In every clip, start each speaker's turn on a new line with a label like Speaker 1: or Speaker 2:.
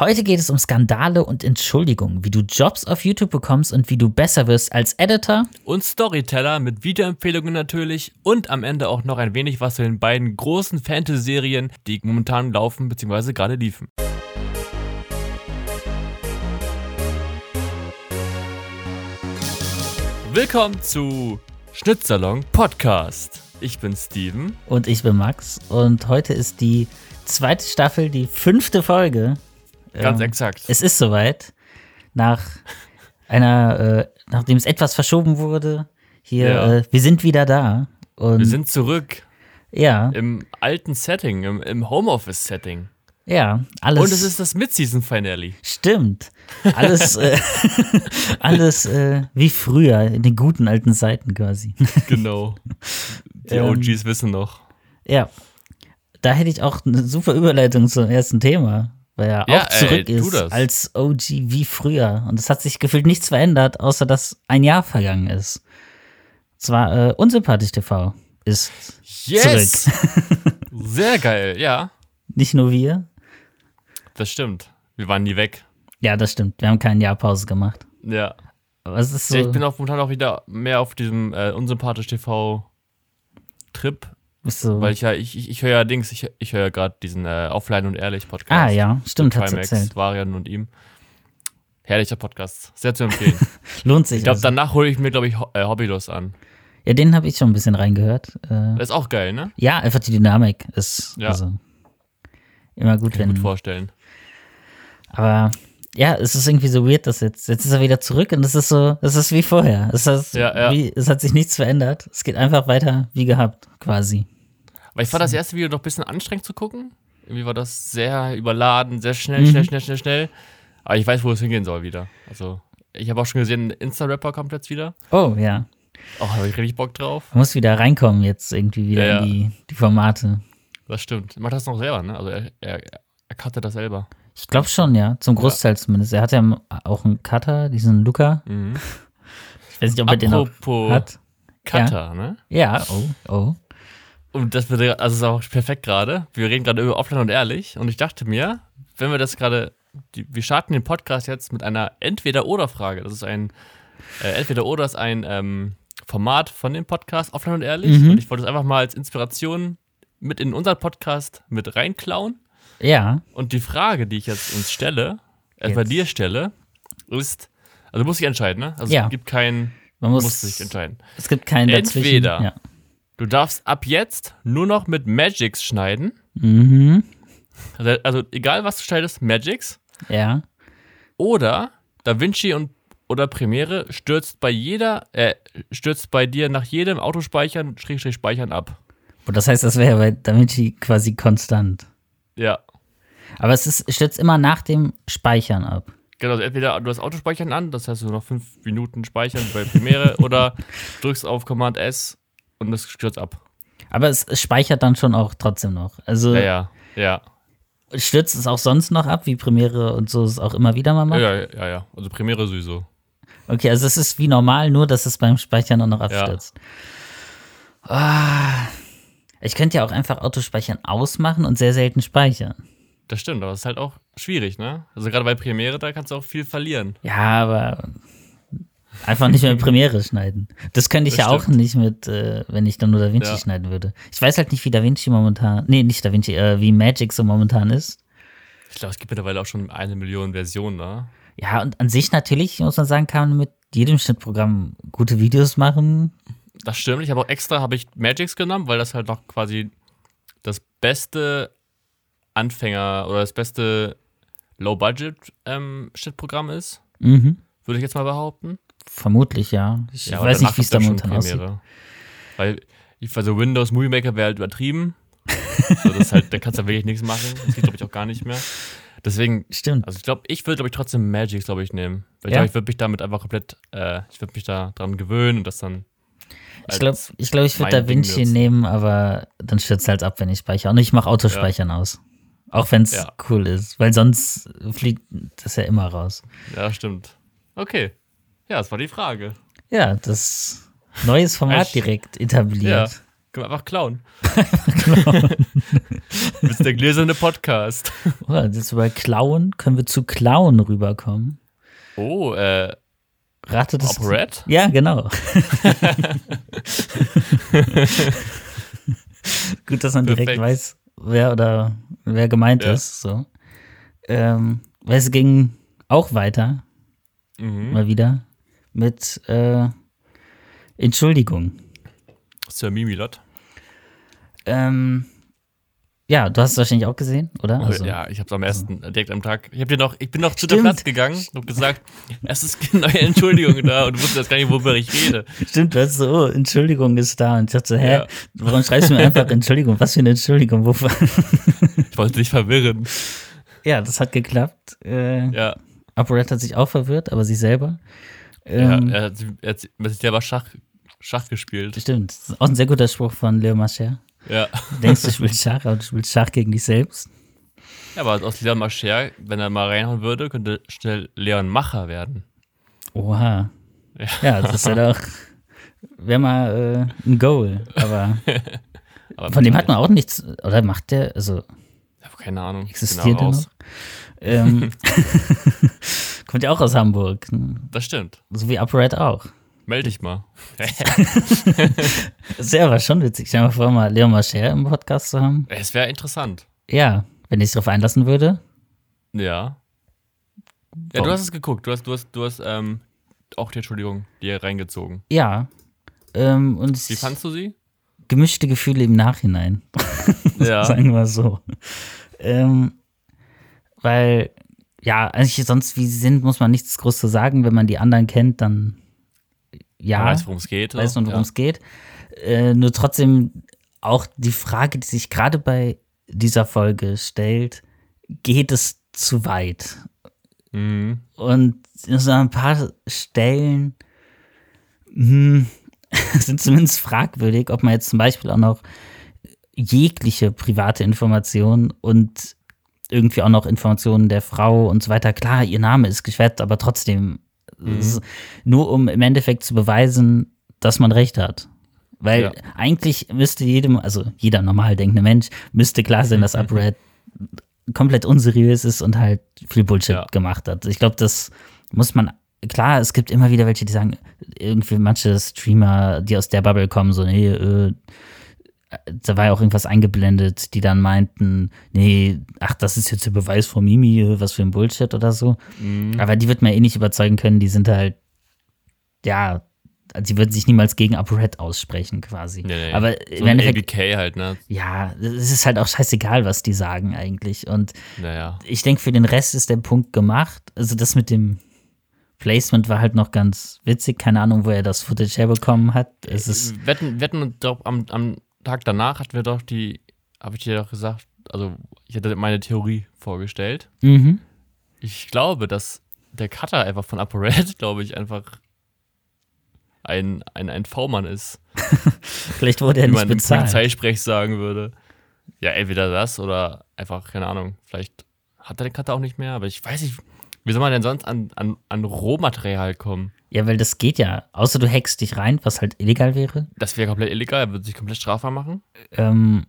Speaker 1: Heute geht es um Skandale und Entschuldigungen, wie du Jobs auf YouTube bekommst und wie du besser wirst als Editor.
Speaker 2: Und Storyteller mit Videoempfehlungen natürlich und am Ende auch noch ein wenig was zu den beiden großen Fantasy-Serien, die momentan laufen bzw. gerade liefen. Willkommen zu Schnitzsalon Podcast. Ich bin Steven.
Speaker 1: Und ich bin Max. Und heute ist die zweite Staffel, die fünfte Folge.
Speaker 2: Ganz
Speaker 1: Ähm,
Speaker 2: exakt.
Speaker 1: Es ist soweit. Nach einer, äh, nachdem es etwas verschoben wurde. Hier,
Speaker 2: Ja.
Speaker 1: äh, wir sind wieder da.
Speaker 2: Wir sind zurück
Speaker 1: ja,
Speaker 2: im alten Setting, im, im Homeoffice-Setting.
Speaker 1: ja, alles.
Speaker 2: Und es ist das Mid-Season-Finale.
Speaker 1: Stimmt. Alles, äh, alles äh, wie früher, in den guten alten Zeiten quasi.
Speaker 2: Genau. Die
Speaker 1: Ähm,
Speaker 2: OGs wissen noch.
Speaker 1: ja. Da hätte ich auch eine super Überleitung zum ersten Thema, weil er
Speaker 2: Ja,
Speaker 1: auch zurück
Speaker 2: ey,
Speaker 1: ist als OG wie früher. Und es hat sich gefühlt nichts verändert, außer dass ein Jahr vergangen ist. Zwar äh, Unsympathisch TV ist
Speaker 2: Yes!
Speaker 1: zurück.
Speaker 2: Sehr geil, ja.
Speaker 1: Nicht nur wir.
Speaker 2: Das stimmt. Wir waren nie weg.
Speaker 1: Ja, das stimmt. Wir haben kein Jahr Pause gemacht.
Speaker 2: Ja.
Speaker 1: Aber es ist so.
Speaker 2: Ja, ich bin auch momentan auch wieder mehr auf diesem äh, unsympathisch TV Trip,
Speaker 1: so
Speaker 2: weil ich ja, ich, ich, ich höre ja Dings, ich, ich höre ja gerade diesen äh, Offline und Ehrlich Podcast.
Speaker 1: ah, ja, stimmt, hat's
Speaker 2: Trimax,
Speaker 1: erzählt.
Speaker 2: Varian und ihm. Herrlicher Podcast. Sehr zu empfehlen.
Speaker 1: Lohnt sich.
Speaker 2: ich glaube,
Speaker 1: also.
Speaker 2: danach hole ich mir, glaube ich, äh, Hobbylos an.
Speaker 1: Ja, den habe ich schon ein bisschen reingehört. Äh,
Speaker 2: Das ist auch geil, ne?
Speaker 1: ja, einfach die Dynamik ist
Speaker 2: Ja.
Speaker 1: also immer gut,
Speaker 2: Kann ich
Speaker 1: wenn.
Speaker 2: gut vorstellen.
Speaker 1: Aber ja, es ist irgendwie so weird, dass jetzt jetzt ist er wieder zurück und es ist so, es ist wie vorher. Es, ist,
Speaker 2: Ja, ja.
Speaker 1: Wie, es hat sich nichts verändert. Es geht einfach weiter wie gehabt, quasi.
Speaker 2: Weil ich fand das erste Video noch ein bisschen anstrengend zu gucken. Irgendwie war das sehr überladen, sehr schnell,
Speaker 1: Mhm.
Speaker 2: schnell, schnell, schnell, schnell. Aber ich weiß, wo es hingehen soll wieder. Also, ich habe auch schon gesehen, Insta-Rapper kommt jetzt wieder.
Speaker 1: Oh ja,
Speaker 2: Oh, habe ich richtig Bock drauf.
Speaker 1: man muss wieder reinkommen jetzt irgendwie wieder
Speaker 2: Ja,
Speaker 1: in die, die Formate.
Speaker 2: Das stimmt. Er macht das noch selber, ne? Also, er, er, er cuttet das selber.
Speaker 1: Ich glaube schon, ja, zum Großteil zumindest. Er hat ja auch einen Cutter, diesen Luca.
Speaker 2: Mhm.
Speaker 1: Ich weiß nicht, ob er den
Speaker 2: Apropos
Speaker 1: hat.
Speaker 2: Cutter, ne?
Speaker 1: Ja, oh, oh.
Speaker 2: Und das wird, also ist auch perfekt gerade. Wir reden gerade über Offline und Ehrlich. Und ich dachte mir, wenn wir das gerade, wir starten den Podcast jetzt mit einer Entweder-Oder-Frage. Das ist ein, äh, Entweder-Oder ist ein ähm, Format von dem Podcast Offline und Ehrlich.
Speaker 1: Mhm.
Speaker 2: Und ich wollte es einfach mal als Inspiration mit in unseren Podcast mit reinklauen.
Speaker 1: Ja,
Speaker 2: Und die Frage, die ich jetzt uns stelle, äh,
Speaker 1: Jetzt.
Speaker 2: dir stelle, ist, also du musst dich entscheiden, ne? Also
Speaker 1: Ja.
Speaker 2: es gibt kein,
Speaker 1: man muss,
Speaker 2: musst dich entscheiden.
Speaker 1: es gibt keinen dazwischen.
Speaker 2: Entweder.
Speaker 1: Ja.
Speaker 2: Du darfst ab jetzt nur noch mit Magics schneiden.
Speaker 1: Mhm.
Speaker 2: Also, also egal was du schneidest, Magics.
Speaker 1: Ja.
Speaker 2: Oder DaVinci und oder Premiere stürzt bei jeder, äh, stürzt bei dir nach jedem Autospeichern, Schrägstrich Speichern ab.
Speaker 1: Und das heißt, das wäre ja bei DaVinci quasi konstant.
Speaker 2: Ja.
Speaker 1: Aber es ist, stürzt immer nach dem Speichern ab.
Speaker 2: Genau, also entweder du hast Autospeichern an, das heißt du noch fünf Minuten speichern bei Premiere, oder drückst auf Command S und es stürzt ab.
Speaker 1: Aber es, es speichert dann schon auch trotzdem noch. Also
Speaker 2: Ja, ja, ja.
Speaker 1: stürzt es auch sonst noch ab, wie Premiere und so es auch immer wieder mal macht?
Speaker 2: Ja, ja, ja, ja. Also Premiere sowieso.
Speaker 1: Okay, also es ist wie normal, nur dass es beim Speichern auch noch abstürzt. Ah, ich könnte ja auch einfach Autospeichern ausmachen und sehr selten speichern.
Speaker 2: Das stimmt, aber es ist halt auch schwierig, ne? Also gerade bei Premiere, da kannst du auch viel verlieren.
Speaker 1: Ja, aber einfach nicht mehr Premiere schneiden. Das könnte ich
Speaker 2: Das
Speaker 1: ja auch
Speaker 2: stimmt.
Speaker 1: nicht mit, äh, wenn ich dann nur DaVinci
Speaker 2: Ja.
Speaker 1: schneiden würde. Ich weiß halt nicht, wie DaVinci momentan, nee, nicht DaVinci, äh, wie Magic so momentan ist.
Speaker 2: Ich glaube, es gibt mittlerweile auch schon eine Million Versionen da.
Speaker 1: Ja, und an sich natürlich, muss man sagen, kann man mit jedem Schnittprogramm gute Videos machen.
Speaker 2: Das stimmt. Ich habe auch extra habe ich Magics genommen, weil das halt noch quasi das beste Anfänger oder das beste Low-Budget-Schnittprogramm ist.
Speaker 1: Mhm.
Speaker 2: Würde ich jetzt mal behaupten.
Speaker 1: Vermutlich, ja. Ich
Speaker 2: Ja,
Speaker 1: weiß nicht, wie es da momentan aussieht.
Speaker 2: Weil ich also Windows Movie Maker wäre halt übertrieben. so, das ist halt, da kannst du wirklich nichts machen. Das geht, glaube ich, auch gar nicht mehr. Deswegen,
Speaker 1: Stimmt.
Speaker 2: also ich glaube, ich würde, glaube ich, trotzdem Magics, glaube ich, nehmen. Weil ich
Speaker 1: Ja.
Speaker 2: glaube, ich würde mich damit einfach komplett, äh, ich würde mich da dran gewöhnen und das dann.
Speaker 1: Ich glaube, ich, glaub, ich würde
Speaker 2: mein Ding
Speaker 1: DaVinci
Speaker 2: wird's.
Speaker 1: nehmen, aber dann stürzt halt ab, wenn ich speichere. Und ich mache Autospeichern aus. Auch wenn es
Speaker 2: Ja.
Speaker 1: cool ist. Weil sonst fliegt das ja immer raus.
Speaker 2: Ja, stimmt. Okay. Ja, das war die Frage.
Speaker 1: Ja, das neues Format direkt etabliert.
Speaker 2: Können wir einfach klauen. Du bist der gläserne Podcast.
Speaker 1: Oh, jetzt bei Klauen können wir zu Klauen rüberkommen.
Speaker 2: Oh, äh,
Speaker 1: Rate das.
Speaker 2: Operette?
Speaker 1: Ja, genau. Gut, dass man direkt
Speaker 2: Perfekt.
Speaker 1: weiß, wer oder wer gemeint
Speaker 2: Ja.
Speaker 1: ist. So. Ähm, weil es ging auch weiter,
Speaker 2: Mhm.
Speaker 1: mal wieder, mit äh, Entschuldigung.
Speaker 2: Sir Mimilot.
Speaker 1: Ähm, ja, du hast es wahrscheinlich auch gesehen, oder? Also,
Speaker 2: ja, ich hab's am ersten, direkt am Tag. Ich hab dir noch, ich bin noch zu der
Speaker 1: Stimmt.
Speaker 2: Platz gegangen und hab gesagt, es ist eine neue Entschuldigung da und du wusstest gar nicht, worüber ich rede.
Speaker 1: Stimmt, du hast so, oh, Entschuldigung ist da. Und ich dachte so, hä,
Speaker 2: Ja.
Speaker 1: warum schreibst du mir einfach Entschuldigung? Was für eine Entschuldigung? Wofür?
Speaker 2: Ich wollte dich verwirren.
Speaker 1: ja, das hat geklappt. Äh,
Speaker 2: Ja,
Speaker 1: ApoRed hat sich auch verwirrt, aber sie selber.
Speaker 2: ja
Speaker 1: Ähm,
Speaker 2: er, hat, er hat mit sich selber Schach, Schach gespielt.
Speaker 1: Stimmt. Das ist auch ein sehr guter Spruch von Leo Mascher.
Speaker 2: Ja.
Speaker 1: Du denkst, du spielst Schach, aber du spielst Schach gegen dich selbst.
Speaker 2: ja, aber aus Leon Mascher, wenn er mal reinhauen würde, könnte schnell Leon Macher werden.
Speaker 1: Oha.
Speaker 2: Ja.
Speaker 1: Ja, das ist ja doch. Wäre mal äh, ein Goal. Aber
Speaker 2: Aber
Speaker 1: von dem hat man auch nichts. Oder macht der, also
Speaker 2: Ja, keine Ahnung.
Speaker 1: existiert
Speaker 2: Genau
Speaker 1: der noch? Ähm, kommt ja auch aus Hamburg. ne?
Speaker 2: Das stimmt.
Speaker 1: So wie ApoRed auch.
Speaker 2: Meld dich mal.
Speaker 1: Das ja aber schon witzig. Stell dir mal vor, mal Leo Mascher im Podcast zu haben.
Speaker 2: es wäre interessant.
Speaker 1: Ja, wenn ich sich darauf einlassen würde.
Speaker 2: Ja. Ja,
Speaker 1: Warum?
Speaker 2: du hast es geguckt. Du hast, du hast, du hast ähm, auch die Entschuldigung dir reingezogen.
Speaker 1: Ja. Ähm, und
Speaker 2: Wie fandst du sie?
Speaker 1: gemischte Gefühle im Nachhinein.
Speaker 2: Ja.
Speaker 1: Sagen wir mal so. Ähm, weil, ja, eigentlich sonst, wie sie sind, muss man nichts groß zu sagen. Wenn man die anderen kennt, dann ja,
Speaker 2: weiß, worum es geht.
Speaker 1: weiß man, worum es geht. Äh, nur trotzdem auch die Frage, die sich gerade bei dieser Folge stellt, geht es zu weit?
Speaker 2: Ja. Mhm.
Speaker 1: Und so ein paar Stellen hm, sind zumindest fragwürdig, ob man jetzt zum Beispiel auch noch jegliche private Informationen und irgendwie auch noch Informationen der Frau und so weiter. Klar, ihr Name ist geschwärzt, aber trotzdem ist nur um im Endeffekt zu beweisen, dass man recht hat. Weil
Speaker 2: Ja.
Speaker 1: eigentlich müsste jedem, also jeder normal denkende Mensch, müsste klar sein, dass UpRed komplett unseriös ist und halt viel Bullshit
Speaker 2: Ja.
Speaker 1: gemacht hat. Ich glaube, das muss man. Klar, es gibt immer wieder welche, die sagen, irgendwie manche Streamer, die aus der Bubble kommen, so, nee, äh, da war ja auch irgendwas eingeblendet, die dann meinten, nee, ach, das ist jetzt der Beweis von Mimi, äh, was für ein Bullshit oder so.
Speaker 2: Mhm.
Speaker 1: Aber die wird man eh nicht überzeugen können, die sind halt, ja, sie würden sich niemals gegen ApoRed aussprechen, quasi.
Speaker 2: Nee, nee.
Speaker 1: Aber
Speaker 2: so
Speaker 1: Endeffekt,
Speaker 2: ABK halt, ne?
Speaker 1: ja, es ist halt auch scheißegal, was die sagen eigentlich. Und
Speaker 2: Naja.
Speaker 1: ich denke, für den Rest ist der Punkt gemacht. Also das mit dem Placement war halt noch ganz witzig. Keine Ahnung, wo er das Footage herbekommen hat. Es ist,
Speaker 2: wetten, wetten doch am, am Tag danach hatten wir doch die, habe ich dir doch gesagt, also ich hatte meine Theorie vorgestellt.
Speaker 1: mhm.
Speaker 2: Ich glaube, dass der Cutter einfach von ApoRed, glaube ich, einfach ein, ein, ein V-Mann ist,
Speaker 1: Vielleicht wurde er
Speaker 2: wie
Speaker 1: nicht
Speaker 2: man im
Speaker 1: bezahlt.
Speaker 2: Polizeisprech sagen würde. Ja, entweder das oder einfach, keine Ahnung, vielleicht hat er den Cutter auch nicht mehr, aber ich weiß nicht, wie soll man denn sonst an, an, an Rohmaterial kommen?
Speaker 1: Ja, weil das geht ja. Außer du hackst dich rein, was halt illegal wäre.
Speaker 2: Das wäre komplett illegal, er würde sich komplett strafbar machen.
Speaker 1: Ähm,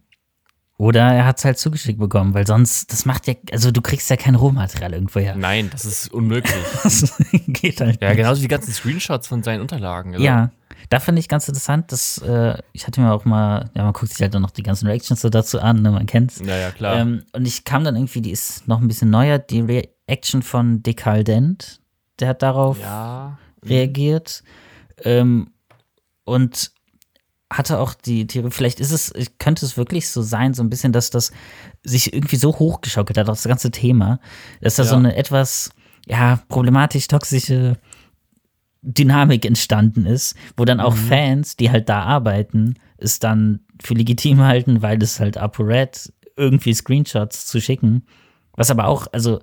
Speaker 1: oder er hat es halt zugeschickt bekommen, weil sonst, das macht ja, also du kriegst ja kein Rohmaterial irgendwo her.
Speaker 2: Nein, das ist unmöglich.
Speaker 1: Das geht halt
Speaker 2: Ja,
Speaker 1: nicht.
Speaker 2: genauso die ganzen Screenshots von seinen Unterlagen. Also,
Speaker 1: Ja, da finde ich ganz interessant, dass äh, ich hatte mir auch mal, ja, man guckt sich halt dann noch die ganzen Reactions so dazu an, ne, man kennt's.
Speaker 2: Ja, ja, klar.
Speaker 1: Ähm, und ich kam dann irgendwie, die ist noch ein bisschen neuer, die Reaction von Decaldent, der hat darauf
Speaker 2: ja.
Speaker 1: Reagiert ähm, und hatte auch die Theorie, vielleicht ist es, könnte es wirklich so sein, so ein bisschen, dass das sich irgendwie so hochgeschaukelt hat, auch das ganze Thema, dass da so
Speaker 2: Ja.
Speaker 1: eine etwas, ja, problematisch toxische Dynamik entstanden ist, wo dann auch Fans, die halt da arbeiten, es dann für legitim halten, weil es halt ApoRed irgendwie Screenshots zu schicken, was aber auch, also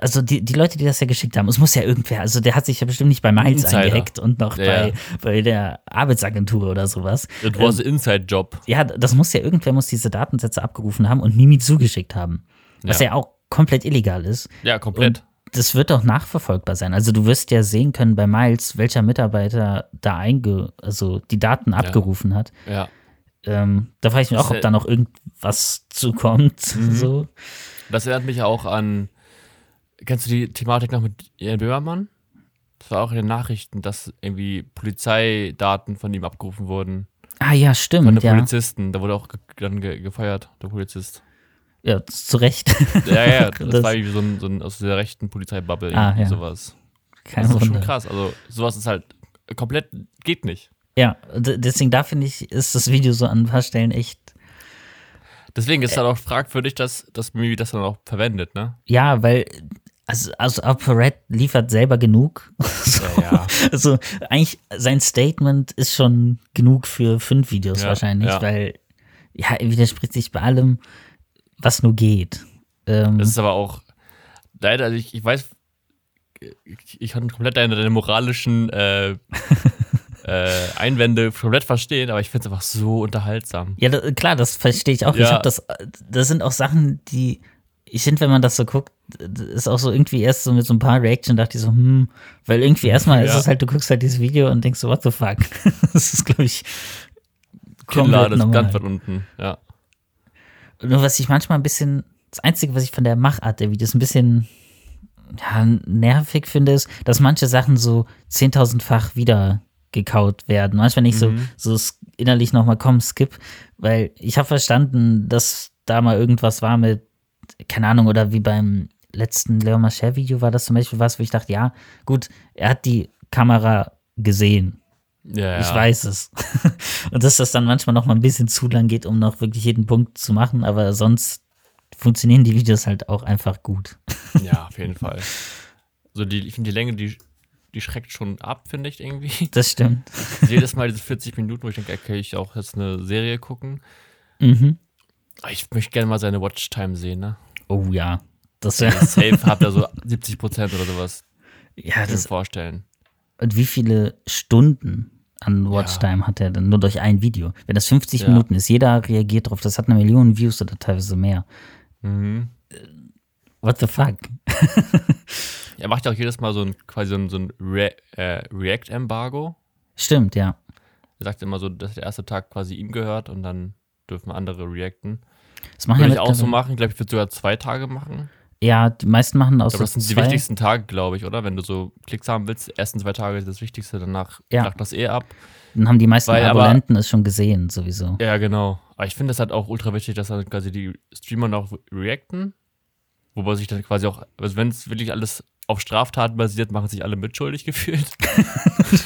Speaker 1: also die, die Leute, die das ja geschickt haben, es muss ja irgendwer, also der hat sich ja bestimmt nicht bei Miles
Speaker 2: Insider.
Speaker 1: eingehackt und noch
Speaker 2: Ja,
Speaker 1: bei,
Speaker 2: ja.
Speaker 1: bei der Arbeitsagentur oder sowas.
Speaker 2: It was an inside job.
Speaker 1: Ja, das muss ja irgendwer muss diese Datensätze abgerufen haben und Mimi zugeschickt haben. Was ja,
Speaker 2: Ja.
Speaker 1: auch komplett illegal ist.
Speaker 2: Ja, komplett.
Speaker 1: Das wird doch nachverfolgbar sein. Also du wirst ja sehen können bei Miles, welcher Mitarbeiter da einge, also die Daten abgerufen hat.
Speaker 2: ja.
Speaker 1: Ähm, da frage ich mich
Speaker 2: Das
Speaker 1: auch, ob da noch irgendwas zukommt.
Speaker 2: Mhm.
Speaker 1: So.
Speaker 2: Das erinnert mich auch an. Kennst du die Thematik noch mit Jan Böhmermann? Das war auch in den Nachrichten, dass irgendwie Polizeidaten von ihm abgerufen wurden.
Speaker 1: Ah ja,
Speaker 2: Von
Speaker 1: stimmt,
Speaker 2: den
Speaker 1: ja.
Speaker 2: Polizisten. Da wurde auch dann ge gefeuert, der Polizist.
Speaker 1: Ja, zu Recht.
Speaker 2: Ja, ja, das,
Speaker 1: Das-
Speaker 2: war irgendwie so ein, so ein aus der rechten Polizeibubble,
Speaker 1: Ah, ja.
Speaker 2: sowas.
Speaker 1: Kein
Speaker 2: Das ist schon krass. Also, sowas ist halt komplett, geht nicht.
Speaker 1: Ja, deswegen da finde ich, ist das Video so an ein paar Stellen echt.
Speaker 2: Deswegen ist es halt auch fragwürdig, dass, dass Mimi das dann auch verwendet, ne?
Speaker 1: Ja, weil. Also, also ApoRed liefert selber genug. so,
Speaker 2: Ja, ja.
Speaker 1: Also eigentlich sein Statement ist schon genug für fünf Videos
Speaker 2: Ja,
Speaker 1: wahrscheinlich, weil ja, er widerspricht sich bei allem, was nur geht. Ähm,
Speaker 2: Das ist aber auch, leider, also ich, ich weiß, ich, ich kann komplett deine, deine moralischen äh, äh, Einwände komplett verstehen, aber ich finde es einfach so unterhaltsam.
Speaker 1: ja, da, klar, das verstehe ich auch. Ich habe das, das sind auch Sachen, die ich finde, wenn man das so guckt, das ist auch so irgendwie erst so mit so ein paar Reaction dachte ich so, hm, weil irgendwie erstmal ist
Speaker 2: Ja.
Speaker 1: es halt, du guckst halt dieses Video und denkst so, what the fuck? das ist, glaube ich,
Speaker 2: Kinnlade ist
Speaker 1: normal.
Speaker 2: ganz weit unten, ja.
Speaker 1: Nur was ich manchmal ein bisschen, das Einzige, was ich von der Machart der Videos ein bisschen ja, nervig finde, ist, dass manche Sachen so 10.000-fach wieder gekaut werden. Manchmal nicht
Speaker 2: Mhm.
Speaker 1: so, so innerlich nochmal, komm, skip, weil ich habe verstanden, dass da mal irgendwas war mit, keine Ahnung, oder wie beim letzten Leo Mascher-Video war das zum Beispiel was, wo ich dachte, ja, gut, er hat die Kamera gesehen.
Speaker 2: Ja, ja.
Speaker 1: Ich weiß es. Und dass das dann manchmal noch mal ein bisschen zu lang geht, um noch wirklich jeden Punkt zu machen, aber sonst funktionieren die Videos halt auch einfach gut.
Speaker 2: Ja, auf jeden Fall. So die, ich finde die Länge, die, die schreckt schon ab, finde ich irgendwie.
Speaker 1: Das stimmt.
Speaker 2: Jedes Mal diese 40 Minuten, wo ich denke, okay, ich auch jetzt eine Serie gucken.
Speaker 1: Mhm.
Speaker 2: Aber Ich möchte gerne mal seine Watchtime sehen, ne?
Speaker 1: Oh ja. Das wäre.
Speaker 2: Safe habt ihr so 70 Prozent oder sowas.
Speaker 1: Ja, das.
Speaker 2: vorstellen.
Speaker 1: Und wie viele Stunden an Watchtime hat er denn nur durch ein Video? Wenn das 50
Speaker 2: Ja.
Speaker 1: Minuten ist, jeder reagiert drauf, das hat eine Million Views oder teilweise mehr.
Speaker 2: Mhm.
Speaker 1: What the fuck?
Speaker 2: Er macht ja auch jedes Mal so ein quasi so ein, so ein Re äh, React-Embargo.
Speaker 1: Stimmt, ja.
Speaker 2: Er sagt immer so, dass der erste Tag quasi ihm gehört und dann dürfen andere reacten.
Speaker 1: Das machen
Speaker 2: Würde ich
Speaker 1: ja
Speaker 2: auch so machen. Ich glaube, ich würde sogar zwei Tage machen.
Speaker 1: Ja, die meisten machen aus
Speaker 2: Ich glaube, das sind die
Speaker 1: zwei.
Speaker 2: wichtigsten Tage, glaube ich, oder? Wenn du so Klicks haben willst, die ersten zwei Tage ist das Wichtigste, danach
Speaker 1: Ja.
Speaker 2: flacht das eh ab.
Speaker 1: Dann haben die meisten
Speaker 2: Weil aber-
Speaker 1: Abonnenten es schon gesehen, sowieso.
Speaker 2: Ja, genau. Aber ich finde es halt auch ultra wichtig, dass dann quasi die Streamer noch reacten. Wobei sich dann quasi auch, also wenn es wirklich alles auf Straftaten basiert, machen sich alle mitschuldig gefühlt.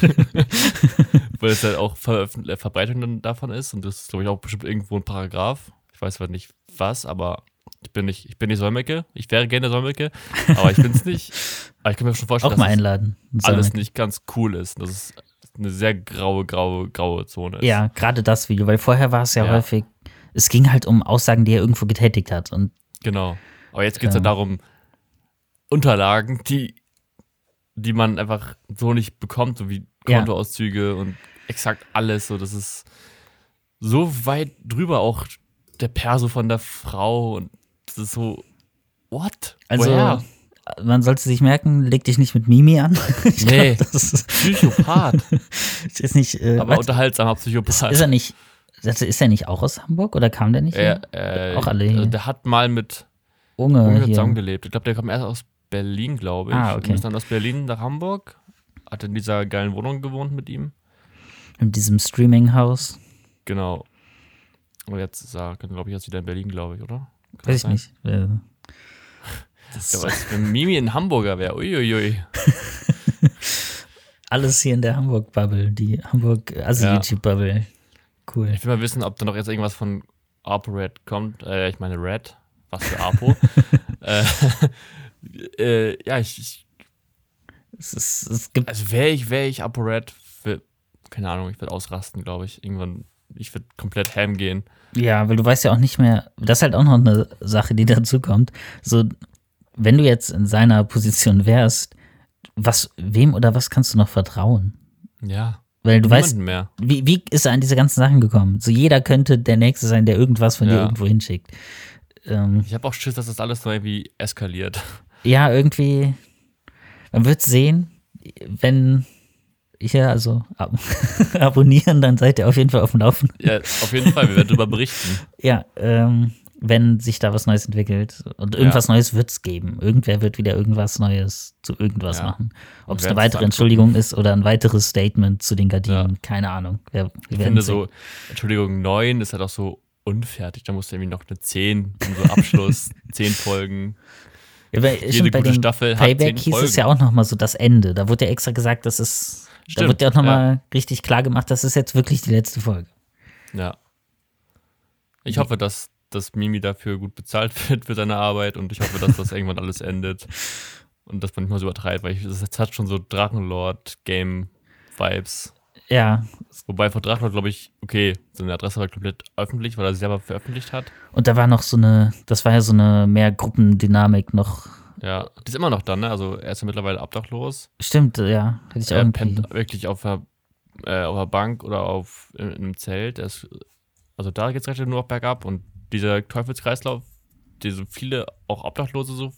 Speaker 2: Weil es halt auch Veröffent äh, Verbreitung davon ist. Und das ist, glaube ich, auch bestimmt irgendwo ein Paragraph. Ich weiß zwar nicht was, aber ich bin nicht, ich bin nicht Solmecke. Ich wäre gerne Solmecke, aber ich bin es nicht. Aber ich kann mir schon vorstellen,
Speaker 1: Auch mal
Speaker 2: dass
Speaker 1: einladen.
Speaker 2: alles
Speaker 1: Sollen
Speaker 2: nicht ganz cool ist. Dass es eine sehr graue, graue, graue Zone ist.
Speaker 1: Ja, gerade das Video, weil vorher war es ja,
Speaker 2: Ja.
Speaker 1: häufig, es ging halt um Aussagen, die er irgendwo getätigt hat. Und
Speaker 2: Genau. Aber jetzt geht es ja
Speaker 1: Ähm.
Speaker 2: darum, Unterlagen, die, die man einfach so nicht bekommt, so wie
Speaker 1: Ja.
Speaker 2: Kontoauszüge und exakt alles. So, das ist so weit drüber auch der Perso von der Frau und das ist so, what?
Speaker 1: also,
Speaker 2: Woher?
Speaker 1: man sollte sich merken, leg dich nicht mit Mimi an. Ich
Speaker 2: Nee.
Speaker 1: glaub, das ist,
Speaker 2: Psychopath.
Speaker 1: ist nicht. Äh,
Speaker 2: aber
Speaker 1: warte,
Speaker 2: unterhaltsamer Psychopath.
Speaker 1: ist er nicht. Ist er nicht auch aus Hamburg oder kam der nicht? Hier?
Speaker 2: äh,
Speaker 1: Auch alle hier.
Speaker 2: also der hat mal mit
Speaker 1: Unge
Speaker 2: Unge
Speaker 1: hier.
Speaker 2: zusammengelebt. Ich glaube, der kommt erst aus Berlin, glaube ich.
Speaker 1: Ah, okay.
Speaker 2: Und ist dann aus Berlin nach Hamburg. Hat in dieser geilen Wohnung gewohnt mit ihm.
Speaker 1: In diesem Streaming-Haus.
Speaker 2: Genau. Und jetzt ist er, glaube ich, jetzt wieder in Berlin, glaube ich, oder? Kann
Speaker 1: Weiß ich
Speaker 2: das
Speaker 1: nicht. Äh,
Speaker 2: Ja, was, wenn Mimi ein Hamburger wäre, uiuiui.
Speaker 1: alles hier in der Hamburg-Bubble, die Hamburg-Asi-YouTube-Bubble. Cool.
Speaker 2: Ich will mal wissen, ob da noch jetzt irgendwas von ApoRed kommt. Äh, ich meine Red. Was für Apo. äh, äh, ja, ich, ich
Speaker 1: Es, ist, es gibt
Speaker 2: also wäre ich, wäre ich ApoRed, für, keine Ahnung, ich würde ausrasten, glaube ich. Irgendwann, ich würde komplett ham gehen.
Speaker 1: Ja, weil du weißt ja auch nicht mehr, das ist halt auch noch eine Sache, die dazu kommt. So, wenn du jetzt in seiner Position wärst, was, wem oder was kannst du noch vertrauen?
Speaker 2: Ja.
Speaker 1: Weil du weißt,
Speaker 2: mehr.
Speaker 1: wie, wie ist er an diese ganzen Sachen gekommen? So, jeder könnte der Nächste sein, der irgendwas von dir
Speaker 2: Ja.
Speaker 1: irgendwo hinschickt. Ähm,
Speaker 2: Ich habe auch Schiss, dass das alles nur irgendwie eskaliert.
Speaker 1: Ja, irgendwie, man wird sehen, wenn, hier, also ab abonnieren, dann seid ihr auf jeden Fall auf dem Laufen.
Speaker 2: Ja, auf jeden Fall, wir werden darüber berichten.
Speaker 1: Ja, ähm, wenn sich da was Neues entwickelt. Und irgendwas Neues wird es geben. Irgendwer wird wieder irgendwas Neues zu irgendwas
Speaker 2: Ja.
Speaker 1: machen. Ob es eine weitere. Entschuldigung ist oder ein weiteres Statement zu den Gardinen,
Speaker 2: Ja.
Speaker 1: keine Ahnung. Wir, wir
Speaker 2: Ich finde
Speaker 1: sehen.
Speaker 2: so, Entschuldigung, 9 ist halt auch so unfertig. Da musst du irgendwie noch eine 10, so Abschluss, 10 Folgen.
Speaker 1: Ja,
Speaker 2: Jede gute Staffel hat
Speaker 1: Payback
Speaker 2: 10
Speaker 1: hieß es
Speaker 2: Folgen.
Speaker 1: ja auch nochmal so das Ende. Da wurde ja extra gesagt, das ist, da
Speaker 2: Stimmt,
Speaker 1: wurde ja auch nochmal richtig klar gemacht, das ist jetzt wirklich die letzte Folge.
Speaker 2: Ja. Ich hoffe, dass, dass Mimi dafür gut bezahlt wird für seine Arbeit und ich hoffe, dass das irgendwann alles endet und dass man nicht mal so übertreibt, weil ich, das hat schon so Drachenlord-Game-Vibes.
Speaker 1: Ja,
Speaker 2: Wobei von Drachenlord, glaube ich, okay, seine Adresse war komplett öffentlich, weil er sie selber veröffentlicht hat.
Speaker 1: und da war noch so eine, das war ja so eine mehr Gruppendynamik noch.
Speaker 2: Ja, die ist immer noch da, ne? Also er ist ja mittlerweile obdachlos.
Speaker 1: Stimmt, ja, hätte ich
Speaker 2: Er
Speaker 1: irgendwie.
Speaker 2: pennt wirklich auf der, äh, auf der Bank oder auf, in, in einem Zelt. Ist, also da geht es recht nur noch bergab und dieser Teufelskreislauf, die so viele auch Obdachlose so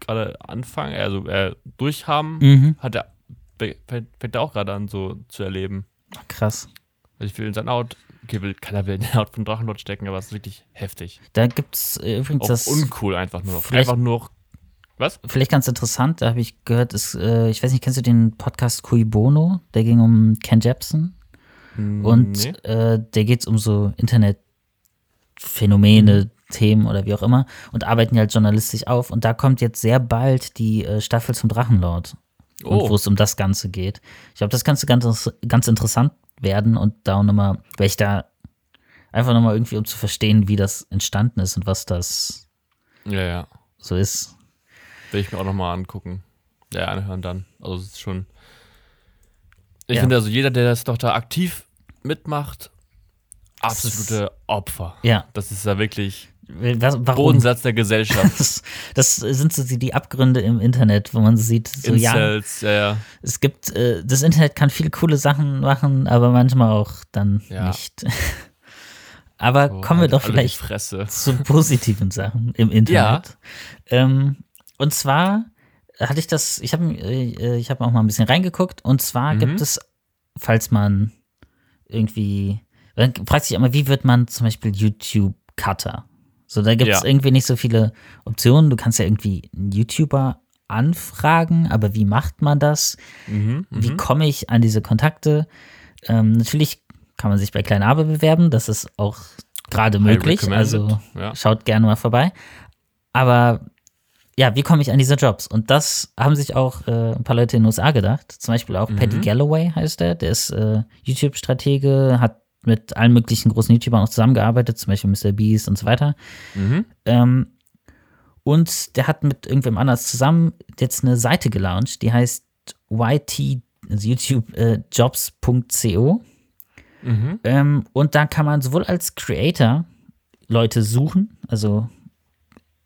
Speaker 2: gerade anfangen, also äh, durchhaben,
Speaker 1: Mhm.
Speaker 2: hat er, fängt, er auch gerade an so zu erleben.
Speaker 1: Krass.
Speaker 2: Also ich will in sein Haut, okay, will, keiner will in die Haut von Drachenlord stecken, aber es ist wirklich heftig.
Speaker 1: Da gibt es äh, übrigens
Speaker 2: Auch
Speaker 1: das.
Speaker 2: uncool einfach nur noch.
Speaker 1: vielleicht-
Speaker 2: Einfach nur noch, was?
Speaker 1: Vielleicht ganz interessant, da habe ich gehört, ist, äh, ich weiß nicht, kennst du den Podcast Cui Bono? Der ging um Ken Jebsen. Und
Speaker 2: Nee.
Speaker 1: äh, der geht um so Internetphänomene,
Speaker 2: Mhm.
Speaker 1: Themen oder wie auch immer und arbeiten die halt journalistisch auf. Und da kommt jetzt sehr bald die äh, Staffel zum Drachenlord. Und wo
Speaker 2: Oh,
Speaker 1: es um das Ganze geht. Ich glaube, das Ganze ganz, ganz interessant werden und da auch nochmal, weil ich da einfach nochmal irgendwie, um zu verstehen, wie das entstanden ist und was das
Speaker 2: ja, ja.
Speaker 1: so ist.
Speaker 2: Will ich mir auch nochmal angucken. Ja, anhören dann. Also es ist schon. Ich
Speaker 1: Ja.
Speaker 2: finde also jeder, der das doch da aktiv mitmacht, absolute Opfer.
Speaker 1: Ja,
Speaker 2: Das ist ja wirklich
Speaker 1: was, warum?
Speaker 2: Bodensatz der Gesellschaft.
Speaker 1: Das, das sind so die, Abgründe im Internet, wo man sieht, so ja,
Speaker 2: Incels, ja, ja.
Speaker 1: es gibt, äh, das Internet kann viele coole Sachen machen, aber manchmal auch dann
Speaker 2: Ja.
Speaker 1: nicht. aber
Speaker 2: So,
Speaker 1: kommen wir
Speaker 2: halt
Speaker 1: doch vielleicht zu positiven Sachen im Internet. Ähm, und zwar hatte ich das, ich habe äh, ich hab auch mal ein bisschen reingeguckt und zwar
Speaker 2: Mhm.
Speaker 1: gibt es, falls man irgendwie, man fragt sich immer, wie wird man zum Beispiel YouTube-Cutter? So, da gibt es
Speaker 2: Ja.
Speaker 1: irgendwie nicht so viele Optionen. Du kannst ja irgendwie einen YouTuber anfragen, aber wie macht man das?
Speaker 2: Mhm,
Speaker 1: Wie
Speaker 2: mhm.
Speaker 1: komme ich an diese Kontakte? Ähm, natürlich kann man sich bei Klein Aber bewerben, das ist auch gerade möglich. Also
Speaker 2: Ja.
Speaker 1: schaut gerne mal vorbei. Aber ja, wie komme ich an diese Jobs? Und das haben sich auch äh, ein paar Leute in den USA gedacht. Zum Beispiel auch Paddy
Speaker 2: Mhm.
Speaker 1: Galloway heißt der. Der ist äh, YouTube-Stratege, hat mit allen möglichen großen YouTubern auch zusammengearbeitet, zum Beispiel Mr. Beast und so weiter.
Speaker 2: Mhm.
Speaker 1: Ähm, und der hat mit irgendwem anders zusammen jetzt eine Seite gelauncht, die heißt YT, also YouTube äh.
Speaker 2: Mhm.
Speaker 1: Ähm, und da kann man sowohl als Creator Leute suchen, also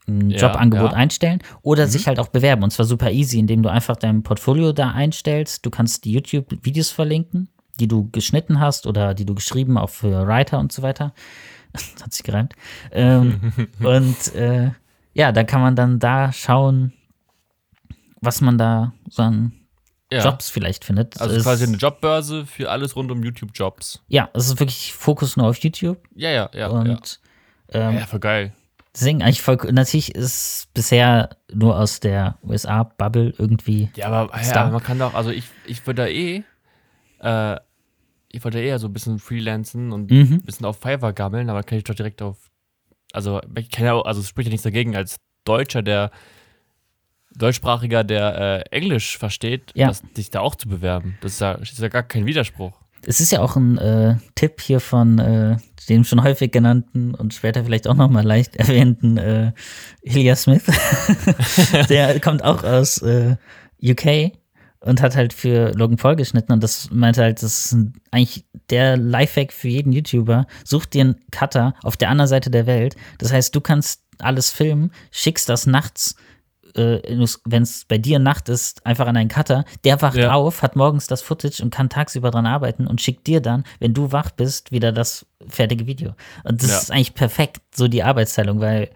Speaker 1: ein
Speaker 2: Ja,
Speaker 1: Jobangebot
Speaker 2: ja.
Speaker 1: einstellen oder sich halt auch bewerben. Und zwar super easy, indem du einfach dein Portfolio da einstellst. Du kannst die YouTube-Videos verlinken, die du geschnitten hast oder die du geschrieben, auch für Writer und so weiter. Das hat sich gereimt. Ähm, und äh, ja, da kann man dann da schauen, was man da so an
Speaker 2: Ja.
Speaker 1: Jobs vielleicht findet.
Speaker 2: Also
Speaker 1: Es-
Speaker 2: quasi eine Jobbörse für alles rund um YouTube-Jobs.
Speaker 1: ja, es ist wirklich Fokus nur auf YouTube.
Speaker 2: Ja, ja, ja. ja.
Speaker 1: und ähm,
Speaker 2: ja, voll geil.
Speaker 1: Deswegen eigentlich voll. Natürlich ist bisher nur aus der USA-Bubble irgendwie.
Speaker 2: Ja, aber, ja, man kann doch, also ich, ich würde da eh, äh, ich wollte eher so ein bisschen freelancen und
Speaker 1: Mhm.
Speaker 2: ein bisschen auf Fiverr gammeln, aber kann ich doch direkt auf, also ich kann ja auch, also es spricht ja nichts dagegen, als Deutscher, der Deutschsprachiger, der äh, Englisch versteht,
Speaker 1: Ja.
Speaker 2: das, dich da auch zu bewerben. Das ist ja, das ist ja gar kein Widerspruch.
Speaker 1: Es ist ja auch ein äh, Tipp hier von äh, dem schon häufig genannten und später vielleicht auch nochmal leicht erwähnten äh, Ilya Smith. der kommt auch aus äh, UK und hat halt für Logan Paul geschnitten und das meinte halt, das ist eigentlich der Lifehack für jeden YouTuber. Such dir einen Cutter auf der anderen Seite der Welt. Das heißt, du kannst alles filmen, schickst das nachts äh, wenn es bei dir Nacht ist, einfach an einen Cutter, der wacht
Speaker 2: Ja.
Speaker 1: auf, hat morgens das Footage und kann tagsüber dran arbeiten und schickt dir dann, wenn du wach bist, wieder das fertige Video. Und das
Speaker 2: Ja.
Speaker 1: ist eigentlich perfekt, so die Arbeitsteilung, weil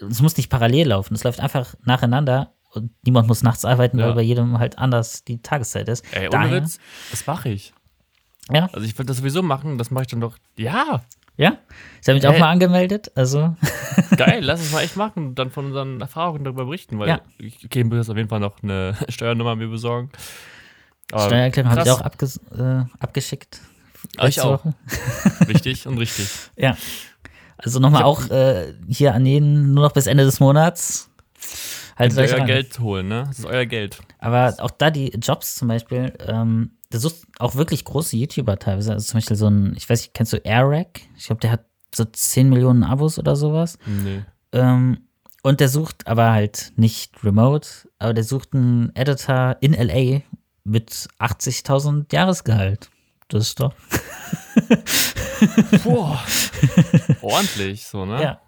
Speaker 1: es muss nicht parallel laufen, es läuft einfach nacheinander und niemand muss nachts arbeiten,
Speaker 2: Ja.
Speaker 1: weil bei jedem halt anders die Tageszeit ist.
Speaker 2: Ey, ohne
Speaker 1: Daher-
Speaker 2: Witz, das mache ich.
Speaker 1: Ja,
Speaker 2: Also ich würde das sowieso machen, das mache ich dann doch. Ja,
Speaker 1: ja. Ich habe mich auch
Speaker 2: Hey.
Speaker 1: mal angemeldet, also
Speaker 2: geil, lass es mal echt machen und dann von unseren Erfahrungen darüber berichten, weil
Speaker 1: Ja.
Speaker 2: ich okay, muss jetzt auf jeden Fall noch eine Steuernummer mir besorgen. Aber
Speaker 1: Steuererklärung habe ich auch abges äh, abgeschickt.
Speaker 2: Ah, ich auch.
Speaker 1: Woche.
Speaker 2: Wichtig und richtig.
Speaker 1: Ja. Also nochmal auch äh, hier an jeden nur noch bis Ende des Monats.
Speaker 2: Ihr euer. Geld holen, ne? Das ist euer Geld.
Speaker 1: Aber auch da die Jobs zum Beispiel, ähm, da sucht auch wirklich große YouTuber teilweise. Also zum Beispiel so ein, ich weiß nicht, kennst du Airrack? Ich glaube, der hat so 10 Millionen Abos oder sowas.
Speaker 2: Nee.
Speaker 1: Ähm, und der sucht aber halt nicht remote, aber der sucht einen Editor in LA mit 80.000 Jahresgehalt. Das ist doch.
Speaker 2: Boah. Ordentlich, so, ne?
Speaker 1: Ja.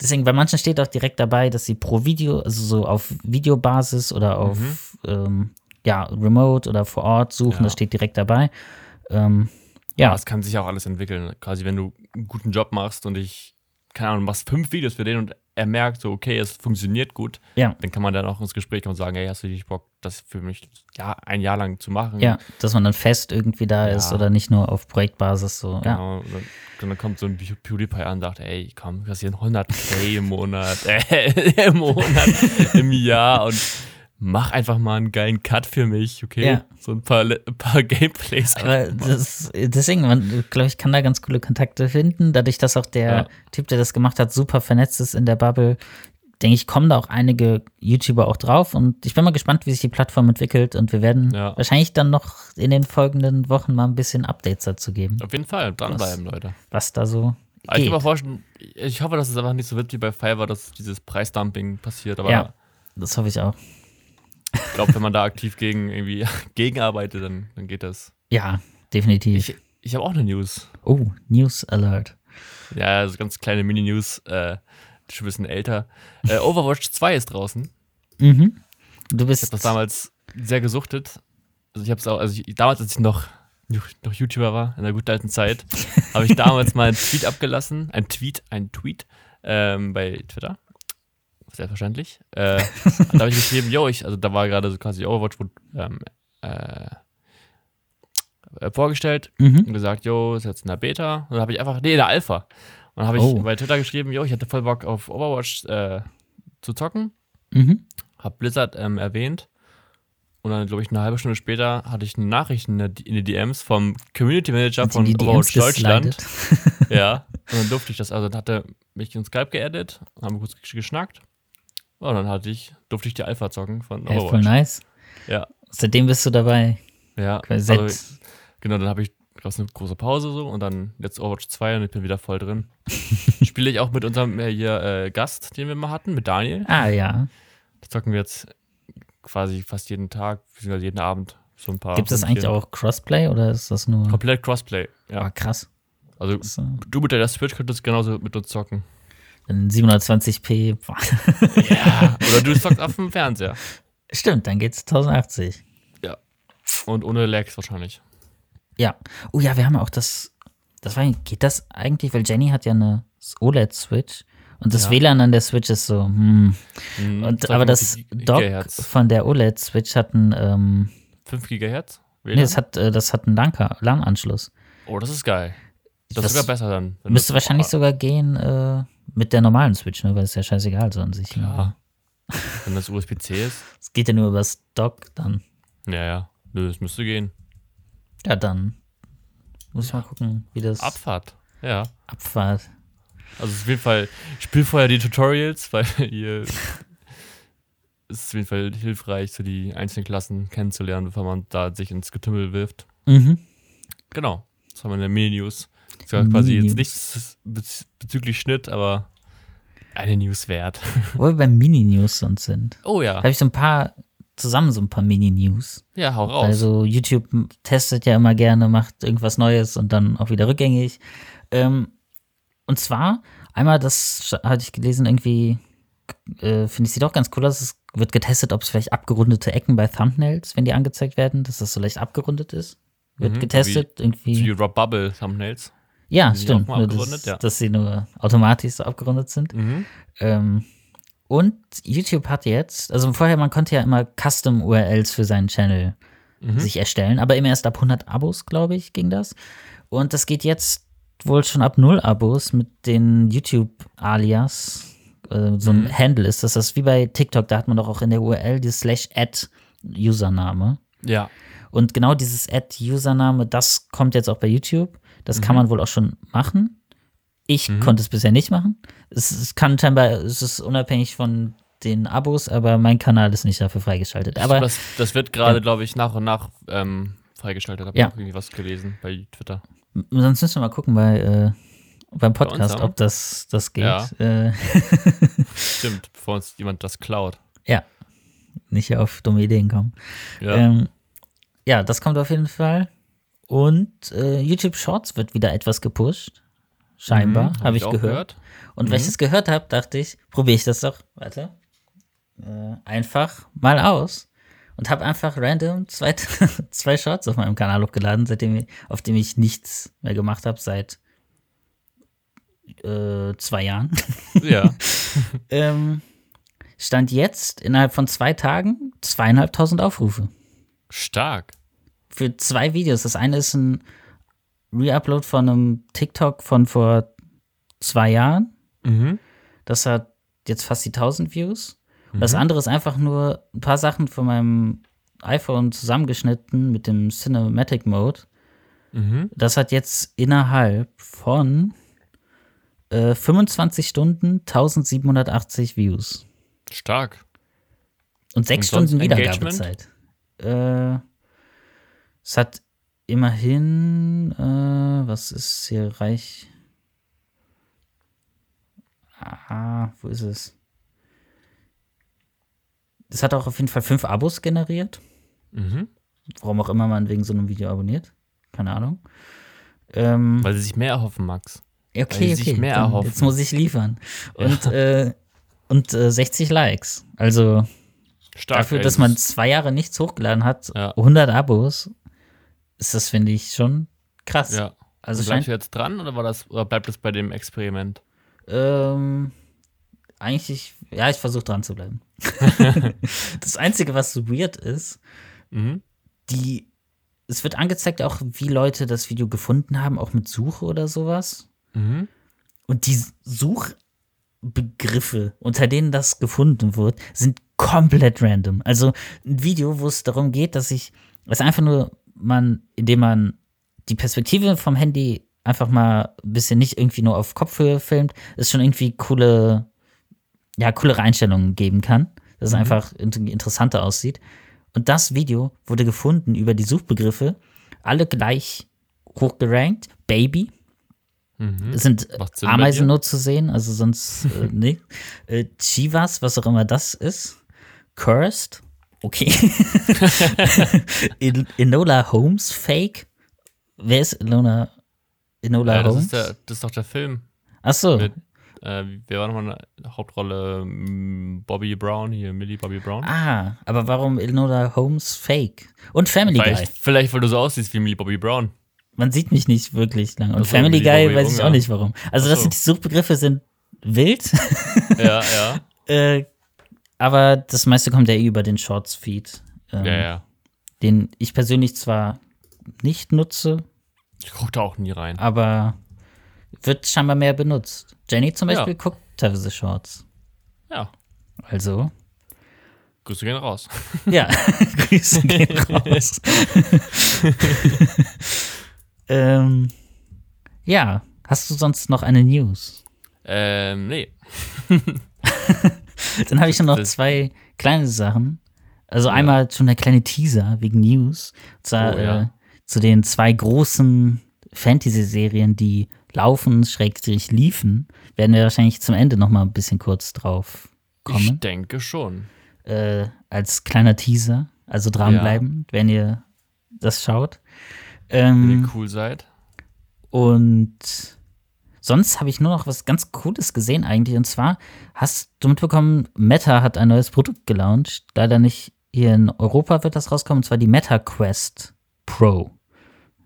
Speaker 1: Deswegen, bei manchen steht auch direkt dabei, dass sie pro Video, also so auf Videobasis oder auf ähm, ja, Remote oder vor Ort suchen,
Speaker 2: Ja.
Speaker 1: das steht direkt dabei. Ähm,
Speaker 2: Ja,
Speaker 1: ja,
Speaker 2: es kann sich auch alles entwickeln. Quasi, wenn du einen guten Job machst und ich, keine Ahnung, machst fünf Videos für den und er merkt so, okay, es funktioniert gut,
Speaker 1: ja,
Speaker 2: dann kann man dann auch ins Gespräch kommen und sagen, hey, hast du nicht Bock, das für mich ja, ein Jahr lang zu machen?
Speaker 1: ja, dass man dann fest irgendwie da
Speaker 2: Ja.
Speaker 1: ist oder nicht nur auf Projektbasis so. Ja,
Speaker 2: Genau. Und dann, dann kommt so ein Pew- PewDiePie an und sagt, ey, komm, du hast hier 100k im Monat, äh, im Monat, im Jahr und mach einfach mal einen geilen Cut für mich, okay?
Speaker 1: Ja.
Speaker 2: So ein paar, ein paar Gameplays.
Speaker 1: aber das, deswegen, man, glaube ich, kann da ganz coole Kontakte finden. Dadurch, dass auch der
Speaker 2: Ja.
Speaker 1: Typ, der das gemacht hat, super vernetzt ist in der Bubble, denke ich, kommen da auch einige YouTuber auch drauf. Und ich bin mal gespannt, wie sich die Plattform entwickelt. Und wir werden
Speaker 2: Ja.
Speaker 1: wahrscheinlich dann noch in den folgenden Wochen mal ein bisschen Updates dazu geben,
Speaker 2: Auf jeden Fall, dranbleiben, Leute.
Speaker 1: was da so
Speaker 2: ich kann mir vorstellen, ich hoffe, dass es einfach nicht so wird wie bei Fiverr, dass dieses Preisdumping passiert. Aber
Speaker 1: Ja. Das hoffe ich auch.
Speaker 2: Ich glaube, wenn man da aktiv gegen irgendwie gegenarbeitet, dann, dann geht das.
Speaker 1: Ja, definitiv.
Speaker 2: Ich, ich habe auch eine News.
Speaker 1: oh, News Alert.
Speaker 2: Ja, so ganz kleine Mini-News, äh, schon ein bisschen älter. Äh, Overwatch 2 ist draußen.
Speaker 1: Mhm. Du
Speaker 2: Ich
Speaker 1: bist
Speaker 2: habe das damals sehr gesuchtet. Also ich habe es auch, also ich, damals, als ich noch, noch YouTuber war, in der guten alten Zeit, habe ich damals mal einen Tweet abgelassen. Ein Tweet, ein Tweet ähm, bei Twitter. Selbstverständlich. Äh, da habe ich geschrieben, yo, ich, also da war gerade so quasi Overwatch wurde, ähm, äh, äh, vorgestellt
Speaker 1: mhm.
Speaker 2: und gesagt, yo, ist jetzt in der Beta. Und dann habe ich einfach, nee, in der Alpha. Und dann habe ich
Speaker 1: Oh.
Speaker 2: bei Twitter geschrieben, yo, ich hätte voll Bock auf Overwatch äh, zu zocken.
Speaker 1: Mhm.
Speaker 2: Hab Blizzard ähm, erwähnt. Und dann, glaube ich, eine halbe Stunde später hatte ich eine Nachricht in, der, in die DMs vom Community Manager
Speaker 1: Hat
Speaker 2: von Overwatch Deutschland. Ja. Und dann durfte ich das. Also dann hat er mich in Skype geaddet, haben kurz gesch- geschnackt. Und dann hatte ich, durfte ich die Alpha zocken von
Speaker 1: Ja, voll
Speaker 2: Overwatch.
Speaker 1: nice.
Speaker 2: Ja.
Speaker 1: Seitdem bist du dabei.
Speaker 2: Ja. Also,
Speaker 1: seit-
Speaker 2: genau, dann habe ich gab es eine große Pause so und dann jetzt Overwatch 2 und ich bin wieder voll drin. Spiele ich auch mit unserem äh, hier äh, Gast, den wir mal hatten, mit Daniel.
Speaker 1: Ah ja.
Speaker 2: Da zocken wir jetzt quasi fast jeden Tag, beziehungsweise jeden Abend so ein paar.
Speaker 1: Gibt es eigentlich auch Crossplay oder ist das nur.
Speaker 2: Komplett Crossplay. Ja.
Speaker 1: Ah, krass.
Speaker 2: Also
Speaker 1: So.
Speaker 2: du mit der Switch könntest genauso mit uns zocken.
Speaker 1: In 720p. boah.
Speaker 2: Ja. Oder du zockst auf dem Fernseher.
Speaker 1: Stimmt, dann geht's 1080.
Speaker 2: Und ohne Lags wahrscheinlich.
Speaker 1: Ja. Oh ja, wir haben auch das. Das war, geht das eigentlich? Weil Jenny hat ja eine OLED-Switch und das
Speaker 2: Ja.
Speaker 1: WLAN an der Switch ist so, hm.
Speaker 2: Hm,
Speaker 1: Und, aber das Dock von der OLED-Switch hat einen, ähm,
Speaker 2: 5 Gigahertz?
Speaker 1: nee,
Speaker 2: WLAN?
Speaker 1: das hat, äh, das hat einen LAN- LAN-Anschluss.
Speaker 2: oh, das ist geil. Das,
Speaker 1: Das
Speaker 2: ist sogar besser dann.
Speaker 1: Müsste wahrscheinlich sogar gehen äh, mit der normalen Switch, ne? weil es ja scheißegal so an sich. ne?
Speaker 2: Ja. Wenn das USB-C ist.
Speaker 1: Es geht ja nur über das Dock, dann.
Speaker 2: Ja, ja. Das müsste gehen.
Speaker 1: Ja, dann muss ich mal gucken, wie das
Speaker 2: Abfahrt. Ja.
Speaker 1: abfahrt.
Speaker 2: Also auf jeden Fall, ich spiele vorher die Tutorials, weil ihr es ist auf jeden Fall hilfreich, so die einzelnen Klassen kennenzulernen, bevor man da sich ins Getümmel wirft.
Speaker 1: Mhm.
Speaker 2: Genau. Das haben wir in der Mini-News. Quasi jetzt nichts bez bezüglich Schnitt, aber eine News wert.
Speaker 1: Wo wir bei Mini-News sonst sind.
Speaker 2: Oh ja.
Speaker 1: Habe ich so ein paar, zusammen so ein paar Mini-News.
Speaker 2: Ja, hau raus.
Speaker 1: Also YouTube testet ja immer gerne, macht irgendwas Neues und dann auch wieder rückgängig. Ähm, und zwar, einmal, das hatte ich gelesen, irgendwie, äh, finde ich, sieht auch ganz cool aus. Es wird getestet, ob es vielleicht abgerundete Ecken bei Thumbnails, wenn die angezeigt werden, dass das so leicht abgerundet ist. Wird
Speaker 2: Mhm,
Speaker 1: getestet, irgendwie.
Speaker 2: Rob Bubble Thumbnails.
Speaker 1: Ja,
Speaker 2: die
Speaker 1: stimmt. Nur dass,
Speaker 2: ja.
Speaker 1: dass sie nur automatisch so abgerundet sind.
Speaker 2: Mhm.
Speaker 1: Ähm, Und YouTube hat jetzt, also vorher, man konnte ja immer Custom-URLs für seinen Channel
Speaker 2: Mhm.
Speaker 1: sich erstellen, aber immer erst ab 100 Abos, glaube ich, ging das. Und das geht jetzt wohl schon ab 0 Abos mit den YouTube-Alias. Äh, so ein
Speaker 2: Mhm.
Speaker 1: Handle ist das. Das ist wie bei TikTok, da hat man doch auch in der URL die slash ad Username.
Speaker 2: Ja.
Speaker 1: Und genau dieses Ad-Username, das kommt jetzt auch bei YouTube. Das kann man wohl auch schon machen. Ich konnte es bisher nicht machen. Es, es kann scheinbar, es ist unabhängig von den Abos, aber mein Kanal ist nicht dafür freigeschaltet. Aber
Speaker 2: das, das wird gerade,
Speaker 1: Ja.
Speaker 2: glaube ich, nach und nach ähm, freigeschaltet. Habe
Speaker 1: Ja.
Speaker 2: ich auch irgendwie was gelesen bei Twitter.
Speaker 1: sonst müssen wir mal gucken bei, äh, beim Podcast,
Speaker 2: auch?
Speaker 1: ob das, das geht.
Speaker 2: Ja.
Speaker 1: Äh,
Speaker 2: Stimmt, bevor uns jemand das klaut.
Speaker 1: ja, nicht auf dumme Ideen kommen.
Speaker 2: Ja.
Speaker 1: Ähm, ja, das kommt auf jeden Fall. Und äh, YouTube Shorts wird wieder etwas gepusht. Scheinbar,
Speaker 2: Mhm,
Speaker 1: habe ich
Speaker 2: auch
Speaker 1: gehört. Und weil ich es gehört habe, dachte ich, probiere ich das doch, warte, äh, einfach mal aus. Und habe einfach random zwei, zwei Shorts auf meinem Kanal hochgeladen, seitdem, auf dem ich nichts mehr gemacht habe, seit äh, zwei Jahren.
Speaker 2: Ja.
Speaker 1: ähm, stand jetzt innerhalb von zwei Tagen zweieinhalbtausend Aufrufe.
Speaker 2: Stark.
Speaker 1: Für zwei Videos. Das eine ist ein Reupload von einem TikTok von vor zwei Jahren.
Speaker 2: Mhm.
Speaker 1: Das hat jetzt fast die 1000 Views. Und das andere ist einfach nur ein paar Sachen von meinem iPhone zusammengeschnitten mit dem Cinematic Mode.
Speaker 2: Mhm.
Speaker 1: Das hat jetzt innerhalb von äh, 25 Stunden 1780 Views.
Speaker 2: Stark.
Speaker 1: Und sechs
Speaker 2: Und
Speaker 1: Stunden
Speaker 2: Engagement?
Speaker 1: Wiedergabezeit. Äh, es hat immerhin, äh, was ist hier reich? Ah, wo ist es? Es hat auch auf jeden Fall fünf Abos generiert.
Speaker 2: Mhm.
Speaker 1: Warum auch immer man wegen so einem Video abonniert. Keine Ahnung. Ähm,
Speaker 2: Weil sie sich mehr erhoffen, Max.
Speaker 1: okay,
Speaker 2: weil sie sich
Speaker 1: okay.
Speaker 2: mehr
Speaker 1: dann,
Speaker 2: erhoffen.
Speaker 1: jetzt muss ich liefern. Und, äh, und äh, 60 Likes. Also
Speaker 2: Stark.
Speaker 1: Dafür, dass
Speaker 2: das
Speaker 1: man zwei Jahre nichts hochgeladen hat,
Speaker 2: Ja.
Speaker 1: 100 Abos, ist das, finde ich, schon krass.
Speaker 2: Ja.
Speaker 1: Also
Speaker 2: bleibst du jetzt dran oder war das oder bleibt das bei dem Experiment?
Speaker 1: ähm, eigentlich, ja, ich versuche dran zu bleiben. das Einzige, was so weird ist,
Speaker 2: Mhm.
Speaker 1: die, es wird angezeigt auch, wie Leute das Video gefunden haben, auch mit Suche oder sowas.
Speaker 2: Mhm.
Speaker 1: Und die Suchbegriffe, unter denen das gefunden wird, sind komplett random. Also ein Video, wo es darum geht, dass ich, es einfach nur man, indem man die Perspektive vom Handy einfach mal ein bisschen nicht irgendwie nur auf Kopfhöhe filmt, es schon irgendwie coole, ja, coole Einstellungen geben kann, dass es einfach interessanter aussieht. Und das Video wurde gefunden über die Suchbegriffe, alle gleich hochgerankt. Baby,
Speaker 2: Mhm.
Speaker 1: es sind
Speaker 2: Sinn
Speaker 1: Ameisen nur zu sehen, also sonst äh, nee. Äh, Chivas, was auch immer das ist. Cursed, okay. En- Enola Holmes, Fake. Wer ist Enola, Enola
Speaker 2: Ja, das,
Speaker 1: Holmes?
Speaker 2: ist der, das ist doch der Film.
Speaker 1: Achso,
Speaker 2: Mit, äh, wer war nochmal eine Hauptrolle? Mm, Bobby Brown, hier, Millie Bobby Brown.
Speaker 1: ah, aber warum Enola Holmes Fake? Und Family Guy.
Speaker 2: vielleicht, vielleicht, weil du so aussiehst wie Millie Bobby Brown.
Speaker 1: Man sieht mich nicht wirklich lang. Und
Speaker 2: Ach so,
Speaker 1: Family Guy
Speaker 2: Bobby
Speaker 1: weiß ich auch nicht warum. Also
Speaker 2: Ach
Speaker 1: das
Speaker 2: so.
Speaker 1: sind die Suchbegriffe sind wild.
Speaker 2: Ja, ja.
Speaker 1: Äh, aber das meiste kommt ja eh über den Shorts-Feed, ähm,
Speaker 2: Ja, ja.
Speaker 1: den ich persönlich zwar nicht nutze,
Speaker 2: Ich guck da auch nie rein.
Speaker 1: aber wird scheinbar mehr benutzt. Jenny zum
Speaker 2: Ja.
Speaker 1: Beispiel guckt teilweise Shorts.
Speaker 2: Ja.
Speaker 1: Also,
Speaker 2: Grüße gehen raus.
Speaker 1: ja, Grüße gehen raus. ähm, ja, hast du sonst noch eine News?
Speaker 2: ähm, nee.
Speaker 1: Dann habe ich noch zwei kleine Sachen. Also einmal schon der kleine Teaser wegen News. Und zwar
Speaker 2: Oh, ja.
Speaker 1: äh, zu den zwei großen Fantasy-Serien, die laufen, schrägstrich liefen, werden wir wahrscheinlich zum Ende noch mal ein bisschen kurz drauf
Speaker 2: Ich
Speaker 1: kommen.
Speaker 2: denke schon.
Speaker 1: Äh, als kleiner Teaser. Also dranbleiben, wenn ihr das schaut.
Speaker 2: Wenn
Speaker 1: Ähm,
Speaker 2: ihr cool seid.
Speaker 1: und sonst habe ich nur noch was ganz Cooles gesehen eigentlich. Und zwar hast du mitbekommen, Meta hat ein neues Produkt gelauncht. Leider nicht hier in Europa wird das rauskommen. Und zwar die Meta Quest Pro.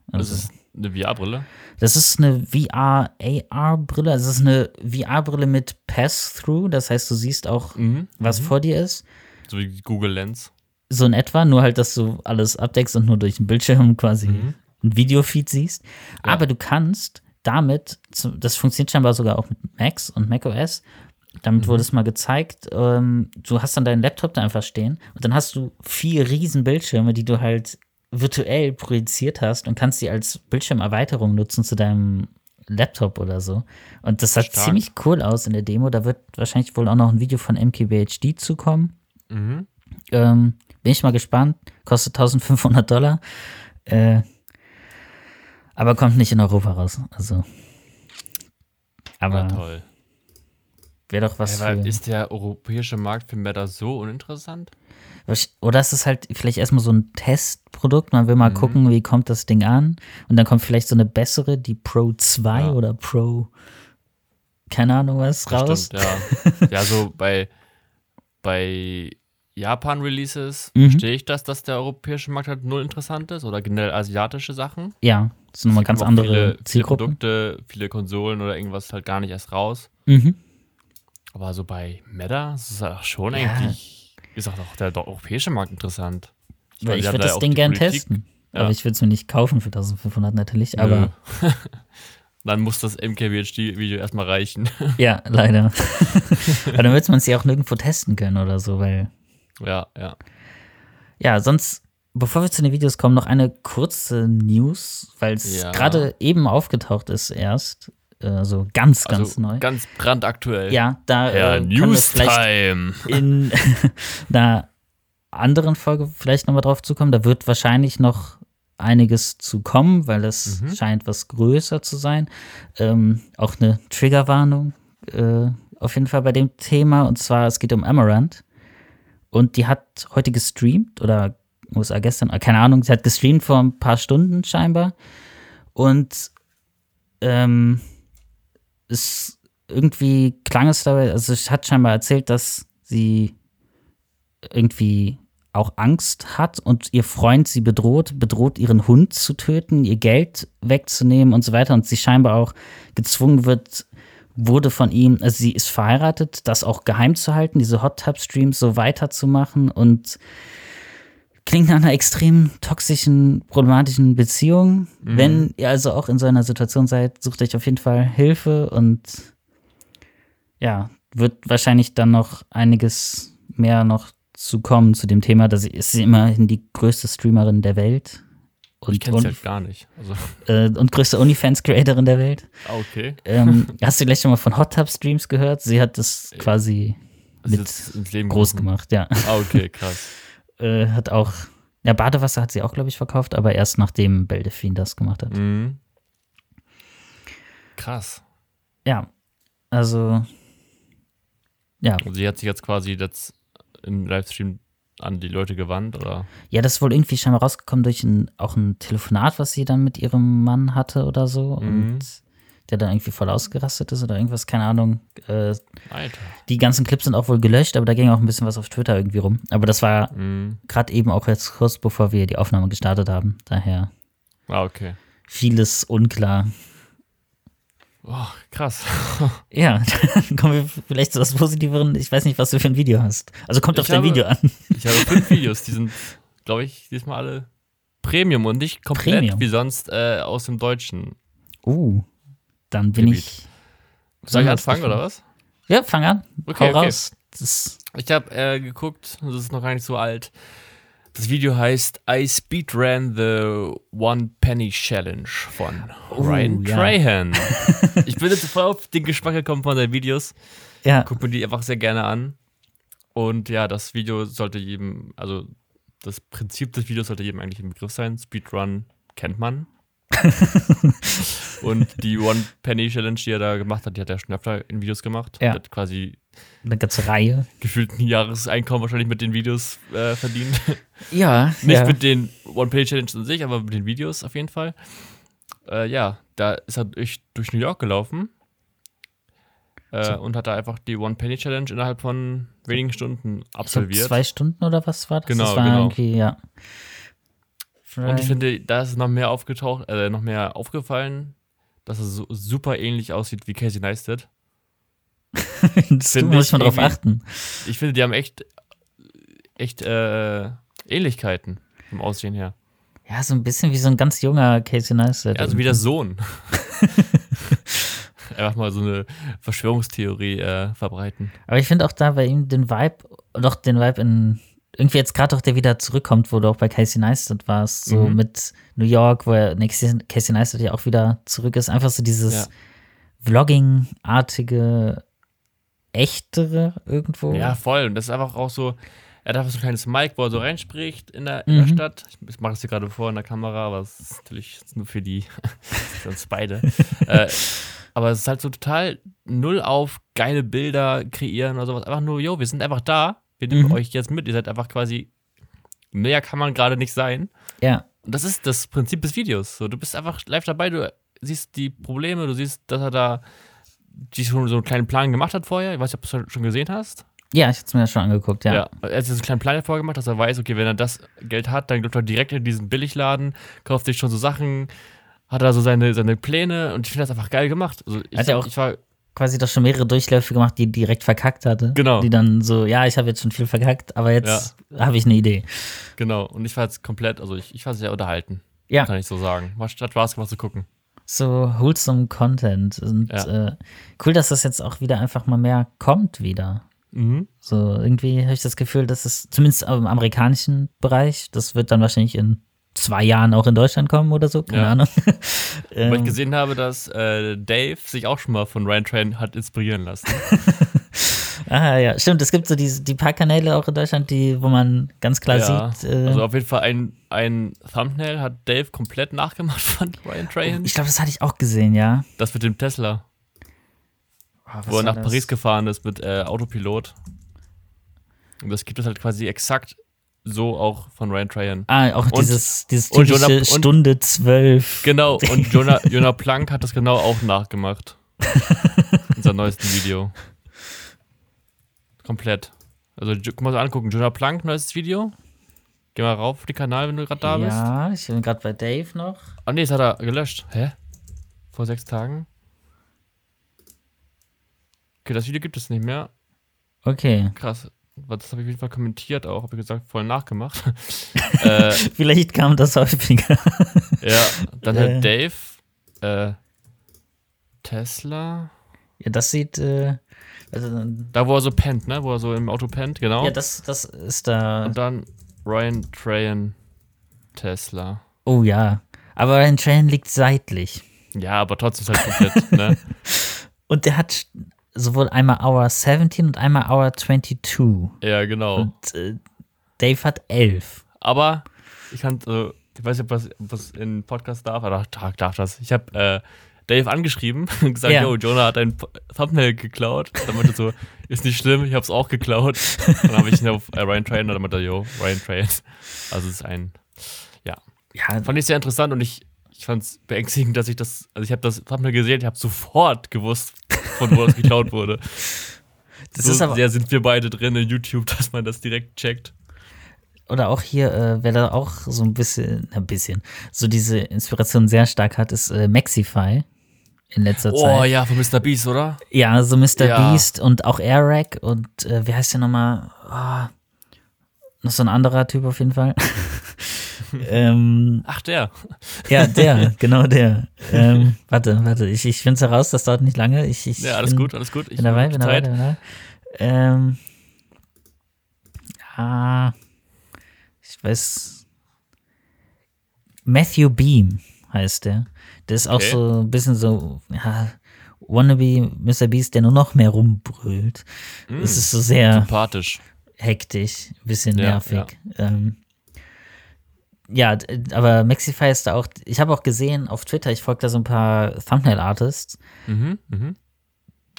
Speaker 2: Das
Speaker 1: Also,
Speaker 2: ist Eine VR-Brille?
Speaker 1: Das ist eine VR-AR-Brille. Also es ist eine VR-Brille mit Pass-Through. Das heißt, du siehst auch,
Speaker 2: Mhm.
Speaker 1: was vor dir ist.
Speaker 2: So wie Google Lens.
Speaker 1: So in etwa, nur halt, dass du alles abdeckst und nur durch den Bildschirm quasi
Speaker 2: Mhm.
Speaker 1: ein Videofeed siehst. Aber du kannst damit, das funktioniert scheinbar sogar auch mit Macs und macOS. Damit
Speaker 2: Mhm.
Speaker 1: wurde es mal gezeigt. Ähm, du hast dann deinen Laptop da einfach stehen und dann hast du vier riesen Bildschirme, die du halt virtuell projiziert hast und kannst die als Bildschirmerweiterung nutzen zu deinem Laptop oder so. Und das sah
Speaker 2: Stark.
Speaker 1: ziemlich cool aus in der Demo. Da wird wahrscheinlich wohl auch noch ein Video von MKBHD zukommen.
Speaker 2: Mhm.
Speaker 1: Ähm, bin ich mal gespannt. Kostet 1500 Dollar. Äh, aber kommt nicht in Europa raus. Also. Aber
Speaker 2: Ja, toll.
Speaker 1: wäre doch was
Speaker 2: Ja, ist der europäische Markt für Meta so uninteressant?
Speaker 1: Oder ist es halt vielleicht erstmal so ein Testprodukt? Man will mal
Speaker 2: Mhm.
Speaker 1: gucken, wie kommt das Ding an. Und dann kommt vielleicht so eine bessere, die Pro 2
Speaker 2: Ja.
Speaker 1: oder Pro. Keine Ahnung was raus.
Speaker 2: Stimmt, ja. ja, so bei, bei Japan-Releases
Speaker 1: Mhm.
Speaker 2: verstehe ich das, dass der europäische Markt halt null interessant ist oder generell asiatische Sachen.
Speaker 1: Ja, das sind nochmal ganz andere
Speaker 2: viele, viele
Speaker 1: Zielgruppen.
Speaker 2: Produkte, viele Konsolen oder irgendwas halt gar nicht erst raus.
Speaker 1: Mhm.
Speaker 2: Aber so bei Meta ist es auch schon
Speaker 1: Ja.
Speaker 2: eigentlich, ist auch noch der europäische Markt interessant.
Speaker 1: Weil ich
Speaker 2: die haben
Speaker 1: würde
Speaker 2: da
Speaker 1: das Ding gern
Speaker 2: Politik-
Speaker 1: testen.
Speaker 2: Ja.
Speaker 1: Aber ich würde es mir nicht kaufen für 1500 natürlich. Aber
Speaker 2: Dann muss das MKBHD-Video erstmal reichen.
Speaker 1: ja, leider. aber dann wird man es ja auch nirgendwo testen können oder so, weil.
Speaker 2: Ja, ja.
Speaker 1: Ja, sonst, bevor wir zu den Videos kommen, noch eine kurze News, weil es
Speaker 2: Ja.
Speaker 1: gerade eben aufgetaucht ist erst. Also ganz, ganz
Speaker 2: Also
Speaker 1: neu.
Speaker 2: ganz brandaktuell.
Speaker 1: ja, da
Speaker 2: Ja,
Speaker 1: äh, wir vielleicht
Speaker 2: Newstime.
Speaker 1: in einer anderen Folge vielleicht nochmal drauf zukommen. Da wird wahrscheinlich noch einiges zu kommen, weil es
Speaker 2: Mhm.
Speaker 1: scheint was größer zu sein. Ähm, auch eine Triggerwarnung äh, auf jeden Fall bei dem Thema. Und zwar, es geht um Amaranth. Und die hat heute gestreamt oder USA gestern, äh, keine Ahnung, sie hat gestreamt vor ein paar Stunden scheinbar. Und ähm, es irgendwie klang es dabei, also es hat scheinbar erzählt, dass sie irgendwie auch Angst hat und ihr Freund sie bedroht, bedroht ihren Hund zu töten, ihr Geld wegzunehmen und so weiter und sie scheinbar auch gezwungen wird, wurde von ihm, also sie ist verheiratet, das auch geheim zu halten, diese Hot Tub Streams so weiterzumachen und klingt nach einer extrem toxischen, problematischen Beziehung. Wenn ihr also auch in so einer Situation seid, sucht euch auf jeden Fall Hilfe und ja, wird wahrscheinlich dann noch einiges mehr noch zu kommen zu dem Thema. Da ist sie immerhin die größte Streamerin der Welt. Und,
Speaker 2: Ich sie halt gar nicht. Also,
Speaker 1: äh, und größte OnlyFans-Creatorin der Welt.
Speaker 2: ah, okay.
Speaker 1: Ähm, hast du vielleicht schon mal von Hot Tub Streams gehört? Sie hat das quasi
Speaker 2: Das
Speaker 1: mit
Speaker 2: Leben
Speaker 1: groß gemacht, ja.
Speaker 2: Ah, okay, krass.
Speaker 1: Äh, hat auch, ja, Badewasser hat sie auch, glaube ich, verkauft, aber erst nachdem Beldefin das gemacht hat.
Speaker 2: Mhm. Krass.
Speaker 1: Ja, also, ja,
Speaker 2: Und sie hat sich jetzt quasi jetzt im Livestream an die Leute gewandt, oder?
Speaker 1: ja, das ist wohl irgendwie scheinbar rausgekommen durch ein, auch ein Telefonat, was sie dann mit ihrem Mann hatte oder so
Speaker 2: Mhm.
Speaker 1: und der dann irgendwie voll ausgerastet ist oder irgendwas, keine Ahnung. Äh,
Speaker 2: Alter.
Speaker 1: die ganzen Clips sind auch wohl gelöscht, aber da ging auch ein bisschen was auf Twitter irgendwie rum. Aber das war
Speaker 2: Mhm.
Speaker 1: gerade eben auch jetzt kurz bevor wir die Aufnahme gestartet haben. Daher
Speaker 2: Ah, okay.
Speaker 1: vieles unklar.
Speaker 2: Oh, krass.
Speaker 1: Ja, dann kommen wir vielleicht zu was Positiveren. Ich weiß nicht, was du für ein Video hast. Also kommt
Speaker 2: Ich
Speaker 1: auf dein
Speaker 2: habe-
Speaker 1: Video an.
Speaker 2: Ich habe fünf Videos, die sind, glaube ich, diesmal alle Premium und nicht komplett
Speaker 1: Premium.
Speaker 2: wie sonst äh, aus dem Deutschen.
Speaker 1: Uh, dann bin
Speaker 2: Gebiet.
Speaker 1: ich.
Speaker 2: Soll ich anfangen oder was?
Speaker 1: Ja, fang an.
Speaker 2: Okay,
Speaker 1: Hau
Speaker 2: okay.
Speaker 1: raus. Das,
Speaker 2: Ich habe äh, geguckt, das ist noch gar nicht so alt. Das Video heißt I Speedran the One Penny Challenge von Ryan
Speaker 1: Oh, ja.
Speaker 2: Trahan. ich bin jetzt voll auf den Geschmack gekommen von seinen Videos.
Speaker 1: ja,
Speaker 2: Guck mir die einfach sehr gerne an. Und ja, das Video sollte jedem, also das Prinzip des Videos sollte jedem eigentlich im Begriff sein. Speedrun kennt man. Und die One Penny Challenge, die er da gemacht hat, die hat er schon öfter in Videos gemacht.
Speaker 1: Ja.
Speaker 2: Er hat quasi
Speaker 1: eine ganze Reihe.
Speaker 2: gefühlt ein Jahreseinkommen wahrscheinlich mit den Videos äh, verdient.
Speaker 1: Ja,
Speaker 2: Nicht
Speaker 1: ja.
Speaker 2: mit den One Penny Challenge an sich, aber mit den Videos auf jeden Fall. Äh, ja, da ist er durch, durch New York gelaufen. Äh,
Speaker 1: So.
Speaker 2: Und hat da einfach die One Penny Challenge innerhalb von wenigen Stunden
Speaker 1: glaub,
Speaker 2: absolviert.
Speaker 1: zwei Stunden oder was war das?
Speaker 2: Genau,
Speaker 1: das war
Speaker 2: genau.
Speaker 1: irgendwie, ja.
Speaker 2: Und ich finde, da ist noch mehr aufgetaucht, äh, noch mehr aufgefallen, dass er so super ähnlich aussieht wie Casey Neistat.
Speaker 1: das
Speaker 2: find
Speaker 1: muss
Speaker 2: ich
Speaker 1: man drauf achten.
Speaker 2: Ich finde, die haben echt, echt äh, Ähnlichkeiten vom Aussehen her.
Speaker 1: Ja, so ein bisschen wie so ein ganz junger Casey Neistat.
Speaker 2: Ja, also wie der Sohn. Einfach mal so eine Verschwörungstheorie äh, verbreiten.
Speaker 1: Aber ich finde auch da bei ihm den Vibe, doch den Vibe in, irgendwie jetzt gerade auch der wieder zurückkommt, wo du auch bei Casey Neistat warst, so
Speaker 2: Mhm.
Speaker 1: mit New York, wo er, nee, Casey Casey Neistat ja auch wieder zurück ist. Einfach so dieses
Speaker 2: Ja.
Speaker 1: Vlogging-artige, echtere irgendwo.
Speaker 2: Ja, voll. Und das ist einfach auch so, er hat einfach so ein kleines Mic, wo er so reinspricht in der, in der
Speaker 1: Mhm.
Speaker 2: Stadt. Ich mache das hier gerade vor in der Kamera, aber es ist natürlich nur für die, für uns beide. äh, aber es ist halt so total null auf geile Bilder kreieren oder sowas. Einfach nur, yo, wir sind einfach da. Wir nehmen
Speaker 1: Mhm.
Speaker 2: euch jetzt mit. Ihr seid einfach quasi, mehr kann man gerade nicht sein.
Speaker 1: ja.
Speaker 2: Und das ist das Prinzip des Videos. So, du bist einfach live dabei, du siehst die Probleme, du siehst, dass er da die schon so einen kleinen Plan gemacht hat vorher. Ich weiß nicht, ob du es schon gesehen hast.
Speaker 1: Ja, ich hab's mir schon angeguckt, ja.
Speaker 2: Ja. Er hat sich so einen kleinen Plan vorher gemacht, dass er weiß, okay, wenn er das Geld hat, dann läuft er direkt in diesen Billigladen, kauft sich schon so Sachen, hat da so seine, seine Pläne und ich finde das einfach geil gemacht. Also ich,
Speaker 1: Hat er auch-
Speaker 2: ich war,
Speaker 1: Quasi doch schon mehrere Durchläufe gemacht, die direkt verkackt hatte.
Speaker 2: Genau.
Speaker 1: Die dann so, ja, ich habe jetzt schon viel verkackt, aber jetzt habe ich eine Idee.
Speaker 2: genau, und ich war jetzt komplett, also ich, ich war sehr unterhalten,
Speaker 1: Ja.
Speaker 2: kann ich so sagen. War, hat Spaß gemacht zu gucken.
Speaker 1: So wholesome Content. Und
Speaker 2: Ja.
Speaker 1: äh, cool, dass das jetzt auch wieder einfach mal mehr kommt wieder.
Speaker 2: Mhm.
Speaker 1: So irgendwie habe ich das Gefühl, dass es zumindest im amerikanischen Bereich, das wird dann wahrscheinlich in zwei Jahren auch in Deutschland kommen oder so, keine
Speaker 2: Ja.
Speaker 1: Ahnung.
Speaker 2: Weil ich
Speaker 1: ähm,
Speaker 2: gesehen habe, dass äh, Dave sich auch schon mal von Ryan Train hat inspirieren lassen.
Speaker 1: ah ja, stimmt, es gibt so diese, die paar Kanäle auch in Deutschland, die, wo man ganz klar
Speaker 2: Ja,
Speaker 1: sieht. Äh,
Speaker 2: also auf jeden Fall ein, ein Thumbnail hat Dave komplett nachgemacht von Ryan Trahan.
Speaker 1: ich glaube, das hatte ich auch gesehen, ja.
Speaker 2: Das mit dem Tesla,
Speaker 1: Oh,
Speaker 2: wo er nach Paris gefahren ist mit äh, Autopilot. Und das gibt es halt quasi exakt so auch von Ryan Trahan.
Speaker 1: Ah, auch
Speaker 2: Und-
Speaker 1: dieses, dieses
Speaker 2: und
Speaker 1: typische
Speaker 2: Jonah- und-
Speaker 1: Stunde zwölf.
Speaker 2: Genau, und Jonah, Jonah Plank hat das genau auch nachgemacht. In seinem neuesten Video. Komplett. Also, guck mal angucken. Jonah Plank, neuestes Video. Geh mal rauf auf den Kanal, wenn du gerade da bist.
Speaker 1: Ja, ich bin gerade bei Dave noch.
Speaker 2: Ah, nee, das hat er gelöscht. Hä? Vor sechs Tagen? Okay, das Video gibt es nicht mehr.
Speaker 1: Okay.
Speaker 2: Krass. Das habe ich auf jeden Fall kommentiert auch. Habe ich gesagt, voll nachgemacht. äh,
Speaker 1: Vielleicht kam das häufiger.
Speaker 2: ja, dann
Speaker 1: Äh.
Speaker 2: halt Dave. Äh, Tesla.
Speaker 1: Ja, das sieht, äh, also,
Speaker 2: Da, wo er so pennt, ne? Wo er so im Auto pennt, genau.
Speaker 1: ja, das, das ist da.
Speaker 2: Und dann Ryan Trahan Tesla.
Speaker 1: Oh ja. Aber ein Train liegt seitlich.
Speaker 2: Ja, aber trotzdem ist halt komplett, ne?
Speaker 1: Und der hat sowohl einmal Hour 17 und einmal Hour 22.
Speaker 2: Ja, genau.
Speaker 1: Und äh, Dave hat 11.
Speaker 2: Aber ich kann, also, ich weiß nicht, ob was, was in Podcast darf, aber darf, darf das. Ich habe äh, Dave angeschrieben und gesagt,
Speaker 1: Ja.
Speaker 2: yo, Jonah hat ein Thumbnail geklaut. Dann meinte er so, ist nicht schlimm, ich habe es auch geklaut. Und dann habe ich ihn auf äh, Ryan Trahan und dann meinte er, yo, Ryan Trahan. Also es ist ein, ja.
Speaker 1: Ja,
Speaker 2: Fand ich sehr interessant und ich, ich fand es beängstigend, dass ich das, also ich habe das Thumbnail gesehen, ich habe sofort gewusst, von wo das geklaut wurde.
Speaker 1: das
Speaker 2: so
Speaker 1: ist aber.
Speaker 2: sehr sind wir beide drin in YouTube, dass man das direkt checkt.
Speaker 1: Oder auch hier, äh, wer da auch so ein bisschen, ein bisschen, so diese Inspiration sehr stark hat, ist äh, Maxify in letzter
Speaker 2: Oh
Speaker 1: Zeit.
Speaker 2: ja, von Mr. Beast, oder?
Speaker 1: Ja, so Mr.
Speaker 2: Ja.
Speaker 1: Beast und auch Airrack und äh, wie heißt der nochmal? Ah, noch so ein anderer Typ auf jeden Fall. ähm,
Speaker 2: Ach, der.
Speaker 1: ja, der, genau der. Ähm, warte, warte, ich, ich finde es heraus, das dauert nicht lange. Ich, ich
Speaker 2: Ja, alles
Speaker 1: bin,
Speaker 2: gut, alles gut. Ich
Speaker 1: Bin dabei, bin dabei,
Speaker 2: Zeit.
Speaker 1: bin dabei. Ähm, ah, ich weiß. Matthew Beam heißt der. Der ist auch
Speaker 2: Okay.
Speaker 1: so ein bisschen so, ja, wannabe Mr. Beast, der nur noch mehr rumbrüllt.
Speaker 2: Mm,
Speaker 1: Es ist so sehr
Speaker 2: sympathisch.
Speaker 1: hektisch, ein bisschen
Speaker 2: Ja,
Speaker 1: nervig. Ja, ähm, ja aber Maxify ist da auch, ich habe auch gesehen auf Twitter, ich folge da so ein paar Thumbnail-Artists,
Speaker 2: Mhm, mhm.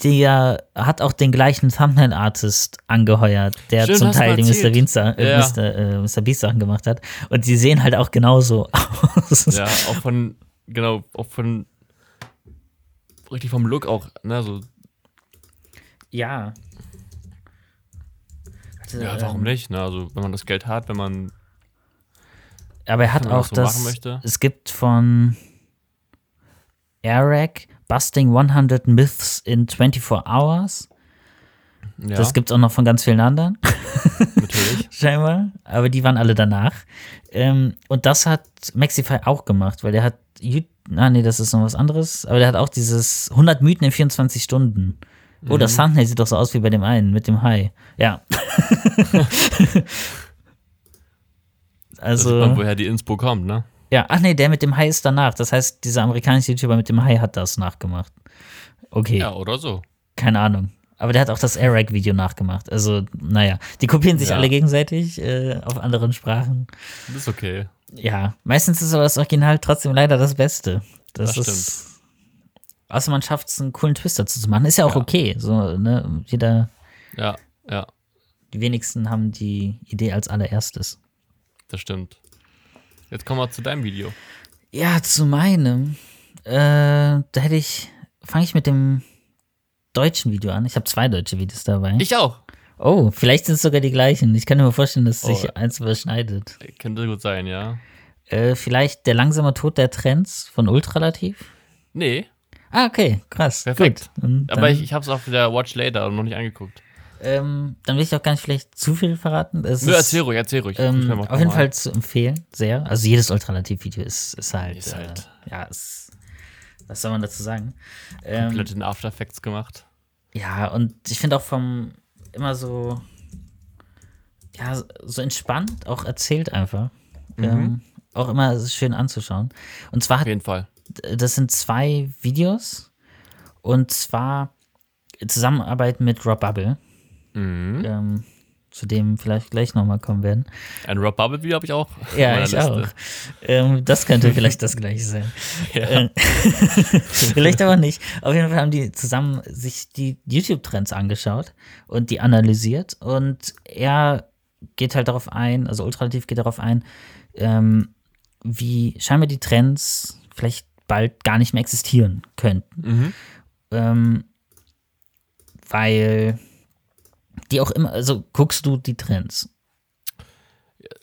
Speaker 1: der hat auch den gleichen Thumbnail-Artist angeheuert, der
Speaker 2: Stimmt,
Speaker 1: zum Teil die Mr.
Speaker 2: erzählt.
Speaker 1: Beast, äh,
Speaker 2: Ja.
Speaker 1: Mr. Äh, Mr. Beast Sachen gemacht hat. Und die sehen halt auch genauso aus.
Speaker 2: Ja, auch von, genau, auch von, richtig vom Look auch, ne, so,
Speaker 1: ja. Warte,
Speaker 2: ja,
Speaker 1: ähm,
Speaker 2: warum nicht, ne, also, wenn man das Geld hat, wenn man,
Speaker 1: Aber er hat auch
Speaker 2: das so.
Speaker 1: Es gibt von Eric Busting 100 Myths in 24 Hours.
Speaker 2: Ja,
Speaker 1: Das gibt's auch noch von ganz vielen anderen,
Speaker 2: natürlich.
Speaker 1: scheinbar. Aber die waren alle danach. Ähm, und das hat Maxify auch gemacht, weil der hat. Ah, nee, das ist noch was anderes. Aber der hat auch dieses 100 Mythen in 24 Stunden. Oh,
Speaker 2: Mhm.
Speaker 1: das Thumbnail sieht doch so aus wie bei dem einen mit dem Hai. Ja. Also.
Speaker 2: man, woher die Inspo kommt, ne?
Speaker 1: Ja, ach nee, der mit dem Hai ist danach. Das heißt, dieser amerikanische YouTuber mit dem Hai hat das nachgemacht. Okay,
Speaker 2: Ja, oder so.
Speaker 1: keine Ahnung. Aber der hat auch das Eric-Video nachgemacht. Also, naja, die kopieren sich
Speaker 2: Ja.
Speaker 1: alle gegenseitig äh, auf anderen Sprachen.
Speaker 2: Das ist okay.
Speaker 1: Ja, meistens ist aber das Original trotzdem leider das Beste. Das,
Speaker 2: Das
Speaker 1: ist. Außer man schafft es, einen coolen Twist dazu zu machen. Ist ja auch
Speaker 2: Ja.
Speaker 1: okay. So, ne, jeder,
Speaker 2: Ja, ja,
Speaker 1: die wenigsten haben die Idee als allererstes.
Speaker 2: das stimmt. Jetzt kommen wir zu deinem Video.
Speaker 1: Ja, zu meinem. Äh, da hätte ich. Fange ich mit dem deutschen Video an. Ich habe zwei deutsche Videos dabei.
Speaker 2: Ich auch.
Speaker 1: oh, vielleicht sind es sogar die gleichen. Ich kann mir vorstellen, dass
Speaker 2: Oh.
Speaker 1: sich eins überschneidet.
Speaker 2: Könnte gut sein, ja.
Speaker 1: Äh, vielleicht der langsame Tod der Trends von Ultralativ.
Speaker 2: Nee,
Speaker 1: Ah, okay, krass.
Speaker 2: Perfekt.
Speaker 1: Gut.
Speaker 2: Aber ich, ich habe es auf der Watch Later noch nicht angeguckt.
Speaker 1: ähm, dann will ich auch gar nicht vielleicht zu viel verraten. Es
Speaker 2: Nö,
Speaker 1: ist,
Speaker 2: erzähl ruhig, erzähl ruhig.
Speaker 1: Ähm, auf jeden. Fall zu empfehlen, sehr. Also jedes Ultralativ-Video ist, ist halt,
Speaker 2: Ist halt-
Speaker 1: äh, ja, ist, was soll man dazu sagen? Ähm,
Speaker 2: Komplett in After Effects gemacht.
Speaker 1: ja, und ich finde auch vom immer so, ja, so entspannt auch erzählt einfach.
Speaker 2: Mhm.
Speaker 1: Ähm, auch immer schön anzuschauen. Und zwar
Speaker 2: Auf
Speaker 1: hat
Speaker 2: jeden Fall.
Speaker 1: das sind zwei Videos und zwar Zusammenarbeit mit Rob Bubble,
Speaker 2: Mhm.
Speaker 1: ähm, zu dem vielleicht gleich nochmal kommen werden.
Speaker 2: Ein Rob Bubble Video habe ich auch.
Speaker 1: Ja, ich
Speaker 2: Liste.
Speaker 1: auch. Ähm, das könnte vielleicht das gleiche sein.
Speaker 2: Ja.
Speaker 1: Äh, vielleicht aber nicht. Auf jeden Fall haben die zusammen sich die YouTube-Trends angeschaut und die analysiert und er geht halt darauf ein, also Ultralativ geht darauf ein, ähm, wie scheinbar die Trends vielleicht bald gar nicht mehr existieren könnten.
Speaker 2: Mhm.
Speaker 1: Ähm, weil die auch immer, also guckst du die Trends.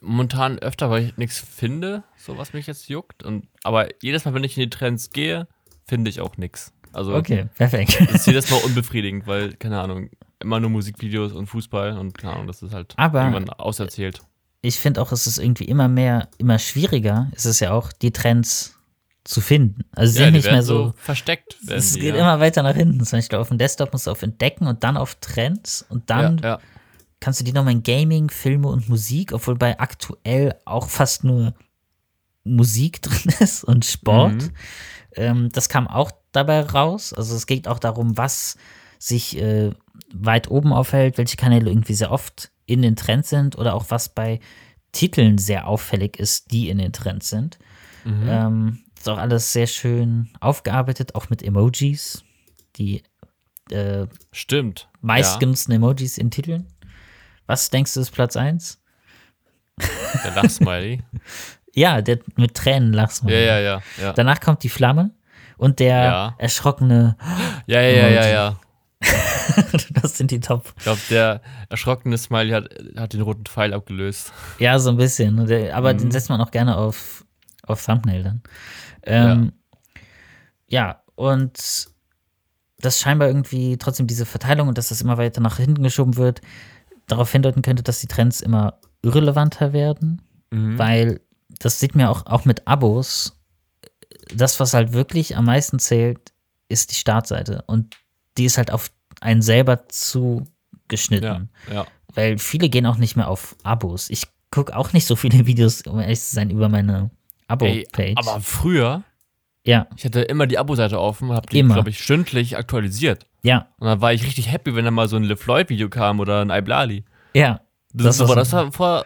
Speaker 2: Momentan öfter, weil ich nichts finde, so was mich jetzt juckt. Und, aber jedes Mal, wenn ich in die Trends gehe, finde ich auch nichts. Also
Speaker 1: Okay, perfekt.
Speaker 2: das ist jedes Mal unbefriedigend, weil, keine Ahnung, immer nur Musikvideos und Fußball und keine Ahnung, das ist halt
Speaker 1: Aber-
Speaker 2: irgendwann auserzählt.
Speaker 1: ich finde auch, es ist irgendwie immer mehr, immer schwieriger, ist es ja auch, die Trends zu finden. Also sie
Speaker 2: Ja,
Speaker 1: sind nicht mehr
Speaker 2: werden
Speaker 1: so.
Speaker 2: versteckt.
Speaker 1: Es
Speaker 2: die,
Speaker 1: geht
Speaker 2: ja.
Speaker 1: immer weiter nach hinten. Zum Beispiel auf dem Desktop musst du auf Entdecken und dann auf Trends und dann
Speaker 2: ja, ja.
Speaker 1: kannst du die nochmal in Gaming, Filme und Musik, obwohl bei aktuell auch fast nur Musik drin ist und Sport.
Speaker 2: Mhm.
Speaker 1: Ähm, das kam auch dabei raus. Also es geht auch darum, was sich äh, weit oben aufhält, welche Kanäle irgendwie sehr oft in den Trends sind oder auch was bei Titeln sehr auffällig ist, die in den Trends sind.
Speaker 2: Mhm.
Speaker 1: Ähm, ist auch alles sehr schön aufgearbeitet, auch mit Emojis, die äh,
Speaker 2: Stimmt.
Speaker 1: meistgenutzten Emojis in Titeln. Was denkst du ist Platz 1?
Speaker 2: Ja, der Lachsmiley.
Speaker 1: Ja, der mit Tränen lachst
Speaker 2: ja, ja, ja. Ja,
Speaker 1: Danach kommt die Flamme und der
Speaker 2: Ja.
Speaker 1: erschrockene,
Speaker 2: ja, ja, ja, ja.
Speaker 1: das sind die Top.
Speaker 2: Ich glaube, der erschrockene Smiley hat, hat den roten Pfeil abgelöst.
Speaker 1: Ja, so ein bisschen. Aber den setzt man auch gerne auf, auf Thumbnail dann. Ähm, ja. und dass scheinbar irgendwie trotzdem diese Verteilung und dass das immer weiter nach hinten geschoben wird, darauf hindeuten könnte, dass die Trends immer irrelevanter werden,
Speaker 2: Mhm.
Speaker 1: weil das sieht man auch, auch mit Abos. Das, was halt wirklich am meisten zählt, ist die Startseite. Und die ist halt auf einen selber zugeschnitten.
Speaker 2: Ja, ja.
Speaker 1: Weil viele gehen auch nicht mehr auf Abos. Ich gucke auch nicht so viele Videos, um ehrlich zu sein, über meine Abo-Page.
Speaker 2: aber früher,
Speaker 1: Ja,
Speaker 2: ich hatte immer die Abo-Seite offen und habe die, glaube ich, stündlich aktualisiert.
Speaker 1: ja,
Speaker 2: Und dann war ich richtig happy, wenn da mal so ein LeFloid-Video kam oder ein Iblali.
Speaker 1: ja.
Speaker 2: Das, das,
Speaker 1: so-
Speaker 2: das war vor,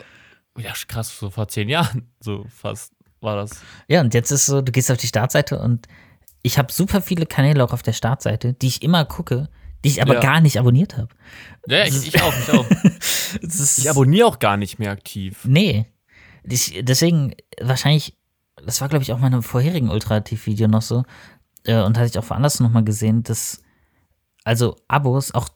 Speaker 2: ja krass, so vor zehn Jahren, so fast war das.
Speaker 1: Ja, und jetzt ist so, du gehst auf die Startseite und ich habe super viele Kanäle auch auf der Startseite, die ich immer gucke, die ich aber
Speaker 2: Ja.
Speaker 1: gar nicht abonniert habe.
Speaker 2: Ja, ja, ich, ich auch, ich auch. Ich abonniere auch gar nicht mehr aktiv.
Speaker 1: Nee. Ich, deswegen, wahrscheinlich, das war, glaube ich, auch meinem vorherigen Ultrativ-Video noch so, äh, und hatte ich auch woanders nochmal gesehen, dass, also Abos, auch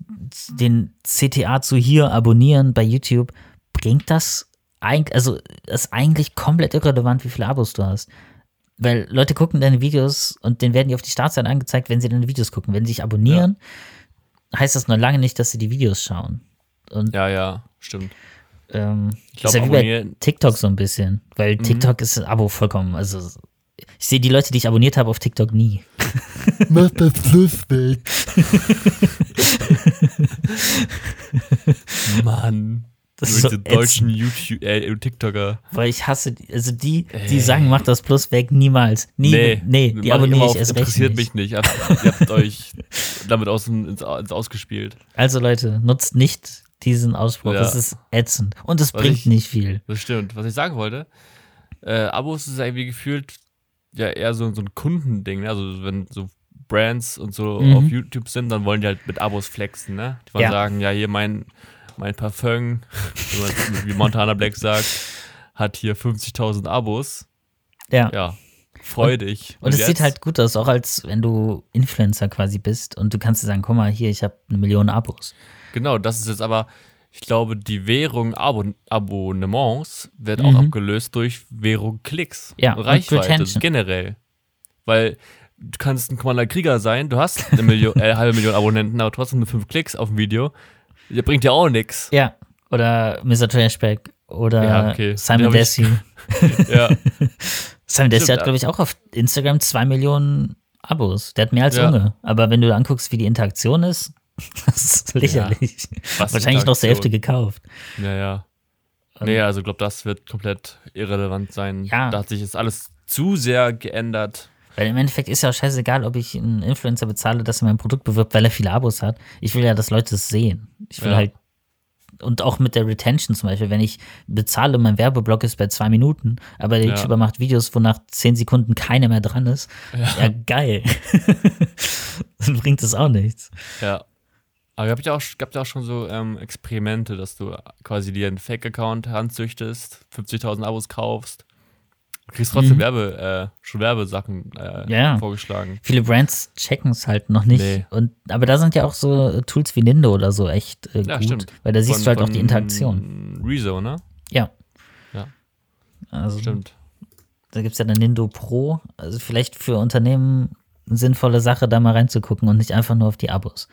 Speaker 1: den CTA zu hier abonnieren bei YouTube, bringt das eigentlich, also das ist eigentlich komplett irrelevant, wie viele Abos du hast. Weil Leute gucken deine Videos und denen werden die auf die Startseite angezeigt, wenn sie deine Videos gucken. Wenn sie dich abonnieren, heißt das noch lange nicht, dass sie die Videos schauen. Und
Speaker 2: Ja, ja, stimmt.
Speaker 1: Ähm,
Speaker 2: Ich glaube,
Speaker 1: ja wie bei
Speaker 2: abonnieren.
Speaker 1: TikTok so ein bisschen. Weil
Speaker 2: Mhm.
Speaker 1: TikTok ist ein Abo vollkommen. Also ich sehe die Leute, die ich abonniert habe auf TikTok nie.
Speaker 3: Mach das Plus weg.
Speaker 2: Mann.
Speaker 1: Das ist so
Speaker 2: diese deutschen YouTube, äh, TikToker.
Speaker 1: Weil ich hasse, die- also die, die
Speaker 2: Ey.
Speaker 1: sagen, mach das Plus weg, niemals. Nie, nee, nee die
Speaker 2: ich
Speaker 1: abonniere ich
Speaker 2: auf,
Speaker 1: erst recht
Speaker 2: Interessiert
Speaker 1: nicht.
Speaker 2: mich nicht. Ihr habt, ihr habt euch damit aus, ins, ins Ausgespielt.
Speaker 1: Also Leute, nutzt nicht diesen Ausspruch.
Speaker 2: Ja.
Speaker 1: Das ist ätzend. Und es
Speaker 2: Was
Speaker 1: bringt
Speaker 2: ich-
Speaker 1: nicht viel.
Speaker 2: Das stimmt. Was ich sagen wollte, äh, Abos ist irgendwie gefühlt ja eher so, so ein Kundending. Ne? Also wenn so Brands und so
Speaker 1: Mhm.
Speaker 2: auf YouTube sind, dann wollen die halt mit Abos flexen. Ne? Die wollen
Speaker 1: Ja.
Speaker 2: sagen, ja, hier mein, mein Parfum, wie Montana Black sagt, hat hier 50.000 Abos.
Speaker 1: Ja.
Speaker 2: Ja, freu dich.
Speaker 1: Und es sieht halt gut aus, auch als wenn du Influencer quasi bist und du kannst dir sagen, guck mal, hier, ich habe eine Million Abos.
Speaker 2: Genau, das ist jetzt aber, ich glaube, die Währung Abon Abonnements wird auch
Speaker 1: Mhm.
Speaker 2: abgelöst durch Währung Klicks.
Speaker 1: Ja, und
Speaker 2: Reichweite generell. Weil du kannst ein Commander Krieger sein, du hast eine Million, äh, halbe Million Abonnenten, aber trotzdem nur fünf Klicks auf ein Video. Der bringt dir auch nichts.
Speaker 1: Ja. Oder Mr. Trashback oder
Speaker 2: Ja, okay.
Speaker 1: Simon Desi.
Speaker 2: Ja,
Speaker 1: Simon Desi hat, glaube ich, auch auf Instagram zwei Millionen Abos. Der hat mehr als
Speaker 2: Ja.
Speaker 1: Unge. Aber wenn du anguckst, wie die Interaktion ist, das ist lächerlich.
Speaker 2: was
Speaker 1: Wahrscheinlich noch zur Hälfte gekauft.
Speaker 2: Ja, ja. Nee, also ich glaube, das wird komplett irrelevant sein.
Speaker 1: Ja.
Speaker 2: Da hat sich jetzt alles zu sehr geändert.
Speaker 1: Weil im Endeffekt ist ja auch scheißegal, ob ich einen Influencer bezahle, dass er mein Produkt bewirbt, weil er viele Abos hat. Ich will ja, dass Leute es sehen. Ich will
Speaker 2: Ja.
Speaker 1: halt. Und auch mit der Retention zum Beispiel, wenn ich bezahle, mein Werbeblock ist bei zwei Minuten, aber der
Speaker 2: Ja.
Speaker 1: YouTuber macht Videos, wo nach zehn Sekunden keiner mehr dran ist. Ja, geil. Dann bringt es auch nichts.
Speaker 2: Ja. Aber gab ja auch, gab ja auch schon so ähm, Experimente, dass du quasi dir einen Fake-Account heranzüchtest, 50.000 Abos kaufst. Du kriegst trotzdem
Speaker 1: Mhm.
Speaker 2: Werbe, äh, schon Werbesachen äh,
Speaker 1: Ja,
Speaker 2: vorgeschlagen.
Speaker 1: Viele Brands checken es halt noch nicht.
Speaker 2: Nee.
Speaker 1: Und, aber da sind ja auch so Tools wie Nindo oder so echt äh,
Speaker 2: Ja,
Speaker 1: gut.
Speaker 2: stimmt.
Speaker 1: Weil da siehst
Speaker 2: Von-
Speaker 1: du halt auch die Interaktion.
Speaker 2: Rezo, ne?
Speaker 1: Ja.
Speaker 2: Ja.
Speaker 1: Also,
Speaker 2: Stimmt.
Speaker 1: Da gibt es ja eine Nindo Pro. Also vielleicht für Unternehmen eine sinnvolle Sache, da mal reinzugucken und nicht einfach nur auf die Abos.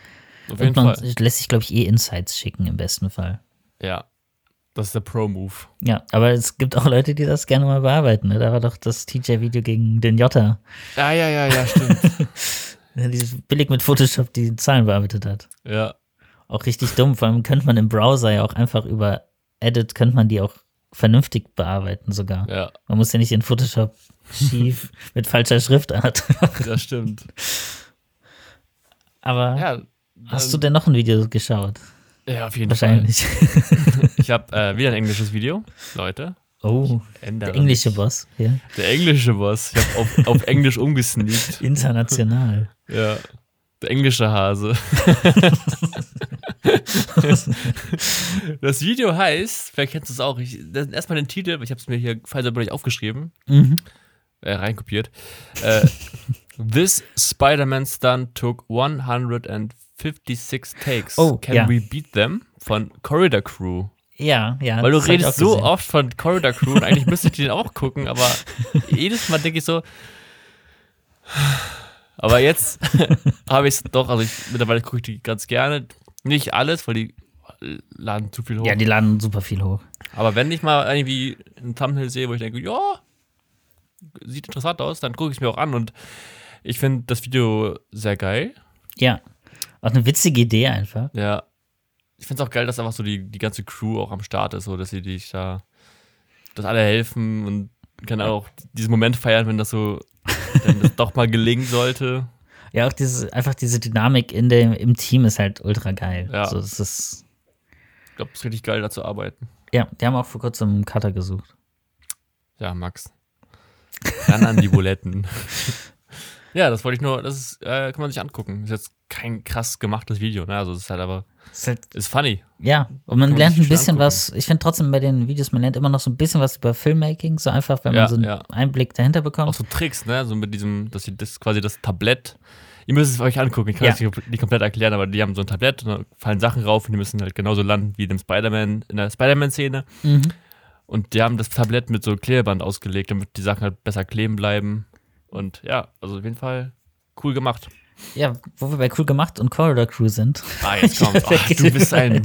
Speaker 2: Auf jeden
Speaker 1: und man
Speaker 2: Fall.
Speaker 1: lässt sich, glaube ich, eh Insights schicken im besten Fall.
Speaker 2: Ja. Das ist der Pro-Move.
Speaker 1: Ja, aber es gibt auch Leute, die das gerne mal bearbeiten. Ne? Da war doch das TJ-Video gegen den Jota,
Speaker 2: Ja, ja, ja, ja, stimmt.
Speaker 1: dieses billig mit Photoshop die Zahlen bearbeitet hat.
Speaker 2: ja.
Speaker 1: Auch richtig dumm. Vor allem könnte man im Browser ja auch einfach über Edit, könnte man die auch vernünftig bearbeiten sogar.
Speaker 2: Ja,
Speaker 1: Man muss ja nicht in Photoshop schief mit falscher Schriftart.
Speaker 2: das stimmt.
Speaker 1: Aber
Speaker 2: Ja,
Speaker 1: hast du denn noch ein Video geschaut?
Speaker 2: Ja, auf jeden
Speaker 1: Wahrscheinlich.
Speaker 2: Fall. Ich habe äh, wieder ein englisches Video, Leute.
Speaker 1: Oh, der englische. Boss. Ja.
Speaker 2: Der englische Boss. Ich habe auf, auf Englisch umgesneakt.
Speaker 1: International.
Speaker 2: Ja. Der englische Hase. das Video heißt, vielleicht kennst du es auch, ich, das, erstmal den Titel, ich habe es mir hier falsch aufgeschrieben,
Speaker 1: Mhm.
Speaker 2: äh, reinkopiert. Äh, This Spider-Man stunt took 156 takes.
Speaker 1: Oh,
Speaker 2: Can
Speaker 1: ja.
Speaker 2: we beat them? Von Corridor Crew.
Speaker 1: Ja, ja.
Speaker 2: Weil du redest so oft von Corridor Crew und eigentlich müsste ich den auch gucken, aber jedes Mal denke ich so. Aber jetzt habe ich es doch, also ich, mittlerweile gucke ich die ganz gerne. Nicht alles, weil die laden zu viel hoch.
Speaker 1: Ja, die laden super viel hoch.
Speaker 2: aber wenn ich mal irgendwie ein Thumbnail sehe, wo ich denke, ja, sieht interessant aus, dann gucke ich es mir auch an und ich finde das Video sehr geil.
Speaker 1: Ja. Auch eine witzige Idee einfach.
Speaker 2: Ja. Ich finde es auch geil, dass einfach so die, die ganze Crew auch am Start ist, so dass sie dich da, dass alle helfen und kann auch diesen Moment feiern, wenn das so dann das doch mal gelingen sollte.
Speaker 1: Ja, auch diese, einfach diese Dynamik in dem, im Team ist halt ultra geil.
Speaker 2: Ja.
Speaker 1: So, es ist,
Speaker 2: Ich glaube, es ist richtig geil, da zu arbeiten.
Speaker 1: ja, die haben auch vor kurzem einen Cutter gesucht.
Speaker 2: Ja, Max. Ran an die Buletten. ja, das wollte ich nur, das ist, äh, kann man sich angucken. Ist jetzt kein krass gemachtes Video, ne? Also es ist halt aber,
Speaker 1: Ist halt,
Speaker 2: ist funny.
Speaker 1: ja, und man
Speaker 2: man
Speaker 1: lernt ein bisschen was. Ich finde trotzdem bei den Videos, man lernt immer noch so ein bisschen was über Filmmaking, so einfach, wenn
Speaker 2: Ja,
Speaker 1: man so einen
Speaker 2: ja.
Speaker 1: Einblick dahinter bekommt.
Speaker 2: Auch so Tricks, ne? So mit diesem, dass sie das quasi das Tablett. Ihr müsst es euch angucken, ich kann
Speaker 1: Ja.
Speaker 2: es nicht, nicht komplett erklären, aber die haben so ein Tablett und da fallen Sachen rauf und die müssen halt genauso landen wie dem Spider-Man in der Spider-Man-Szene.
Speaker 1: Mhm.
Speaker 2: Und die haben das Tablett mit so Klebeband ausgelegt, damit die Sachen halt besser kleben bleiben. Und ja, also auf jeden Fall cool gemacht.
Speaker 1: Ja, wo wir bei cool gemacht und Corridor Crew sind.
Speaker 2: Ah, jetzt kommt's. Ach, du bist ein,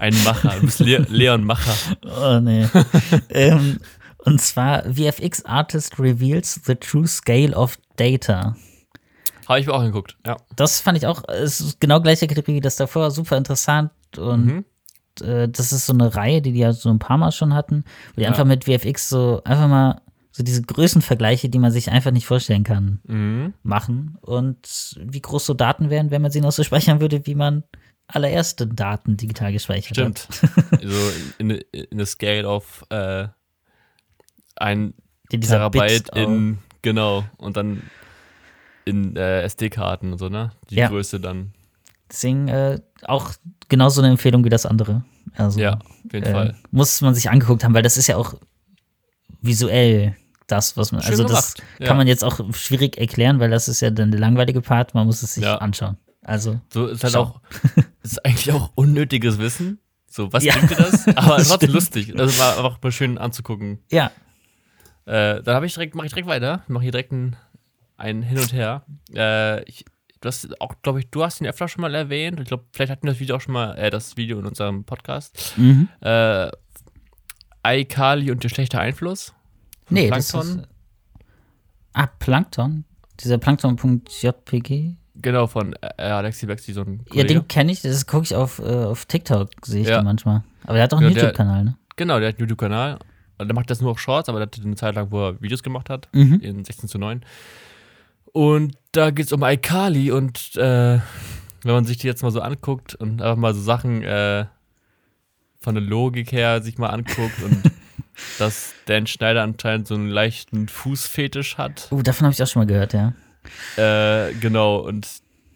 Speaker 2: ein Macher. Du bist Le Leon Macher.
Speaker 1: Oh nee. ähm, und zwar VFX Artist reveals the true scale of data.
Speaker 2: Habe ich mir auch angeguckt, ja.
Speaker 1: Das fand ich auch, es ist genau gleiche Kategorie wie das davor, super interessant und
Speaker 2: Mhm.
Speaker 1: äh, das ist so eine Reihe, die die ja so ein paar Mal schon hatten, wo die
Speaker 2: Ja.
Speaker 1: einfach mit VFX so einfach mal so diese Größenvergleiche, die man sich einfach nicht vorstellen kann,
Speaker 2: Mhm.
Speaker 1: machen und wie groß so Daten wären, wenn man sie noch so speichern würde, wie man allererste Daten digital gespeichert
Speaker 2: Stimmt.
Speaker 1: hat.
Speaker 2: so in, in der Scale of äh, ein
Speaker 1: dieser
Speaker 2: Terabyte
Speaker 1: Bit
Speaker 2: in, genau, und dann in äh, SD-Karten und so, ne? Die
Speaker 1: Ja.
Speaker 2: Größe dann.
Speaker 1: Deswegen äh, auch genauso eine Empfehlung wie das andere. Also,
Speaker 2: Ja, auf jeden
Speaker 1: äh,
Speaker 2: Fall.
Speaker 1: muss man sich angeguckt haben, weil das ist ja auch visuell das, was man,
Speaker 2: Schön
Speaker 1: also das
Speaker 2: gemacht, ja.
Speaker 1: kann man jetzt auch schwierig erklären, weil das ist ja dann der langweilige Part, man muss es sich
Speaker 2: Ja.
Speaker 1: anschauen. Also,
Speaker 2: So ist halt
Speaker 1: Schau.
Speaker 2: auch, ist eigentlich auch unnötiges Wissen. So, was
Speaker 1: Ja.
Speaker 2: bringt dir das? Aber
Speaker 1: Das
Speaker 2: trotzdem
Speaker 1: stimmt.
Speaker 2: lustig. Das war einfach mal schön anzugucken.
Speaker 1: ja,
Speaker 2: Äh, dann habe ich direkt, mache ich direkt weiter. Mache hier direkt ein, ein Hin und Her. Äh, ich, du hast auch, glaube ich, du hast ihn öfter schon mal erwähnt. Ich glaube, vielleicht hatten wir das Video auch schon mal, äh, das Video in unserem Podcast.
Speaker 1: mhm.
Speaker 2: Äh, iCarly und der schlechte Einfluss. Von
Speaker 1: nee,
Speaker 2: Plankton.
Speaker 1: ist, ah, Plankton, dieser Plankton.jpg.
Speaker 2: Genau, von äh, Alexi Bexi, so ein
Speaker 1: Ja,
Speaker 2: Kollege.
Speaker 1: den kenne ich, das gucke ich auf, äh, auf TikTok, sehe ich
Speaker 2: Ja.
Speaker 1: den manchmal. Aber der hat auch einen
Speaker 2: Ja, der-
Speaker 1: YouTube-Kanal, ne?
Speaker 2: Genau, der hat einen YouTube-Kanal. Der macht das nur auf Shorts, aber der hatte eine Zeit lang, wo er Videos gemacht hat.
Speaker 1: Mhm.
Speaker 2: in 16 zu 9. Und da geht es um iCarly und äh, wenn man sich die jetzt mal so anguckt und einfach mal so Sachen äh, von der Logik her sich mal anguckt und dass Dan Schneider anscheinend so einen leichten Fußfetisch hat.
Speaker 1: Uh, davon habe ich auch schon mal gehört, ja.
Speaker 2: Äh, genau, und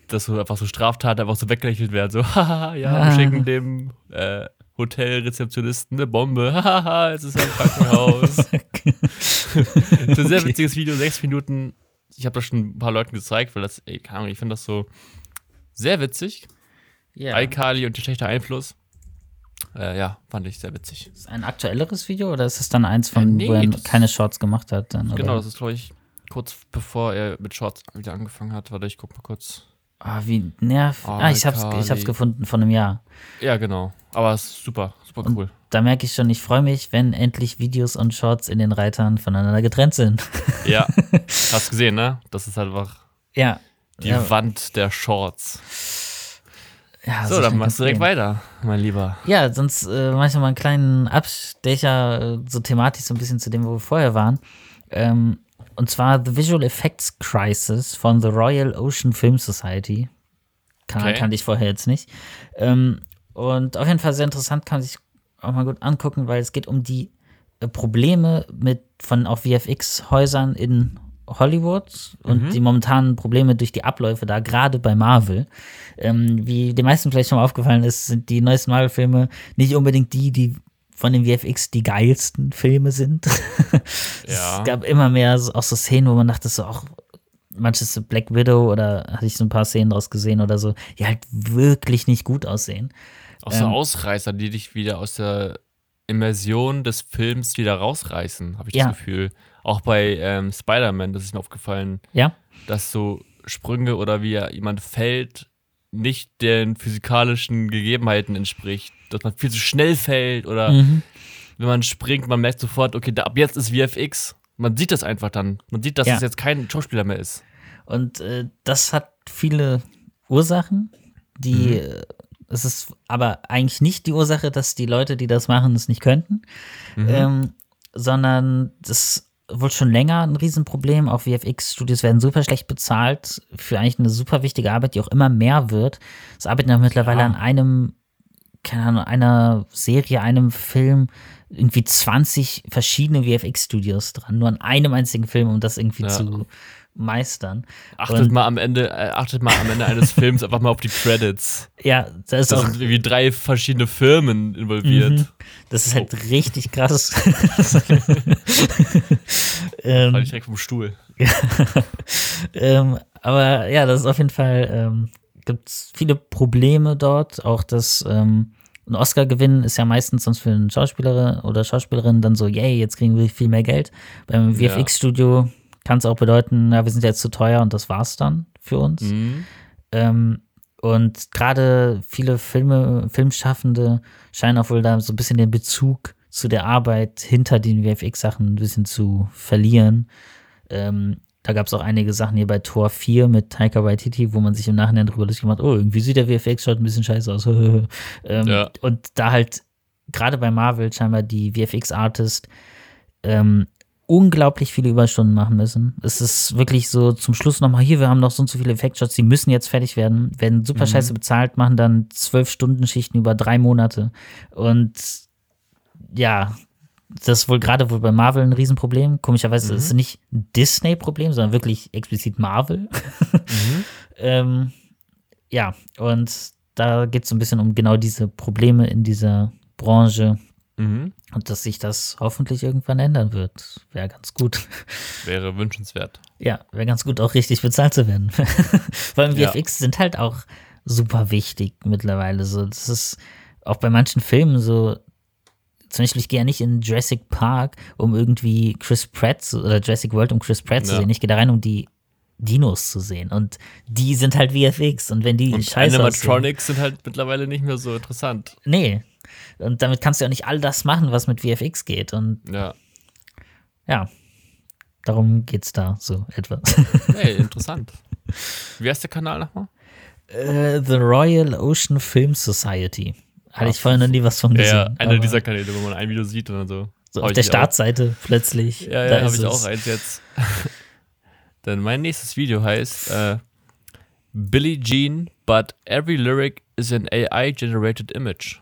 Speaker 2: dass so einfach so Straftaten einfach so weggelächelt werden. So, haha, ja,
Speaker 1: Ah.
Speaker 2: wir schicken dem äh, Hotelrezeptionisten eine Bombe. Haha, es ist ein Krankenhaus. das ist ein sehr
Speaker 1: Okay.
Speaker 2: witziges Video, sechs Minuten. Ich habe das schon ein paar Leuten gezeigt, weil das, ey, keine Ahnung, ich finde das so sehr witzig.
Speaker 1: ja.
Speaker 2: iCarly und der schlechte Einfluss. Äh, ja, fand ich sehr witzig.
Speaker 1: Ist ein aktuelleres Video oder ist es dann eins von,
Speaker 2: Äh, nee,
Speaker 1: wo er keine Shorts gemacht hat? Dann,
Speaker 2: Genau,
Speaker 1: oder?
Speaker 2: das ist, glaube ich, kurz bevor er mit Shorts wieder angefangen hat. Warte, ich guck mal kurz.
Speaker 1: Ah, wie nerv.
Speaker 2: Oh,
Speaker 1: ah, ich hab's, ich hab's gefunden von einem Jahr.
Speaker 2: Ja, genau. Aber es ist super, super
Speaker 1: Und-
Speaker 2: cool.
Speaker 1: Da merke ich schon, ich freue mich, wenn endlich Videos und Shorts in den Reitern voneinander getrennt sind.
Speaker 2: Ja, hast gesehen, ne? Das ist halt einfach
Speaker 1: ja.
Speaker 2: die
Speaker 1: ja,
Speaker 2: Wand der Shorts.
Speaker 1: Ja,
Speaker 2: so, dann machst du direkt weiter, mein Lieber.
Speaker 1: Ja, sonst äh, mach ich noch mal einen kleinen Abstecher, äh, so thematisch so ein bisschen zu dem, wo wir vorher waren. Ähm, und zwar The Visual Effects Crisis von The Royal Ocean Film Society. Kanal
Speaker 2: Okay.
Speaker 1: kannte ich vorher jetzt nicht. Ähm, und auf jeden Fall sehr interessant, kann man sich auch mal gut angucken, weil es geht um die äh, Probleme mit von auch VFX-Häusern in Hollywood und die momentanen Probleme durch die Abläufe da, gerade bei Marvel. Ähm, wie den meisten vielleicht schon mal aufgefallen ist, sind die neuesten Marvel-Filme nicht unbedingt die, die von den VFX die geilsten Filme sind.
Speaker 2: Ja.
Speaker 1: Es gab immer mehr so, auch so Szenen, wo man dachte so, auch manches so Black Widow oder hatte ich so ein paar Szenen draus gesehen oder so, die halt wirklich nicht gut aussehen.
Speaker 2: Auch so
Speaker 1: Ähm.
Speaker 2: Ausreißer, die dich wieder aus der Immersion des Films wieder rausreißen, habe ich
Speaker 1: Ja.
Speaker 2: das Gefühl. Auch bei ähm, Spider-Man, das ist mir aufgefallen,
Speaker 1: Ja,
Speaker 2: dass so Sprünge oder wie jemand fällt, nicht den physikalischen Gegebenheiten entspricht. Dass man viel zu schnell fällt oder
Speaker 1: mhm.
Speaker 2: wenn man springt, man merkt sofort, okay, da, ab jetzt ist VFX. Man sieht das einfach dann. Man sieht, dass
Speaker 1: Ja.
Speaker 2: es jetzt kein Schauspieler mehr ist.
Speaker 1: Und äh, das hat viele Ursachen, die
Speaker 2: Mhm.
Speaker 1: äh, es ist aber eigentlich nicht die Ursache, dass die Leute, die das machen, es nicht könnten,
Speaker 2: Mhm.
Speaker 1: ähm, sondern das wohl schon länger ein Riesenproblem. Auch VFX-Studios werden super schlecht bezahlt für eigentlich eine super wichtige Arbeit, die auch immer mehr wird. Es arbeiten ja mittlerweile
Speaker 2: Ja.
Speaker 1: an einem, keine Ahnung, einer Serie, einem Film, irgendwie 20 verschiedene VFX-Studios dran, nur an einem einzigen Film, um das irgendwie
Speaker 2: Ja.
Speaker 1: zu meistern.
Speaker 2: Achtet
Speaker 1: Und-
Speaker 2: mal am Ende, äh, achtet mal am Ende eines Films einfach mal auf die Credits.
Speaker 1: Ja, da ist
Speaker 2: Da
Speaker 1: auch,
Speaker 2: sind irgendwie drei verschiedene Firmen involviert.
Speaker 1: Mhm. das ist halt
Speaker 2: Oh.
Speaker 1: richtig krass. ähm,
Speaker 2: Fall ich direkt vom Stuhl.
Speaker 1: ähm, aber ja, das ist auf jeden Fall, ähm, gibt es viele Probleme dort. Auch das, ähm, ein Oscar gewinnen ist ja meistens sonst für einen Schauspieler oder Schauspielerin dann so, yay, jetzt kriegen wir viel mehr Geld. Beim. VFX-Studio kann es auch bedeuten, na, wir sind jetzt zu teuer und das war's dann für uns.
Speaker 2: Mhm.
Speaker 1: Ähm, und gerade viele Filme, Filmschaffende scheinen auch wohl da so ein bisschen den Bezug zu der Arbeit hinter den VFX-Sachen ein bisschen zu verlieren. Ähm, da gab es auch einige Sachen hier bei Tor 4 mit Taika Waititi, wo man sich im Nachhinein drüber lustig gemacht, oh, irgendwie sieht der VFX schaut ein bisschen scheiße aus. ähm,
Speaker 2: Ja.
Speaker 1: Und da halt gerade bei Marvel scheinbar die VFX-Artist ähm, unglaublich viele Überstunden machen müssen. Es ist wirklich so zum Schluss nochmal hier, wir haben noch so und so viele Effektshots, die müssen jetzt fertig werden, werden super
Speaker 2: Mhm.
Speaker 1: scheiße bezahlt, machen dann zwölf Stunden Schichten über drei Monate. Und ja, das ist wohl gerade wohl bei Marvel ein Riesenproblem. Komischerweise ist es nicht ein Disney-Problem, sondern wirklich explizit Marvel. ähm, ja, und da geht es so ein bisschen um genau diese Probleme in dieser Branche
Speaker 2: Mhm.
Speaker 1: und dass sich das hoffentlich irgendwann ändern wird. Wäre ganz gut.
Speaker 2: Wäre wünschenswert.
Speaker 1: Ja, wäre ganz gut, auch richtig bezahlt zu werden. Vor allem
Speaker 2: Ja.
Speaker 1: VFX sind halt auch super wichtig mittlerweile. So, das ist auch bei manchen Filmen so. Zum Beispiel, ich gehe ja nicht in Jurassic Park, um irgendwie Chris Pratt zu, oder Jurassic World, um Chris Pratt zu
Speaker 2: Ja.
Speaker 1: sehen. Ich gehe da rein, um die Dinos zu sehen. Und die sind halt VFX. Und wenn die
Speaker 2: Und
Speaker 1: scheiße aussehen,
Speaker 2: Animatronics sind halt mittlerweile nicht mehr so interessant.
Speaker 1: Nee. Und damit kannst du ja nicht all das machen, was mit VFX geht. Und
Speaker 2: Ja.
Speaker 1: ja, darum geht's da so etwas.
Speaker 2: Hey, interessant. Wie heißt der Kanal nochmal?
Speaker 1: Äh, The Royal Ocean Film Society. Hatte ich vorhin noch nie was von gesehen.
Speaker 2: Ja, einer dieser Kanäle, wo man ein Video sieht und dann so.
Speaker 1: so auf der. Startseite plötzlich.
Speaker 2: Ja,
Speaker 1: da
Speaker 2: ja, habe ich
Speaker 1: es.
Speaker 2: auch eins jetzt. Denn mein nächstes Video heißt äh, Billie Jean, but every lyric is an AI-generated image.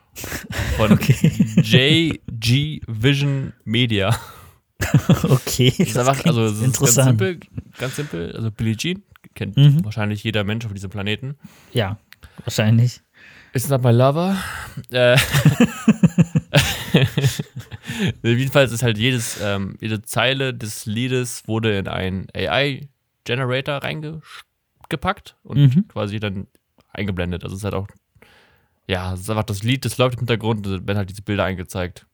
Speaker 2: Von
Speaker 1: Okay.
Speaker 2: JG Vision Media.
Speaker 1: okay.
Speaker 2: Das ist einfach, also es ist ganz
Speaker 1: interessant.
Speaker 2: simpel, ganz simpel. Also Billie Jean kennt
Speaker 1: Mhm.
Speaker 2: wahrscheinlich jeder Mensch auf diesem Planeten.
Speaker 1: Ja, wahrscheinlich.
Speaker 2: It's not my lover. Äh, jedenfalls ist halt jedes, ähm, jede Zeile des Liedes wurde in einen AI-Generator reingepackt und
Speaker 1: Mhm.
Speaker 2: quasi dann eingeblendet. Also es ist halt auch, ja, es ist einfach das Lied, das läuft im Hintergrund, und werden halt diese Bilder eingezeigt.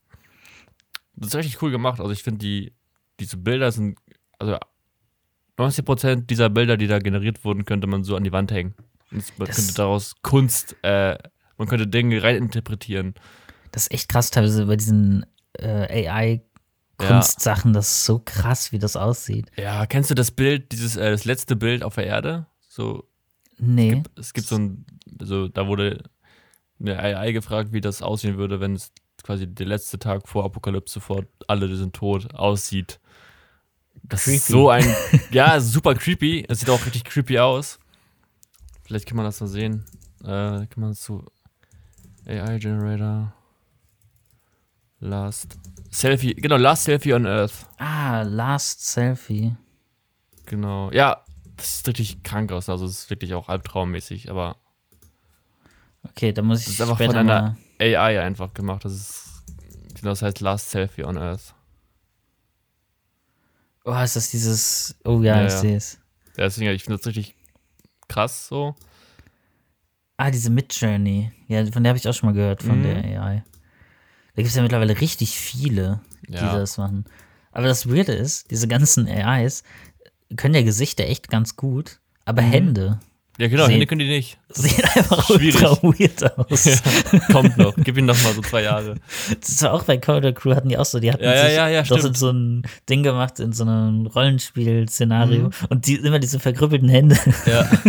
Speaker 2: Das ist richtig cool gemacht. Also ich finde, die, diese Bilder sind, also 90% dieser Bilder, die da generiert wurden, könnte man so an die Wand hängen. Und es- man
Speaker 1: Das-
Speaker 2: könnte daraus Kunst, äh, man könnte Dinge reininterpretieren.
Speaker 1: Das ist echt krass teilweise bei diesen äh, AI-Kunstsachen. Das ist so krass, wie das aussieht.
Speaker 2: Ja, kennst du das Bild, dieses, äh, das letzte Bild auf der Erde? So,
Speaker 1: Nee.
Speaker 2: es gibt so ein, also da wurde eine AI gefragt, wie das aussehen würde, wenn es quasi der letzte Tag vor Apokalypse, vor alle sind tot, aussieht. Das ist
Speaker 1: Creepy.
Speaker 2: so ein, ja, super creepy. Es sieht auch richtig creepy aus. Vielleicht kann man das mal sehen. Äh, kann man das so AI Generator Last Selfie, genau, Last Selfie on Earth.
Speaker 1: Ah, Last Selfie.
Speaker 2: Genau. Ja, das sieht richtig krank aus. Also es ist wirklich auch albtraummäßig, aber
Speaker 1: Okay, da muss ich
Speaker 2: Das ist einfach von einer-. AI einfach gemacht. Das ist, genau, das heißt Last Selfie on Earth.
Speaker 1: Oh, ist das dieses. Oh ja,
Speaker 2: Ja,
Speaker 1: ich
Speaker 2: ja.
Speaker 1: sehe es.
Speaker 2: Ja, deswegen, ich finde das richtig krass so.
Speaker 1: Ah, diese Midjourney. Ja, von der habe ich auch schon mal gehört, von
Speaker 2: Mhm.
Speaker 1: der AI. Da gibt es ja mittlerweile richtig viele, die
Speaker 2: Ja.
Speaker 1: das machen. Aber das Weirde ist, diese ganzen AIs können ja Gesichter echt ganz gut, aber
Speaker 2: Mhm.
Speaker 1: Hände
Speaker 2: Ja, genau,
Speaker 1: Sehen-
Speaker 2: Hände können die nicht.
Speaker 1: sehen einfach
Speaker 2: Schwierig.
Speaker 1: ultra weird aus.
Speaker 2: Ja, kommt noch. Gib ihnen noch mal so zwei Jahre.
Speaker 1: Das war auch bei Coder Crew hatten die auch so, die hatten
Speaker 2: Ja, ja, ja, ja, stimmt.
Speaker 1: so ein Ding gemacht in so einem Rollenspiel-Szenario
Speaker 2: Mhm.
Speaker 1: und die immer diese verkrüppelten Hände.
Speaker 2: Ja.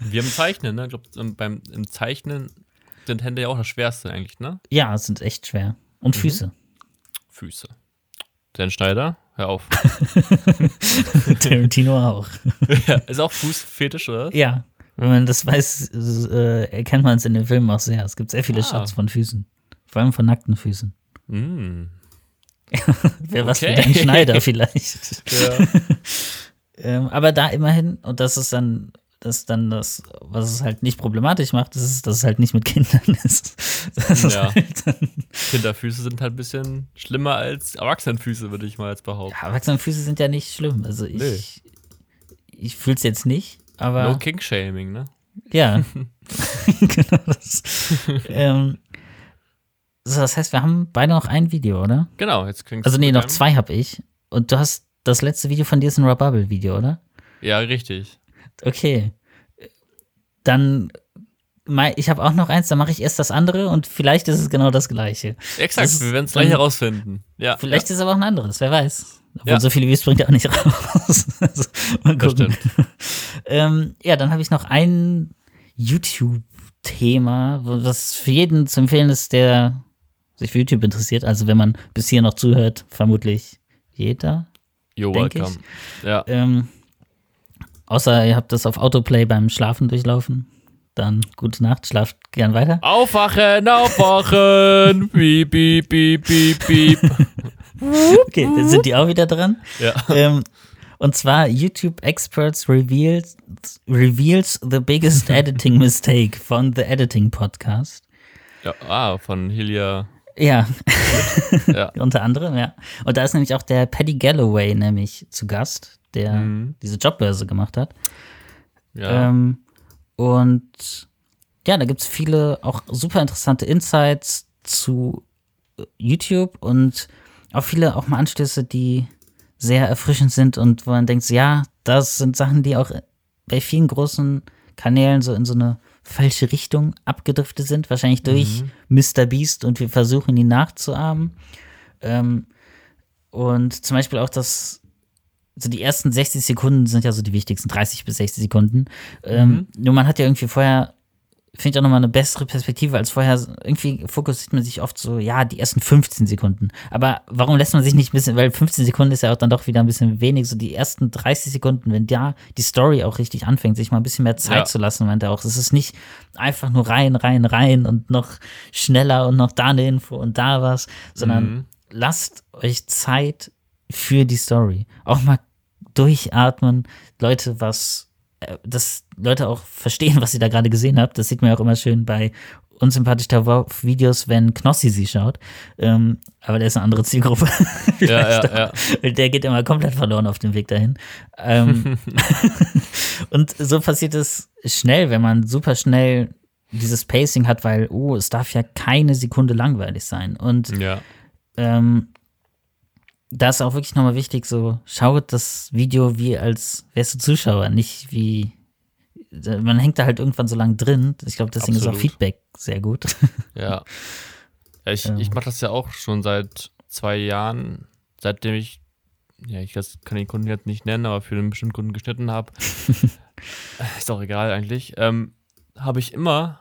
Speaker 2: Wir haben Zeichnen, ne? Ich glaube, beim im Zeichnen sind Hände ja auch das Schwerste eigentlich, ne?
Speaker 1: ja, sind echt schwer. Und
Speaker 2: Mhm.
Speaker 1: Füße.
Speaker 2: Füße. Dan Schneider, hör auf.
Speaker 1: Tarantino auch.
Speaker 2: ja, ist auch Fußfetisch, oder?
Speaker 1: Ja, wenn man das weiß, äh, erkennt man es in den Filmen auch sehr. Es gibt sehr viele
Speaker 2: Ah.
Speaker 1: Shots von Füßen. Vor allem von nackten Füßen.
Speaker 2: Mm.
Speaker 1: Wäre was für
Speaker 2: Okay.
Speaker 1: deinen Schneider vielleicht.
Speaker 2: Ja.
Speaker 1: ähm, aber da immerhin, und das ist dann ist dann das, was es halt nicht problematisch macht, ist, dass es halt nicht mit Kindern ist.
Speaker 2: Ja.
Speaker 1: halt
Speaker 2: Kinderfüße sind halt ein bisschen schlimmer als Erwachsenenfüße, würde ich mal jetzt behaupten.
Speaker 1: ja, Erwachsenenfüße sind ja nicht schlimm. Also ich,
Speaker 2: Nee.
Speaker 1: ich fühle es jetzt nicht, aber
Speaker 2: No King-Shaming, ne?
Speaker 1: ja. genau das. ähm, so, das heißt, wir haben beide noch ein Video, oder?
Speaker 2: Genau, jetzt klingt
Speaker 1: Also nee, noch zwei habe ich. Und du hast das letzte Video von dir ist ein Rabubble-Video, oder?
Speaker 2: Ja, richtig.
Speaker 1: Okay. Dann, ich habe auch noch eins, dann mache ich erst das andere und vielleicht ist es genau das gleiche.
Speaker 2: Exakt,
Speaker 1: Das
Speaker 2: wir werden es gleich herausfinden. Ja,
Speaker 1: Vielleicht ist es aber auch ein anderes, wer weiß. Obwohl
Speaker 2: Ja.
Speaker 1: so viele Views bringt er auch nicht raus. also, mal gucken. ähm, ja, dann habe ich noch ein YouTube-Thema, was für jeden zu empfehlen ist, der sich für YouTube interessiert. Also wenn man bis hier noch zuhört, vermutlich jeder.
Speaker 2: Jo, welcome. Ja,
Speaker 1: Ähm, außer ihr habt das auf Autoplay beim Schlafen durchlaufen. Dann gute Nacht, schlaft gern weiter.
Speaker 2: Aufwachen, aufwachen. Piep, piep, piep, piep, piep.
Speaker 1: Okay, dann sind die auch wieder dran.
Speaker 2: Ja.
Speaker 1: ähm, und zwar YouTube Experts reveals, reveals the biggest editing mistake von The Editing Podcast.
Speaker 2: ja. Ah, von Hilia.
Speaker 1: Ja,
Speaker 2: Ja.
Speaker 1: unter anderem, ja. Und da ist nämlich auch der Paddy Galloway nämlich zu Gast, der
Speaker 2: Mhm.
Speaker 1: diese Jobbörse gemacht hat.
Speaker 2: Ja.
Speaker 1: Ähm, und ja, da gibt es viele auch super interessante Insights zu äh, YouTube und auch viele auch mal Anstöße, die sehr erfrischend sind und wo man denkt, ja, das sind Sachen, die auch bei vielen großen Kanälen so in so eine falsche Richtung abgedriftet sind, wahrscheinlich durch Mr. Beast und wir versuchen ihn nachzuahmen. Ähm, und zum Beispiel auch das, so die ersten 60 Sekunden sind ja so die wichtigsten, 30 bis 60 Sekunden. Ähm, nur man hat ja irgendwie vorher, finde ich auch nochmal eine bessere Perspektive als vorher. Irgendwie fokussiert man sich oft so, ja, die ersten 15 Sekunden. Aber warum lässt man sich nicht ein bisschen, weil 15 Sekunden ist ja auch dann doch wieder ein bisschen wenig, so die ersten 30 Sekunden, wenn da die Story auch richtig anfängt, sich mal ein bisschen mehr Zeit
Speaker 2: Ja.
Speaker 1: zu lassen, meint er auch. Es ist nicht einfach nur rein, rein, rein und noch schneller und noch da eine Info und da was, sondern
Speaker 2: Mhm.
Speaker 1: lasst euch Zeit für die Story. Auch mal durchatmen, Leute was, äh, dass Leute auch verstehen, was ihr da gerade gesehen habt. Das sieht man ja auch immer schön bei unsympathisch Videos, wenn Knossi sie schaut. Ähm, aber der ist eine andere Zielgruppe.
Speaker 2: Ja, ja, ja.
Speaker 1: Der geht immer komplett verloren auf dem Weg dahin. Ähm, und so passiert es schnell, wenn man super schnell dieses Pacing hat, weil, oh, es darf ja keine Sekunde langweilig sein. Und
Speaker 2: Ja.
Speaker 1: ähm, da ist auch wirklich nochmal wichtig, so schaut das Video wie als wärst du Zuschauer, nicht wie man hängt da halt irgendwann so lang drin. Ich glaube, deswegen ist auch
Speaker 2: Absolut.
Speaker 1: Feedback sehr gut.
Speaker 2: Ja. ja ich
Speaker 1: Ähm.
Speaker 2: ich mache das ja auch schon seit zwei Jahren, seitdem ich, ja, ich das kann den Kunden jetzt nicht nennen, aber für einen bestimmten Kunden geschnitten habe. ist auch egal eigentlich. Ähm, habe ich immer,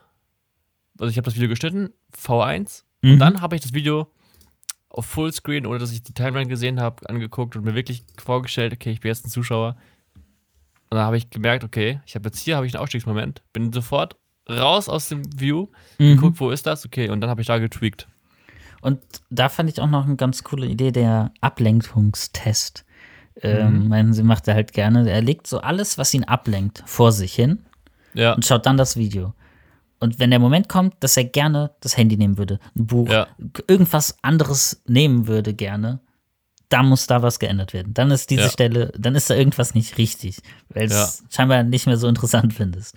Speaker 2: also ich habe das Video geschnitten, V1,
Speaker 1: Mhm.
Speaker 2: und dann habe ich das Video auf Fullscreen, ohne dass ich die Timeline gesehen habe, angeguckt und mir wirklich vorgestellt, okay, ich bin jetzt ein Zuschauer. Und dann habe ich gemerkt, okay, ich habe jetzt hier habe ich einen Ausstiegsmoment, bin sofort raus aus dem View,
Speaker 1: Mhm.
Speaker 2: geguckt, wo ist das, okay, und dann habe ich da getweakt.
Speaker 1: Und da fand ich auch noch eine ganz coole Idee, der Ablenkungstest. Ähm,
Speaker 2: Mhm.
Speaker 1: meinen sie macht er halt gerne. Er legt so alles, was ihn ablenkt, vor sich hin
Speaker 2: Ja,
Speaker 1: und schaut dann das Video. Und wenn der Moment kommt, dass er gerne das Handy nehmen würde, ein Buch,
Speaker 2: Ja.
Speaker 1: irgendwas anderes nehmen würde gerne, da muss da was geändert werden. Dann ist diese
Speaker 2: Ja.
Speaker 1: Stelle, dann ist da irgendwas nicht richtig, weil es scheinbar nicht mehr so interessant findest.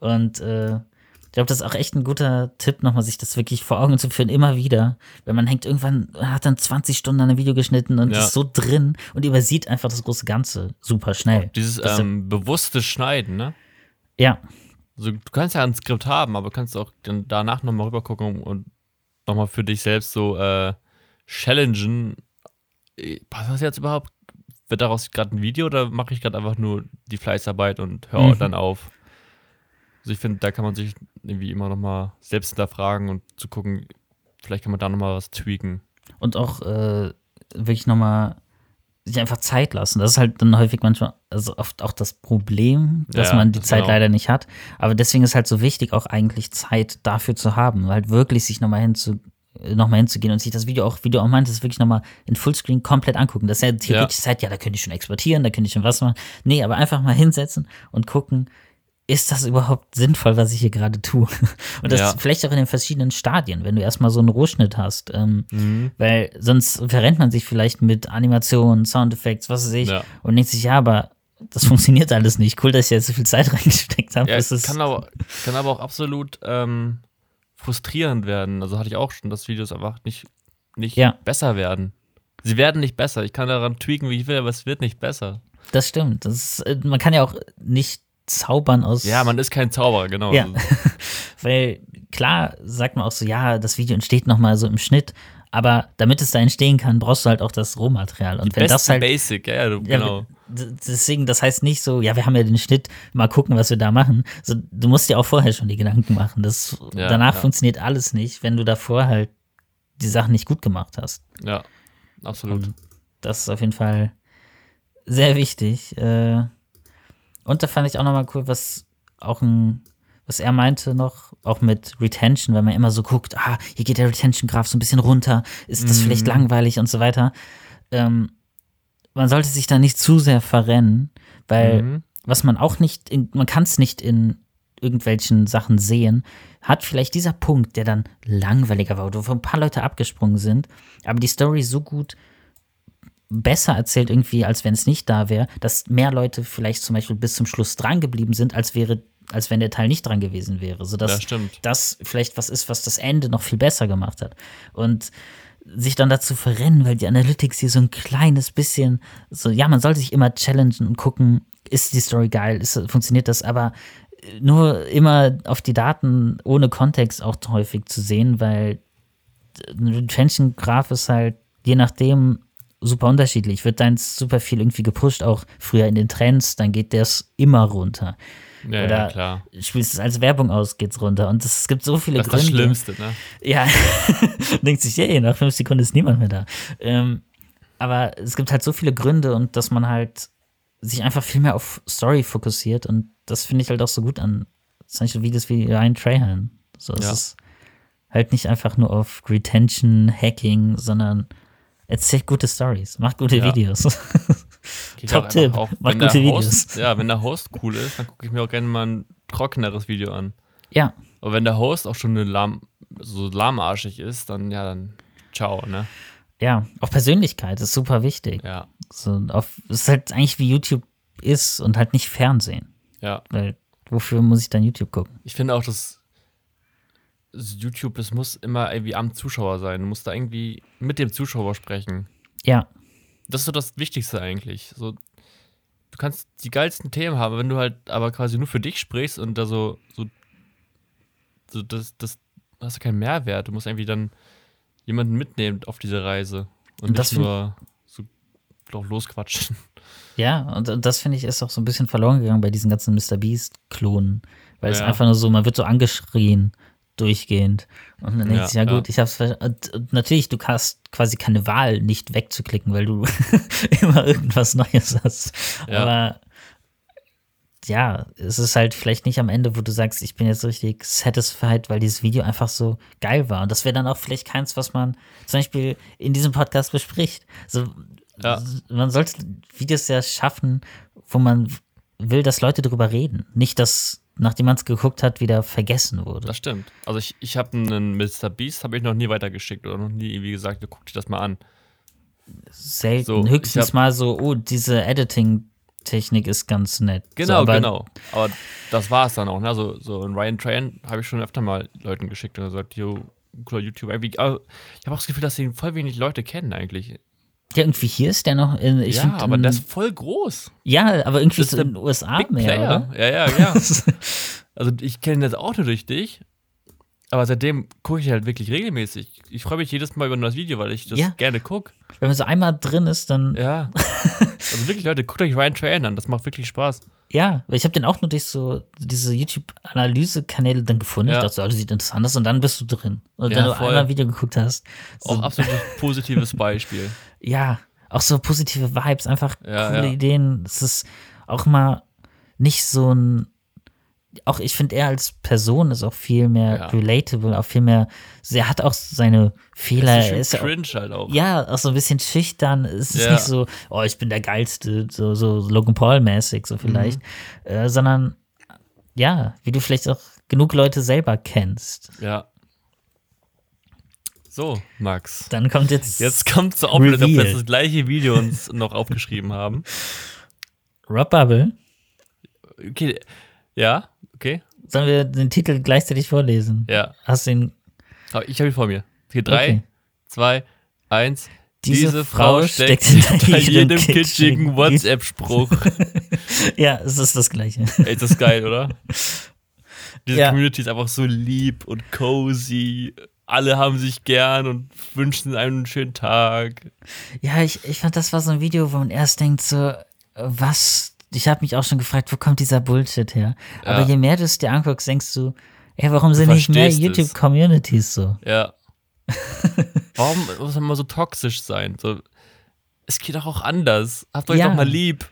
Speaker 1: Und äh, ich glaube, das ist auch echt ein guter Tipp, nochmal sich das wirklich vor Augen zu führen, immer wieder. Wenn man hängt, irgendwann hat dann 20 Stunden an einem Video geschnitten und
Speaker 2: Ja.
Speaker 1: ist so drin und übersieht einfach das große Ganze super schnell.
Speaker 2: dieses ähm, bewusste Schneiden, ne?
Speaker 1: Ja,
Speaker 2: Also, du kannst ja ein Skript haben, aber kannst auch dann danach nochmal rüber gucken und nochmal für dich selbst so äh, challengen. Äh, Passt das jetzt überhaupt? Wird daraus gerade ein Video oder mache ich gerade einfach nur die Fleißarbeit und höre
Speaker 1: Mhm.
Speaker 2: dann auf? Also ich finde, da kann man sich irgendwie immer nochmal selbst hinterfragen und zu gucken, vielleicht kann man da nochmal was tweaken.
Speaker 1: und auch äh, wirklich nochmal sich einfach Zeit lassen. Das ist halt dann häufig manchmal, also oft auch das Problem, dass
Speaker 2: Ja,
Speaker 1: man die Zeit
Speaker 2: genau.
Speaker 1: leider nicht hat. Aber deswegen ist halt so wichtig, auch eigentlich Zeit dafür zu haben, halt wirklich sich nochmal hinzu, nochmal hinzugehen und sich das Video auch, wie du auch meintest, wirklich nochmal in Fullscreen komplett angucken. Das ist ja theoretisch Zeit, ja, da könnte ich schon exportieren, da könnte ich schon was machen. Nee, aber einfach mal hinsetzen und gucken, ist das überhaupt sinnvoll, was ich hier gerade tue? Und das
Speaker 2: Ja.
Speaker 1: vielleicht auch in den verschiedenen Stadien, wenn du erstmal so einen Rohschnitt hast. Ähm,
Speaker 2: Mhm.
Speaker 1: weil sonst verrennt man sich vielleicht mit Animationen, Soundeffekts, was weiß ich,
Speaker 2: Ja.
Speaker 1: und denkt sich, ja, aber das funktioniert alles nicht. Cool, dass ich jetzt so viel Zeit reingesteckt habe.
Speaker 2: Ja,
Speaker 1: Das
Speaker 2: es kann aber, kann aber auch absolut ähm, frustrierend werden. Also hatte ich auch schon, dass Videos einfach nicht, nicht
Speaker 1: Ja.
Speaker 2: besser werden. Sie werden nicht besser. Ich kann daran tweaken, wie ich will, aber es wird nicht besser.
Speaker 1: Das stimmt. Das ist, äh, man kann ja auch nicht zaubern aus.
Speaker 2: Ja, man ist kein Zauberer, genau.
Speaker 1: Ja. Weil klar sagt man auch so, ja, das Video entsteht nochmal so im Schnitt, aber damit es da entstehen kann, brauchst du halt auch das Rohmaterial. Und
Speaker 2: Die
Speaker 1: wenn das halt.
Speaker 2: Basic, ja, ja, du,
Speaker 1: Ja,
Speaker 2: genau.
Speaker 1: Deswegen, das heißt nicht so, ja, wir haben ja den Schnitt, mal gucken, was wir da machen. So, du musst dir auch vorher schon die Gedanken machen. Das,
Speaker 2: Ja,
Speaker 1: danach
Speaker 2: ja.
Speaker 1: funktioniert alles nicht, wenn du davor halt die Sachen nicht gut gemacht hast.
Speaker 2: Ja, absolut.
Speaker 1: Und das ist auf jeden Fall sehr wichtig. Äh, Und da fand ich auch nochmal cool, was auch ein, was er meinte noch, auch mit Retention, weil man immer so guckt, ah, hier geht der Retention-Graph so ein bisschen runter, ist das vielleicht langweilig und so weiter. Ähm, man sollte sich da nicht zu sehr verrennen, weil
Speaker 2: Mhm.
Speaker 1: was man auch nicht, in, man kann es nicht in irgendwelchen Sachen sehen, hat vielleicht dieser Punkt, der dann langweiliger war, wo ein paar Leute abgesprungen sind, aber die Story so gut besser erzählt irgendwie, als wenn es nicht da wäre, dass mehr Leute vielleicht zum Beispiel bis zum Schluss dran geblieben sind, als wäre, als wenn der Teil nicht dran gewesen wäre. Sodass
Speaker 2: stimmt.
Speaker 1: das vielleicht was ist, was das Ende noch viel besser gemacht hat. Und sich dann dazu verrennen, weil die Analytics hier so ein kleines bisschen, so, ja, man sollte sich immer challengen und gucken, ist die Story geil, ist, funktioniert das, aber nur immer auf die Daten ohne Kontext auch häufig zu sehen, weil ein Retention-Graph ist halt je nachdem super unterschiedlich. Wird deins super viel irgendwie gepusht, auch früher in den Trends, dann geht das immer runter.
Speaker 2: Ja,
Speaker 1: Oder
Speaker 2: ja, klar.
Speaker 1: spielst es als Werbung aus, geht's runter. Und es gibt so viele
Speaker 2: Das ist das
Speaker 1: Gründe.
Speaker 2: Schlimmste, ne?
Speaker 1: Ja, denkt sich, yeah, nach fünf Sekunden ist niemand mehr da. Ähm, aber es gibt halt so viele Gründe und dass man halt sich einfach viel mehr auf Story fokussiert und das finde ich halt auch so gut an Beispiel Videos wie Ryan Trahan. So, es
Speaker 2: Ja.
Speaker 1: ist halt nicht einfach nur auf Retention, Hacking, sondern erzählt gute Stories, macht gute
Speaker 2: Ja.
Speaker 1: Videos.
Speaker 2: Geht
Speaker 1: Top
Speaker 2: auch
Speaker 1: Tipp,
Speaker 2: einfach
Speaker 1: macht gute
Speaker 2: Host,
Speaker 1: Videos.
Speaker 2: Ja, wenn der Host cool ist, dann gucke ich mir auch gerne mal ein trockeneres Video an.
Speaker 1: ja,
Speaker 2: Aber wenn der Host auch schon eine lahm, so lahmarschig ist, dann ja, dann ciao, ne?
Speaker 1: ja, auch Persönlichkeit ist super wichtig.
Speaker 2: Ja,
Speaker 1: So, auf, es ist halt eigentlich wie YouTube ist und halt nicht Fernsehen.
Speaker 2: ja.
Speaker 1: Weil wofür muss ich dann YouTube gucken?
Speaker 2: Ich finde auch, dass das YouTube, das muss immer irgendwie am Zuschauer sein. Du musst da irgendwie mit dem Zuschauer sprechen.
Speaker 1: Ja,
Speaker 2: Das ist so das Wichtigste eigentlich. So, du kannst die geilsten Themen haben, wenn du halt aber quasi nur für dich sprichst und da so, so, so das, das hast du keinen Mehrwert. Du musst irgendwie dann jemanden mitnehmen auf diese Reise und,
Speaker 1: Und das
Speaker 2: nicht nur so losquatschen.
Speaker 1: ja, und, das finde ich ist auch so ein bisschen verloren gegangen bei diesen ganzen Mr. Beast-Klonen. Weil es
Speaker 2: Ja.
Speaker 1: einfach nur so, man wird so angeschrien durchgehend. Und dann
Speaker 2: Ja,
Speaker 1: denkst du, ja,
Speaker 2: ja.
Speaker 1: gut, ich hab's und, und natürlich, du hast quasi keine Wahl, nicht wegzuklicken, weil du immer irgendwas Neues hast.
Speaker 2: Ja.
Speaker 1: Aber ja, es ist halt vielleicht nicht am Ende, wo du sagst, ich bin jetzt richtig satisfied, weil dieses Video einfach so geil war. Und das wäre dann auch vielleicht keins, was man zum Beispiel in diesem Podcast bespricht. So,
Speaker 2: Ja.
Speaker 1: Man sollte Videos ja schaffen, wo man will, dass Leute drüber reden. Nicht, dass, nachdem man es geguckt hat, wieder vergessen wurde.
Speaker 2: Das stimmt. Also ich, ich habe einen Mr. Beast, habe ich noch nie weitergeschickt oder noch nie irgendwie gesagt, guck dir das mal an.
Speaker 1: Selten.
Speaker 2: So,
Speaker 1: Höchstens mal so, oh, diese Editing-Technik ist ganz nett.
Speaker 2: Genau,
Speaker 1: so, aber
Speaker 2: genau. Aber das war es dann auch. Ne? Also, so in Ryan Train habe ich schon öfter mal Leuten geschickt und gesagt, yo, cooler YouTube. Irgendwie, aber ich habe auch das Gefühl, dass ihn voll wenig Leute kennen eigentlich.
Speaker 1: Ja, irgendwie hier ist der noch. In, ich
Speaker 2: ja,
Speaker 1: find,
Speaker 2: aber der ist voll groß.
Speaker 1: Ja, aber irgendwie so
Speaker 2: der
Speaker 1: in den USA
Speaker 2: Big
Speaker 1: mehr,
Speaker 2: Player.
Speaker 1: oder?
Speaker 2: Ja, ja, ja. also ich kenne das auch nur durch dich. Aber seitdem gucke ich halt wirklich regelmäßig. Ich freue mich jedes Mal über das Video, weil ich das
Speaker 1: Ja.
Speaker 2: gerne gucke.
Speaker 1: Wenn man so einmal drin ist, dann.
Speaker 2: Ja. also wirklich, Leute, guckt euch Ryan Train an. Das macht wirklich Spaß.
Speaker 1: Ja, weil ich habe den auch nur durch so diese YouTube-Analyse-Kanäle dann gefunden.
Speaker 2: Ja.
Speaker 1: Ich dachte, so, das sieht interessant aus und dann bist du drin. Und
Speaker 2: Ja,
Speaker 1: wenn du
Speaker 2: voll.
Speaker 1: einmal ein Video geguckt hast. So,
Speaker 2: Auch absolut positives Beispiel.
Speaker 1: Ja, auch so positive Vibes, einfach
Speaker 2: Ja,
Speaker 1: coole
Speaker 2: ja.
Speaker 1: Ideen. Es ist auch mal nicht so ein. Auch ich finde, er als Person ist auch viel mehr
Speaker 2: Ja.
Speaker 1: relatable, auch viel mehr. Er hat auch seine Fehler. Er
Speaker 2: ist
Speaker 1: ist ja auch,
Speaker 2: cringe halt auch.
Speaker 1: ja, auch so ein bisschen schüchtern. Es ist nicht so, oh, ich bin der Geilste, so, so Logan Paul-mäßig, so vielleicht.
Speaker 2: Mhm.
Speaker 1: Äh, sondern, ja, wie du vielleicht auch genug Leute selber kennst.
Speaker 2: Ja. So, Max.
Speaker 1: Dann kommt jetzt.
Speaker 2: Jetzt kommt zur Auflösung, ob wir jetzt das gleiche Video uns noch aufgeschrieben haben.
Speaker 1: Rob Bubble.
Speaker 2: Okay, ja, okay,
Speaker 1: Sollen wir den Titel gleichzeitig vorlesen?
Speaker 2: ja.
Speaker 1: Hast du ihn?
Speaker 2: Aber Ich habe ihn vor mir. Hier drei,
Speaker 1: Okay.
Speaker 2: zwei, eins.
Speaker 1: Diese
Speaker 2: Diese,
Speaker 1: Frau
Speaker 2: Frau
Speaker 1: steckt hinter jedem kitschigen
Speaker 2: kitschigen WhatsApp-Spruch.
Speaker 1: Ja, es ist das Gleiche.
Speaker 2: Ey, ist das geil, oder? Diese
Speaker 1: Ja.
Speaker 2: Community ist einfach so lieb und cozy. Alle haben sich gern und wünschen einem einen schönen Tag.
Speaker 1: Ja, ich, ich fand, das war so ein Video, wo man erst denkt, so, was? Ich habe mich auch schon gefragt, wo kommt dieser Bullshit her? Aber
Speaker 2: Ja.
Speaker 1: je mehr du es dir anguckst, denkst du, ey, warum sind nicht mehr. YouTube-Communities so?
Speaker 2: Ja. Warum muss man immer so toxisch sein? So, es geht doch auch anders. Habt euch
Speaker 1: Ja.
Speaker 2: doch mal lieb.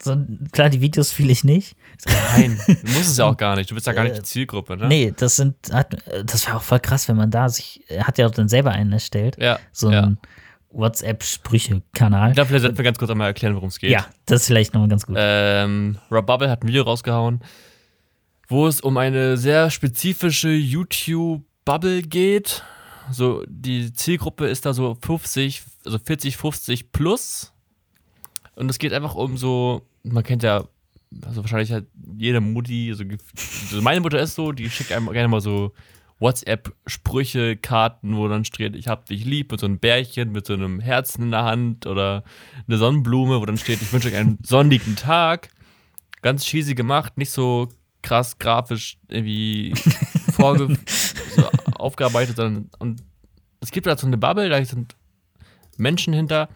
Speaker 1: so? Klar, die Videos fühle ich nicht.
Speaker 2: Nein, du musst es ja auch gar nicht. Du bist ja gar nicht die Zielgruppe, ne?
Speaker 1: Nee, das sind, hat, das war auch voll krass, wenn man da sich, er hat ja auch dann selber einen erstellt.
Speaker 2: Ja.
Speaker 1: So
Speaker 2: ja.
Speaker 1: ein WhatsApp-Sprüche-Kanal.
Speaker 2: Ich glaube, vielleicht sollten wir ganz kurz einmal erklären, worum es geht.
Speaker 1: Ja, das ist vielleicht nochmal ganz gut.
Speaker 2: Ähm, Rob Bubble hat ein Video rausgehauen, wo es um eine sehr spezifische YouTube-Bubble geht. So, die Zielgruppe ist da so 50, also 40, 50 plus. Und es geht einfach um so, man kennt ja, also wahrscheinlich hat jede Mutti, also, also meine Mutter ist so, die schickt einem gerne mal so WhatsApp-Sprüche, Karten, wo dann steht, ich hab dich lieb, mit so einem Bärchen, mit so einem Herzen in der Hand oder eine Sonnenblume, wo dann steht, ich wünsche euch einen sonnigen Tag. Ganz cheesy gemacht, nicht so krass grafisch irgendwie vorge so aufgearbeitet, sondern und es gibt da so eine Bubble, da sind Menschen hinter,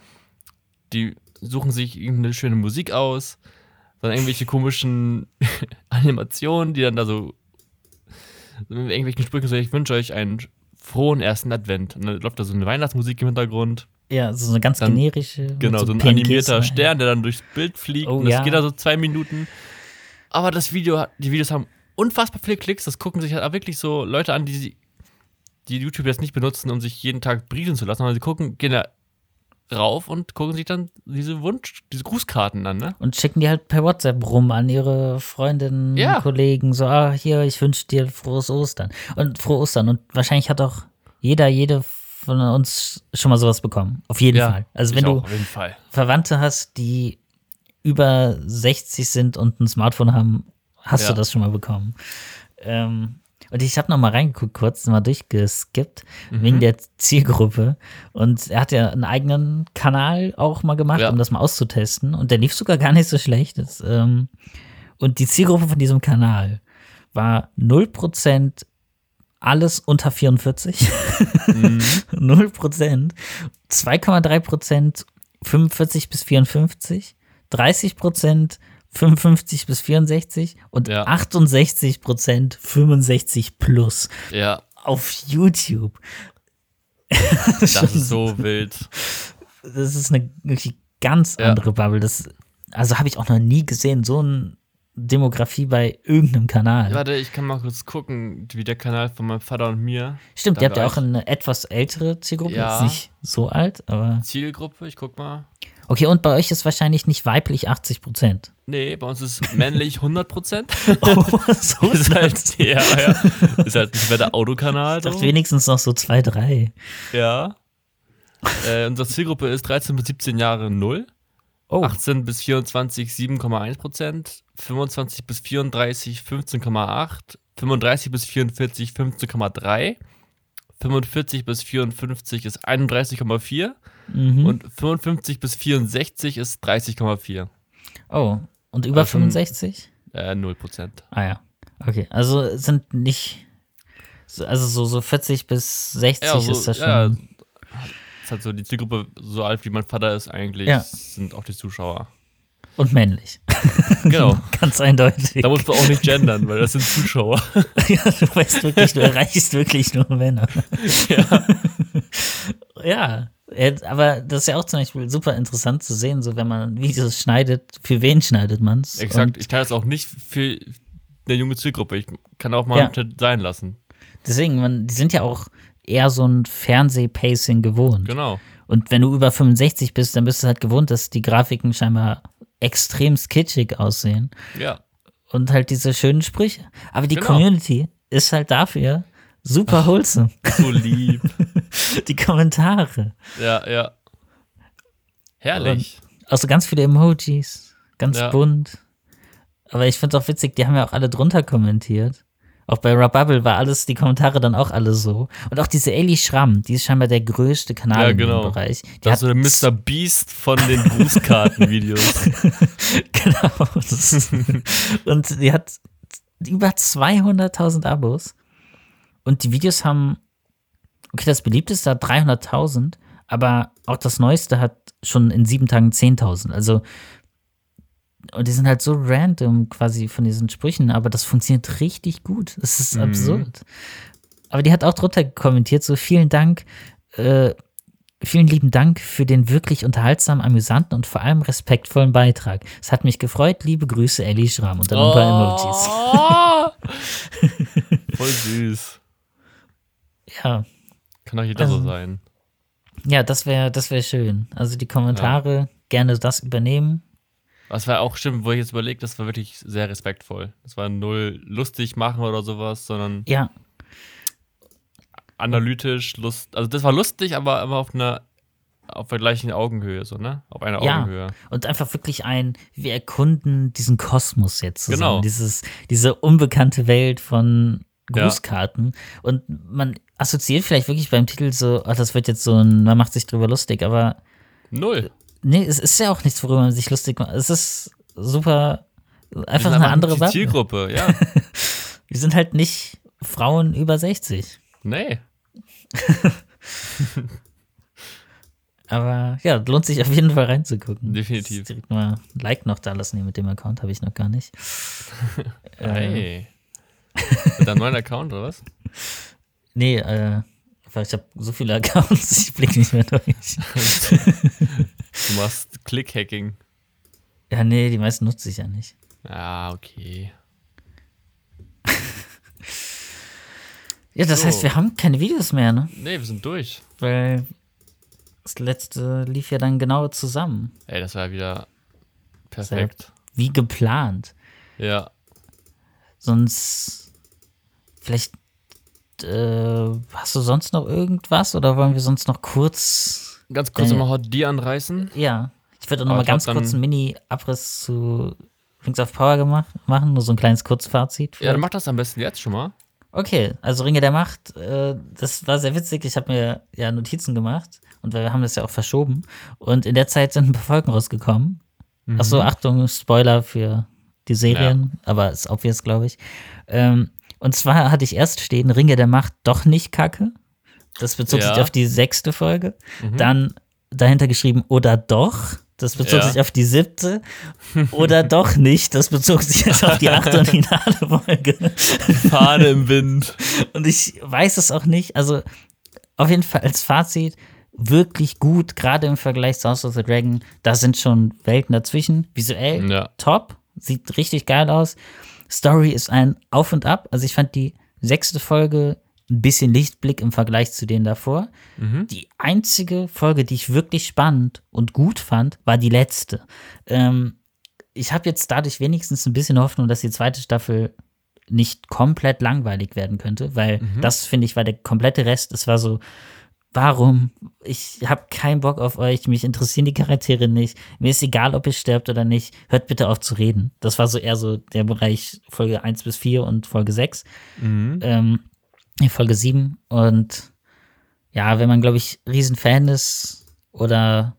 Speaker 2: die suchen sich irgendeine schöne Musik aus, dann irgendwelche komischen Animationen, die dann da so so mit irgendwelchen Sprüchen so, ich wünsche euch einen frohen ersten Advent. Und dann läuft da so eine Weihnachtsmusik im Hintergrund.
Speaker 1: ja, so eine ganz
Speaker 2: dann-
Speaker 1: generische.
Speaker 2: Genau, so ein
Speaker 1: PNGs
Speaker 2: animierter
Speaker 1: dabei.
Speaker 2: Stern, der dann durchs Bild fliegt.
Speaker 1: Oh,
Speaker 2: und das
Speaker 1: ja.
Speaker 2: geht da so zwei Minuten. Aber das Video, die Videos haben unfassbar viele Klicks. Das gucken sich halt auch wirklich so Leute an, die, die YouTube jetzt nicht benutzen, um sich jeden Tag brieseln zu lassen, sondern sie gucken, gehen da rauf und gucken sich dann diese Wunsch, diese Grußkarten an, ne?
Speaker 1: Und schicken die halt per WhatsApp rum an ihre Freundinnen,
Speaker 2: Ja.
Speaker 1: Kollegen, so, ah, hier, ich wünsche dir frohes Ostern. Und frohe Ostern. Und wahrscheinlich hat auch jeder, jede von uns schon mal sowas bekommen. Auf jeden Fall. Also wenn du. Verwandte hast, die über 60 sind und ein Smartphone haben, hast
Speaker 2: Ja.
Speaker 1: du das schon mal bekommen. Ähm, und ich habe noch mal reingeguckt, kurz mal durchgeskippt,
Speaker 2: Mhm.
Speaker 1: wegen der Zielgruppe. Und er hat ja einen eigenen Kanal auch mal gemacht,
Speaker 2: Ja.
Speaker 1: um das mal auszutesten. Und der lief sogar gar nicht so schlecht. Das, ähm, und die Zielgruppe von diesem Kanal war 0% alles unter 44.
Speaker 2: Mhm.
Speaker 1: 0%, 2,3% 45 bis 54, 30% 55 bis 64 und
Speaker 2: Ja.
Speaker 1: 68% 65 plus
Speaker 2: Ja,
Speaker 1: auf YouTube.
Speaker 2: das ist so wild.
Speaker 1: Das ist eine wirklich ganz
Speaker 2: Ja.
Speaker 1: andere Bubble. Das, also habe ich auch noch nie gesehen, so eine Demografie bei irgendeinem Kanal.
Speaker 2: Warte, ich kann mal kurz gucken, wie der Kanal von meinem Vater und mir.
Speaker 1: Stimmt, ihr habt ja auch eine etwas ältere Zielgruppe,
Speaker 2: Ja.
Speaker 1: nicht so alt, aber.
Speaker 2: Zielgruppe, ich guck mal.
Speaker 1: Okay, und bei euch ist wahrscheinlich nicht weiblich 80 Prozent.
Speaker 2: Nee, bei uns ist männlich 100%.
Speaker 1: Oh, so
Speaker 2: ist halt, ja, ja. Ist halt nicht mehr der Autokanal.
Speaker 1: Ich dachte
Speaker 2: So.
Speaker 1: wenigstens noch so zwei, drei.
Speaker 2: Ja. Äh, unsere Zielgruppe ist 13 bis 17 Jahre 0.
Speaker 1: Oh,
Speaker 2: 18 bis 24 7,1%. 25 bis 34 15,8. 35 bis 44 15,3. 45 bis 54 ist 31,4
Speaker 1: mhm.
Speaker 2: und 55 bis 64 ist 30,4.
Speaker 1: oh. und über
Speaker 2: Also schon-
Speaker 1: 65?
Speaker 2: Äh, 0%.
Speaker 1: Ah ja. Okay, also sind nicht. so- Also so, so 40 bis 60
Speaker 2: Ja, so,
Speaker 1: ist das schon.
Speaker 2: ja, ist halt so die Zielgruppe so alt wie mein Vater ist eigentlich,
Speaker 1: Ja.
Speaker 2: sind auch die Zuschauer.
Speaker 1: Und männlich.
Speaker 2: Genau.
Speaker 1: Ganz eindeutig.
Speaker 2: Da muss man auch nicht gendern, weil das sind Zuschauer.
Speaker 1: ja, du weißt wirklich, du erreichst wirklich nur Männer.
Speaker 2: ja.
Speaker 1: Ja, aber das ist ja auch zum Beispiel super interessant zu sehen, so wenn man Videos schneidet, für wen schneidet man es?
Speaker 2: Exakt. Ich kann das auch nicht für eine junge Zielgruppe. Ich kann auch mal
Speaker 1: Ja.
Speaker 2: sein lassen.
Speaker 1: Deswegen, man, die sind ja auch eher so ein Fernseh-Pacing gewohnt.
Speaker 2: Genau.
Speaker 1: Und wenn du über 65 bist, dann bist du halt gewohnt, dass die Grafiken scheinbar extrem kitschig aussehen
Speaker 2: Ja.
Speaker 1: und halt diese schönen Sprüche. Aber die
Speaker 2: Genau.
Speaker 1: Community ist halt dafür super wholesome.
Speaker 2: So lieb.
Speaker 1: Die Kommentare.
Speaker 2: ja, ja. Herrlich.
Speaker 1: Also ganz viele Emojis, ganz
Speaker 2: Ja.
Speaker 1: bunt. Aber ich finde es auch witzig, die haben ja auch alle drunter kommentiert. Auch bei Rabubble war alles, die Kommentare dann auch alle so. Und auch diese Ellie Schramm, die ist scheinbar der größte Kanal
Speaker 2: Ja, genau.
Speaker 1: dem Bereich. Die
Speaker 2: Das ist so der
Speaker 1: hat
Speaker 2: Mr. Beast von den Grußkarten-Videos.
Speaker 1: genau. Und die hat über 200.000 Abos. Und die Videos haben, okay, das beliebteste hat 300.000, aber auch das neueste hat schon in sieben Tagen 10.000. Also, und die sind halt so random quasi von diesen Sprüchen, aber das funktioniert richtig gut. Das ist
Speaker 2: Mhm.
Speaker 1: absurd. Aber die hat auch drunter kommentiert, so vielen Dank, äh, vielen lieben Dank für den wirklich unterhaltsamen, amüsanten und vor allem respektvollen Beitrag. Es hat mich gefreut. Liebe Grüße, Ellie Schramm. Und dann ein paar Emojis.
Speaker 2: Oh! Voll süß.
Speaker 1: Ja,
Speaker 2: Kann doch jeder so
Speaker 1: Ähm,
Speaker 2: sein.
Speaker 1: ja, das wäre das wär schön. Also die Kommentare gerne das übernehmen.
Speaker 2: Was war auch stimmt, wo ich jetzt überlegt, das war wirklich sehr respektvoll. Das war null lustig machen oder sowas, sondern
Speaker 1: Ja,
Speaker 2: analytisch, lust. Also das war lustig, aber immer auf einer auf der gleichen Augenhöhe, so, ne? Auf einer
Speaker 1: Ja.
Speaker 2: Augenhöhe.
Speaker 1: und einfach wirklich ein, wir erkunden diesen Kosmos jetzt zusammen.
Speaker 2: Genau.
Speaker 1: Dieses, diese unbekannte Welt von
Speaker 2: Ja.
Speaker 1: Grußkarten. Und man assoziiert vielleicht wirklich beim Titel so, ach, das wird jetzt so ein, man macht sich drüber lustig, aber
Speaker 2: Null.
Speaker 1: nee, es ist ja auch nichts, worüber man sich lustig macht. Es ist super, einfach eine andere Bubble.
Speaker 2: Zielgruppe, ja.
Speaker 1: Wir sind halt nicht Frauen über 60.
Speaker 2: nee.
Speaker 1: Aber ja, lohnt sich auf jeden Fall reinzugucken.
Speaker 2: Definitiv.
Speaker 1: Direkt mal ein Like noch da lassen hier mit dem Account, habe ich noch gar nicht.
Speaker 2: Hey. Mit deinem neuen Account, oder was?
Speaker 1: nee, äh, weil ich habe so viele Accounts, ich blicke nicht mehr durch.
Speaker 2: Du machst Click-Hacking.
Speaker 1: ja, nee, die meisten nutze ich ja nicht.
Speaker 2: Ah, okay.
Speaker 1: Ja, das
Speaker 2: So.
Speaker 1: heißt, wir haben keine Videos mehr, ne?
Speaker 2: Nee, wir sind durch.
Speaker 1: Weil das letzte lief ja dann genau zusammen.
Speaker 2: Ey, das war wieder perfekt.
Speaker 1: Wie geplant.
Speaker 2: Ja.
Speaker 1: Sonst vielleicht äh, hast du sonst noch irgendwas oder wollen wir sonst noch kurz
Speaker 2: Ganz kurz
Speaker 1: Äh.
Speaker 2: nochmal Hot D anreißen.
Speaker 1: ja, ich würde auch noch
Speaker 2: Aber
Speaker 1: mal
Speaker 2: ich glaub,
Speaker 1: ganz kurz einen Mini-Abriss zu Rings of Power gemacht, machen, nur so ein kleines Kurzfazit.
Speaker 2: Ja, dann mach das am besten jetzt schon mal.
Speaker 1: Okay, also Ringe der Macht, äh, das war sehr witzig. Ich habe mir ja Notizen gemacht und wir haben das ja auch verschoben. Und in der Zeit sind ein paar Folgen rausgekommen.
Speaker 2: Mhm.
Speaker 1: Achso, Achtung, Spoiler für die Serien, aber ist obvious, glaube ich. Ähm, und zwar hatte ich erst stehen, Ringe der Macht doch nicht kacke. Das bezog
Speaker 2: Ja.
Speaker 1: sich auf die sechste Folge.
Speaker 2: Mhm.
Speaker 1: Dann dahinter geschrieben, oder doch. Das bezog
Speaker 2: Ja.
Speaker 1: sich auf die siebte. Oder doch nicht. Das bezog sich jetzt auf die achte und finale Folge.
Speaker 2: Fahne im Wind.
Speaker 1: Und ich weiß es auch nicht. Also, auf jeden Fall als Fazit, wirklich gut, gerade im Vergleich zu House of the Dragon. Da sind schon Welten dazwischen. Visuell
Speaker 2: Ja.
Speaker 1: top, sieht richtig geil aus. Story ist ein Auf und Ab. Also, ich fand die sechste Folge ein bisschen Lichtblick im Vergleich zu denen davor. Die einzige Folge, die ich wirklich spannend und gut fand, war die letzte. Ähm, ich habe jetzt dadurch wenigstens ein bisschen Hoffnung, dass die zweite Staffel nicht komplett langweilig werden könnte, weil das finde ich war der komplette Rest. Es war so, warum? Ich habe keinen Bock auf euch, mich interessieren die Charaktere nicht. Mir ist egal, ob ihr sterbt oder nicht. Hört bitte auf zu reden. Das war so eher so der Bereich Folge 1 bis 4 und Folge 6. Ähm, nee, Folge 7. Und ja, wenn man, glaube ich, Riesenfan ist oder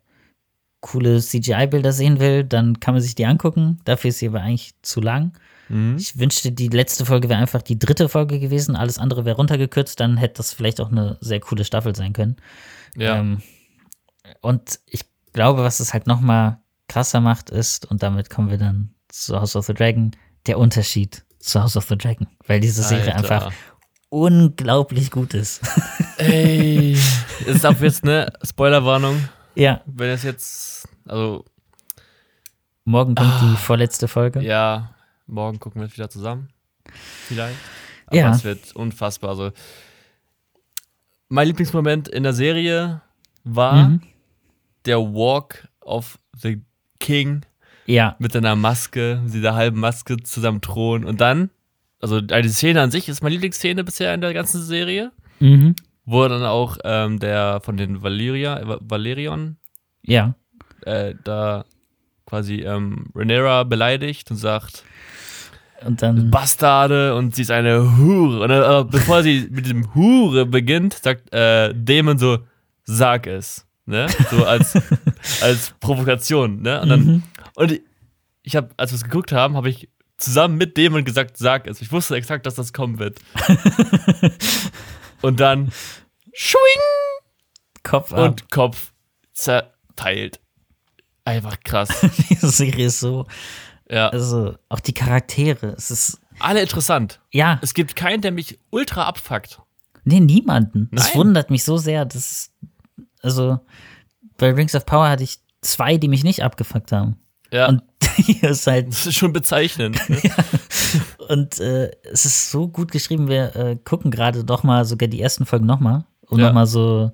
Speaker 1: coole CGI-Bilder sehen will, dann kann man sich die angucken. Dafür ist sie aber eigentlich zu lang.
Speaker 2: Mhm.
Speaker 1: Ich wünschte, die letzte Folge wäre einfach die dritte Folge gewesen, alles andere wäre runtergekürzt, dann hätte das vielleicht auch eine sehr coole Staffel sein können.
Speaker 2: Ja.
Speaker 1: Ähm, und ich glaube, was es halt noch mal krasser macht, ist, und damit kommen wir dann zu House of the Dragon, der Unterschied zu House of the Dragon, weil diese Serie
Speaker 2: Alter.
Speaker 1: einfach unglaublich gut ist.
Speaker 2: Ey. Ist ab jetzt eine Spoilerwarnung.
Speaker 1: ja,
Speaker 2: Wenn es jetzt, also
Speaker 1: morgen kommt die vorletzte Folge.
Speaker 2: Ah. ja, morgen gucken wir es wieder zusammen. Vielleicht. Aber
Speaker 1: Ja.
Speaker 2: es wird unfassbar. Also, mein Lieblingsmoment in der Serie war
Speaker 1: Mhm.
Speaker 2: der Walk of the King
Speaker 1: Ja,
Speaker 2: mit seiner Maske, mit dieser halben Maske zusammen thronen. Und dann, also die Szene an sich ist meine Lieblingsszene bisher in der ganzen Serie,
Speaker 1: mhm.
Speaker 2: wo dann auch ähm, der von den Valeria, Va- Valerion
Speaker 1: ja,
Speaker 2: äh, da quasi ähm, Rhaenyra beleidigt und sagt,
Speaker 1: Und dann,
Speaker 2: Bastarde und sie ist eine Hure. Und äh, bevor sie mit diesem Hure beginnt, sagt äh, Damon so, sag es. Ne? So als, als Provokation. Ne? Und, dann,
Speaker 1: Mhm.
Speaker 2: und ich habe, als wir es geguckt haben, habe ich zusammen mit Damon gesagt, sag es. Ich wusste exakt, dass das kommen wird. und dann schwing
Speaker 1: Kopf ab.
Speaker 2: und Kopf zerteilt. Einfach krass.
Speaker 1: Diese Serie ist so,
Speaker 2: Ja.
Speaker 1: also auch die Charaktere, es ist,
Speaker 2: Alle interessant.
Speaker 1: ja,
Speaker 2: Es gibt keinen, der mich ultra abfuckt.
Speaker 1: nee, niemanden. Das
Speaker 2: Nein.
Speaker 1: wundert mich so sehr, das ist, also, bei Rings of Power hatte ich zwei, die mich nicht abgefuckt haben.
Speaker 2: Ja.
Speaker 1: Und hier ist halt
Speaker 2: das ist schon bezeichnend. Ne?
Speaker 1: Und äh, es ist so gut geschrieben, wir äh, gucken gerade doch mal sogar die ersten Folgen nochmal. Und
Speaker 2: Ja.
Speaker 1: nochmal so.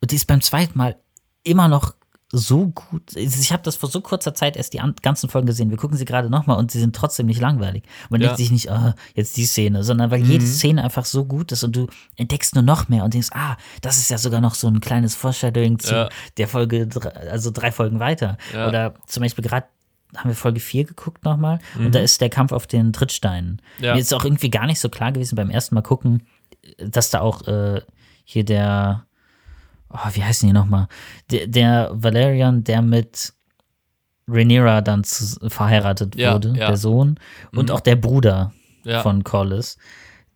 Speaker 1: Und die ist beim zweiten Mal immer noch so gut. Ich habe das vor so kurzer Zeit erst die an- ganzen Folgen gesehen. Wir gucken sie gerade nochmal und sie sind trotzdem nicht langweilig. Man
Speaker 2: Ja.
Speaker 1: denkt sich nicht, ah, jetzt die Szene, sondern weil jede Szene einfach so gut ist und du entdeckst nur noch mehr und denkst, ah, das ist ja sogar noch so ein kleines Foreshadowing zu
Speaker 2: Ja.
Speaker 1: der Folge, also drei Folgen weiter.
Speaker 2: Ja.
Speaker 1: Oder zum Beispiel gerade haben wir Folge 4 geguckt nochmal und da ist der Kampf auf den Trittsteinen.
Speaker 2: Mhm. Ja.
Speaker 1: Mir ist auch irgendwie gar nicht so klar gewesen beim ersten Mal gucken, dass da auch äh, hier der, oh, wie heißen die nochmal? Der, der Valerian, der mit Rhaenyra dann zu, verheiratet
Speaker 2: Ja,
Speaker 1: wurde,
Speaker 2: ja.
Speaker 1: der Sohn, und auch der Bruder
Speaker 2: Ja.
Speaker 1: von Corlys,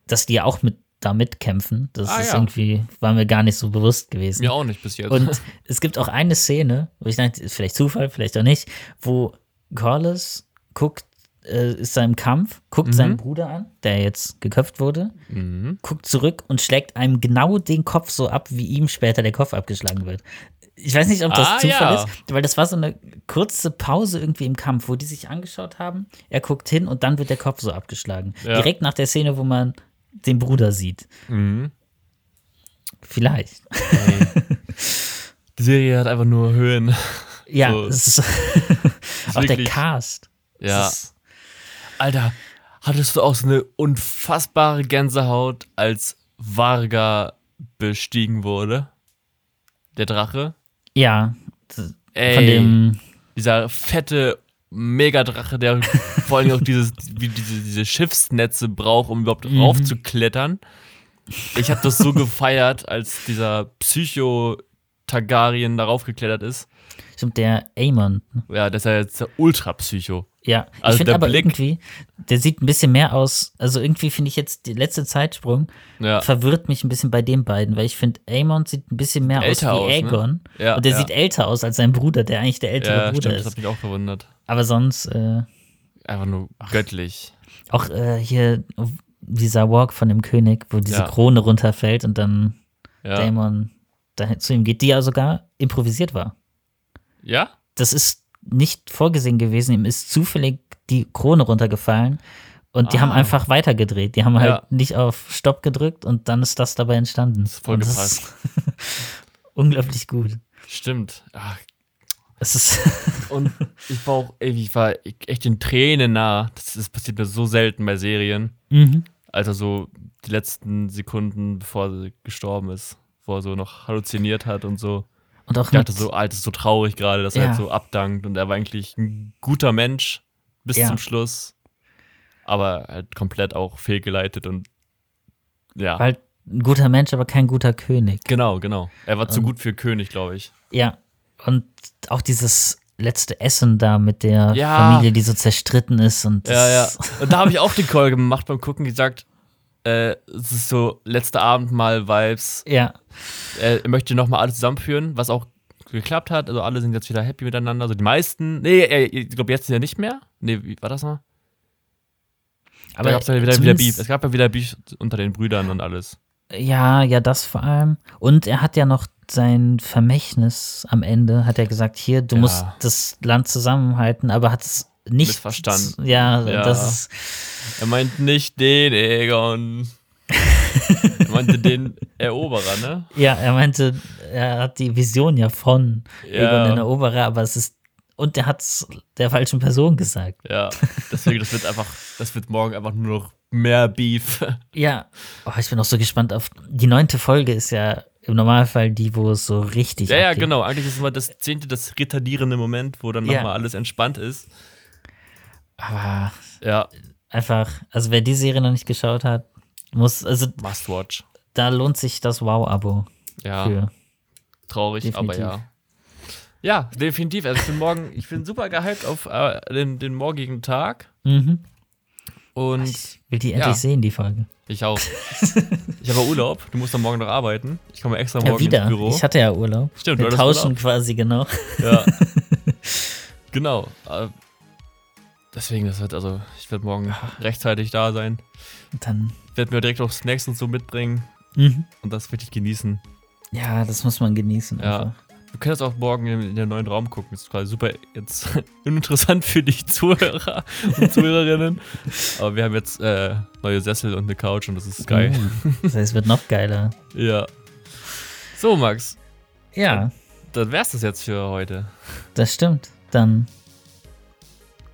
Speaker 1: dass die ja auch mit da mitkämpfen. Das
Speaker 2: Ah,
Speaker 1: ist irgendwie, war mir gar nicht so bewusst gewesen.
Speaker 2: Mir auch nicht bis jetzt.
Speaker 1: Und es gibt auch eine Szene, wo ich dachte, ist vielleicht Zufall, vielleicht auch nicht, wo Corlys guckt, äh, ist da im Kampf, guckt seinen Bruder an, der jetzt geköpft wurde,
Speaker 2: mhm.
Speaker 1: guckt zurück und schlägt einem genau den Kopf so ab, wie ihm später der Kopf abgeschlagen wird. Ich weiß nicht, ob das
Speaker 2: Ah,
Speaker 1: Zufall
Speaker 2: ja.
Speaker 1: ist, weil das war so eine kurze Pause irgendwie im Kampf, wo die sich angeschaut haben. Er guckt hin und dann wird der Kopf so abgeschlagen.
Speaker 2: Ja.
Speaker 1: Direkt nach der Szene, wo man den Bruder sieht.
Speaker 2: Mhm.
Speaker 1: Vielleicht.
Speaker 2: Die Serie hat einfach nur Höhen.
Speaker 1: Ja,
Speaker 2: So.
Speaker 1: es ist auch der Cast.
Speaker 2: Ja.
Speaker 1: Ist-
Speaker 2: Alter, hattest du auch so eine unfassbare Gänsehaut, als Varga bestiegen wurde? Der Drache?
Speaker 1: Ja,
Speaker 2: Ey,
Speaker 1: von dem,
Speaker 2: dieser fette Megadrache, der vor allem auch dieses, wie diese, diese Schiffsnetze braucht, um überhaupt
Speaker 1: Mhm.
Speaker 2: raufzuklettern. Ich habe das so gefeiert, als dieser Psycho-Targaryen darauf geklettert ist.
Speaker 1: stimmt, der Aemon.
Speaker 2: Ja, das ist ja jetzt der Ultra-Psycho.
Speaker 1: Ja, ich
Speaker 2: Also
Speaker 1: finde
Speaker 2: der
Speaker 1: aber
Speaker 2: Blick-
Speaker 1: irgendwie, der sieht ein bisschen mehr aus, also irgendwie finde ich jetzt, die letzte Zeitsprung
Speaker 2: Ja.
Speaker 1: verwirrt mich ein bisschen bei den beiden, weil ich finde, Aemon sieht ein bisschen mehr aus wie
Speaker 2: aus, ne?
Speaker 1: Aegon.
Speaker 2: Ja,
Speaker 1: und der
Speaker 2: ja.
Speaker 1: sieht älter aus als sein Bruder, der eigentlich der ältere
Speaker 2: Ja,
Speaker 1: Bruder
Speaker 2: stimmt, das
Speaker 1: ist.
Speaker 2: hat mich auch verwundert.
Speaker 1: Aber sonst, äh,
Speaker 2: Einfach nur göttlich.
Speaker 1: auch äh, hier dieser Walk von dem König, wo diese. Krone runterfällt und dann dahin zu ihm geht, die ja sogar improvisiert war.
Speaker 2: Ja?
Speaker 1: das ist nicht vorgesehen gewesen. Ihm ist zufällig die Krone runtergefallen und die
Speaker 2: Ah.
Speaker 1: haben einfach weitergedreht. Die haben halt
Speaker 2: Ja.
Speaker 1: nicht auf Stopp gedrückt und dann ist das dabei entstanden.
Speaker 2: ist voll
Speaker 1: das ist unglaublich gut.
Speaker 2: Stimmt. Ach,
Speaker 1: Es ist
Speaker 2: und ich war auch, ey, ich war echt in Tränen nah. Das, das passiert mir so selten bei Serien.
Speaker 1: mhm.
Speaker 2: Alter, so die letzten Sekunden, bevor sie gestorben ist, wo er so noch halluziniert hat und so.
Speaker 1: Und auch
Speaker 2: Ich dachte so, Alter, ist so traurig gerade, dass er
Speaker 1: Ja.
Speaker 2: halt so abdankt und er war eigentlich ein guter Mensch bis
Speaker 1: Ja.
Speaker 2: zum Schluss, aber halt komplett auch fehlgeleitet und ja,
Speaker 1: halt ein guter Mensch, aber kein guter König.
Speaker 2: genau, genau. Er war zu
Speaker 1: Und-
Speaker 2: gut für König, glaube ich.
Speaker 1: Ja, und auch dieses letzte Essen da mit der
Speaker 2: Ja.
Speaker 1: Familie, die so zerstritten ist und
Speaker 2: Ja, ja. Und da habe ich auch die Call gemacht beim Gucken, gesagt, äh, es ist so letzte Abendmahl-Vibes.
Speaker 1: ja,
Speaker 2: Er möchte nochmal alles zusammenführen, was auch geklappt hat. Also alle sind jetzt wieder happy miteinander. Also die meisten. Nee, ich glaube jetzt ja nicht mehr. Nee, wie war das mal?
Speaker 1: aber
Speaker 2: da gab es ja wieder, wieder Beef. Es gab ja wieder Beef unter den Brüdern und alles.
Speaker 1: Ja, ja, das vor allem. Und er hat ja noch sein Vermächtnis am Ende, hat er gesagt, hier, du
Speaker 2: Ja.
Speaker 1: musst das Land zusammenhalten, aber hat es nicht.
Speaker 2: Missverstanden.
Speaker 1: Ja,
Speaker 2: Ja.
Speaker 1: das ist.
Speaker 2: Er meint nicht den Egon. er meinte den Eroberer, ne?
Speaker 1: Ja, er meinte, er hat die Vision ja von
Speaker 2: Ja.
Speaker 1: Egon den Eroberer, aber es ist. Und er hat es der falschen Person gesagt.
Speaker 2: Ja. Deswegen, das wird einfach, das wird morgen einfach nur noch mehr Beef.
Speaker 1: Ja, oh, ich bin auch so gespannt auf. Die neunte Folge ist ja im Normalfall die, wo es so richtig
Speaker 2: Ja, ja,
Speaker 1: abgeht.
Speaker 2: genau. Eigentlich ist es immer das zehnte, das retardierende Moment, wo dann
Speaker 1: Ja.
Speaker 2: nochmal alles entspannt ist.
Speaker 1: Aber
Speaker 2: Ja,
Speaker 1: einfach, also wer die Serie noch nicht geschaut hat, muss, also
Speaker 2: must watch.
Speaker 1: da lohnt sich das Wow-Abo
Speaker 2: Ja,
Speaker 1: für.
Speaker 2: traurig,
Speaker 1: definitiv.
Speaker 2: aber ja. Ja, definitiv. Also ich bin morgen, ich bin super gehypt auf äh, den, den morgigen Tag.
Speaker 1: Mhm.
Speaker 2: Und
Speaker 1: Ich will die endlich
Speaker 2: Ja.
Speaker 1: sehen, die Folge.
Speaker 2: ich auch. ich habe Urlaub. Du musst dann morgen noch arbeiten. Ich komme extra
Speaker 1: Ja,
Speaker 2: morgen
Speaker 1: wieder.
Speaker 2: ins Büro.
Speaker 1: Ich hatte ja Urlaub.
Speaker 2: Stimmt, du
Speaker 1: Wir
Speaker 2: hattest
Speaker 1: tauschen
Speaker 2: Urlaub.
Speaker 1: quasi genau.
Speaker 2: Ja. genau. Deswegen, das wird also, ich werde morgen rechtzeitig da sein.
Speaker 1: Und dann,
Speaker 2: Werde mir direkt auch Snacks und so mitbringen
Speaker 1: mhm.
Speaker 2: und das richtig genießen.
Speaker 1: ja, das muss man genießen.
Speaker 2: Ja.
Speaker 1: Einfach.
Speaker 2: Du kannst auch morgen in, in den neuen Raum gucken. Das ist quasi super jetzt uninteressant für die Zuhörer und Zuhörerinnen. Aber wir haben jetzt äh, neue Sessel und eine Couch und das ist geil.
Speaker 1: Uh, das heißt, es wird noch geiler.
Speaker 2: Ja. So, Max,
Speaker 1: Ja,
Speaker 2: dann wär's das jetzt für heute.
Speaker 1: das stimmt. Dann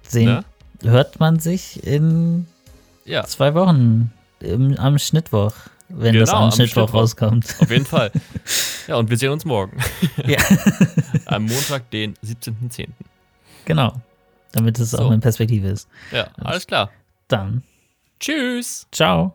Speaker 1: sehen,
Speaker 2: Ne?
Speaker 1: Hört man sich in
Speaker 2: Ja,
Speaker 1: zwei Wochen im, am Schnittwoch, wenn das
Speaker 2: Genau,
Speaker 1: am,
Speaker 2: am
Speaker 1: Schnittwoch
Speaker 2: Schnittwoch.
Speaker 1: rauskommt.
Speaker 2: auf jeden Fall. Ja, und wir sehen uns morgen.
Speaker 1: ja,
Speaker 2: Am Montag, den 17.10.
Speaker 1: genau. Damit es
Speaker 2: So.
Speaker 1: auch in Perspektive ist.
Speaker 2: Ja, alles klar.
Speaker 1: Dann,
Speaker 2: Tschüss.
Speaker 1: ciao.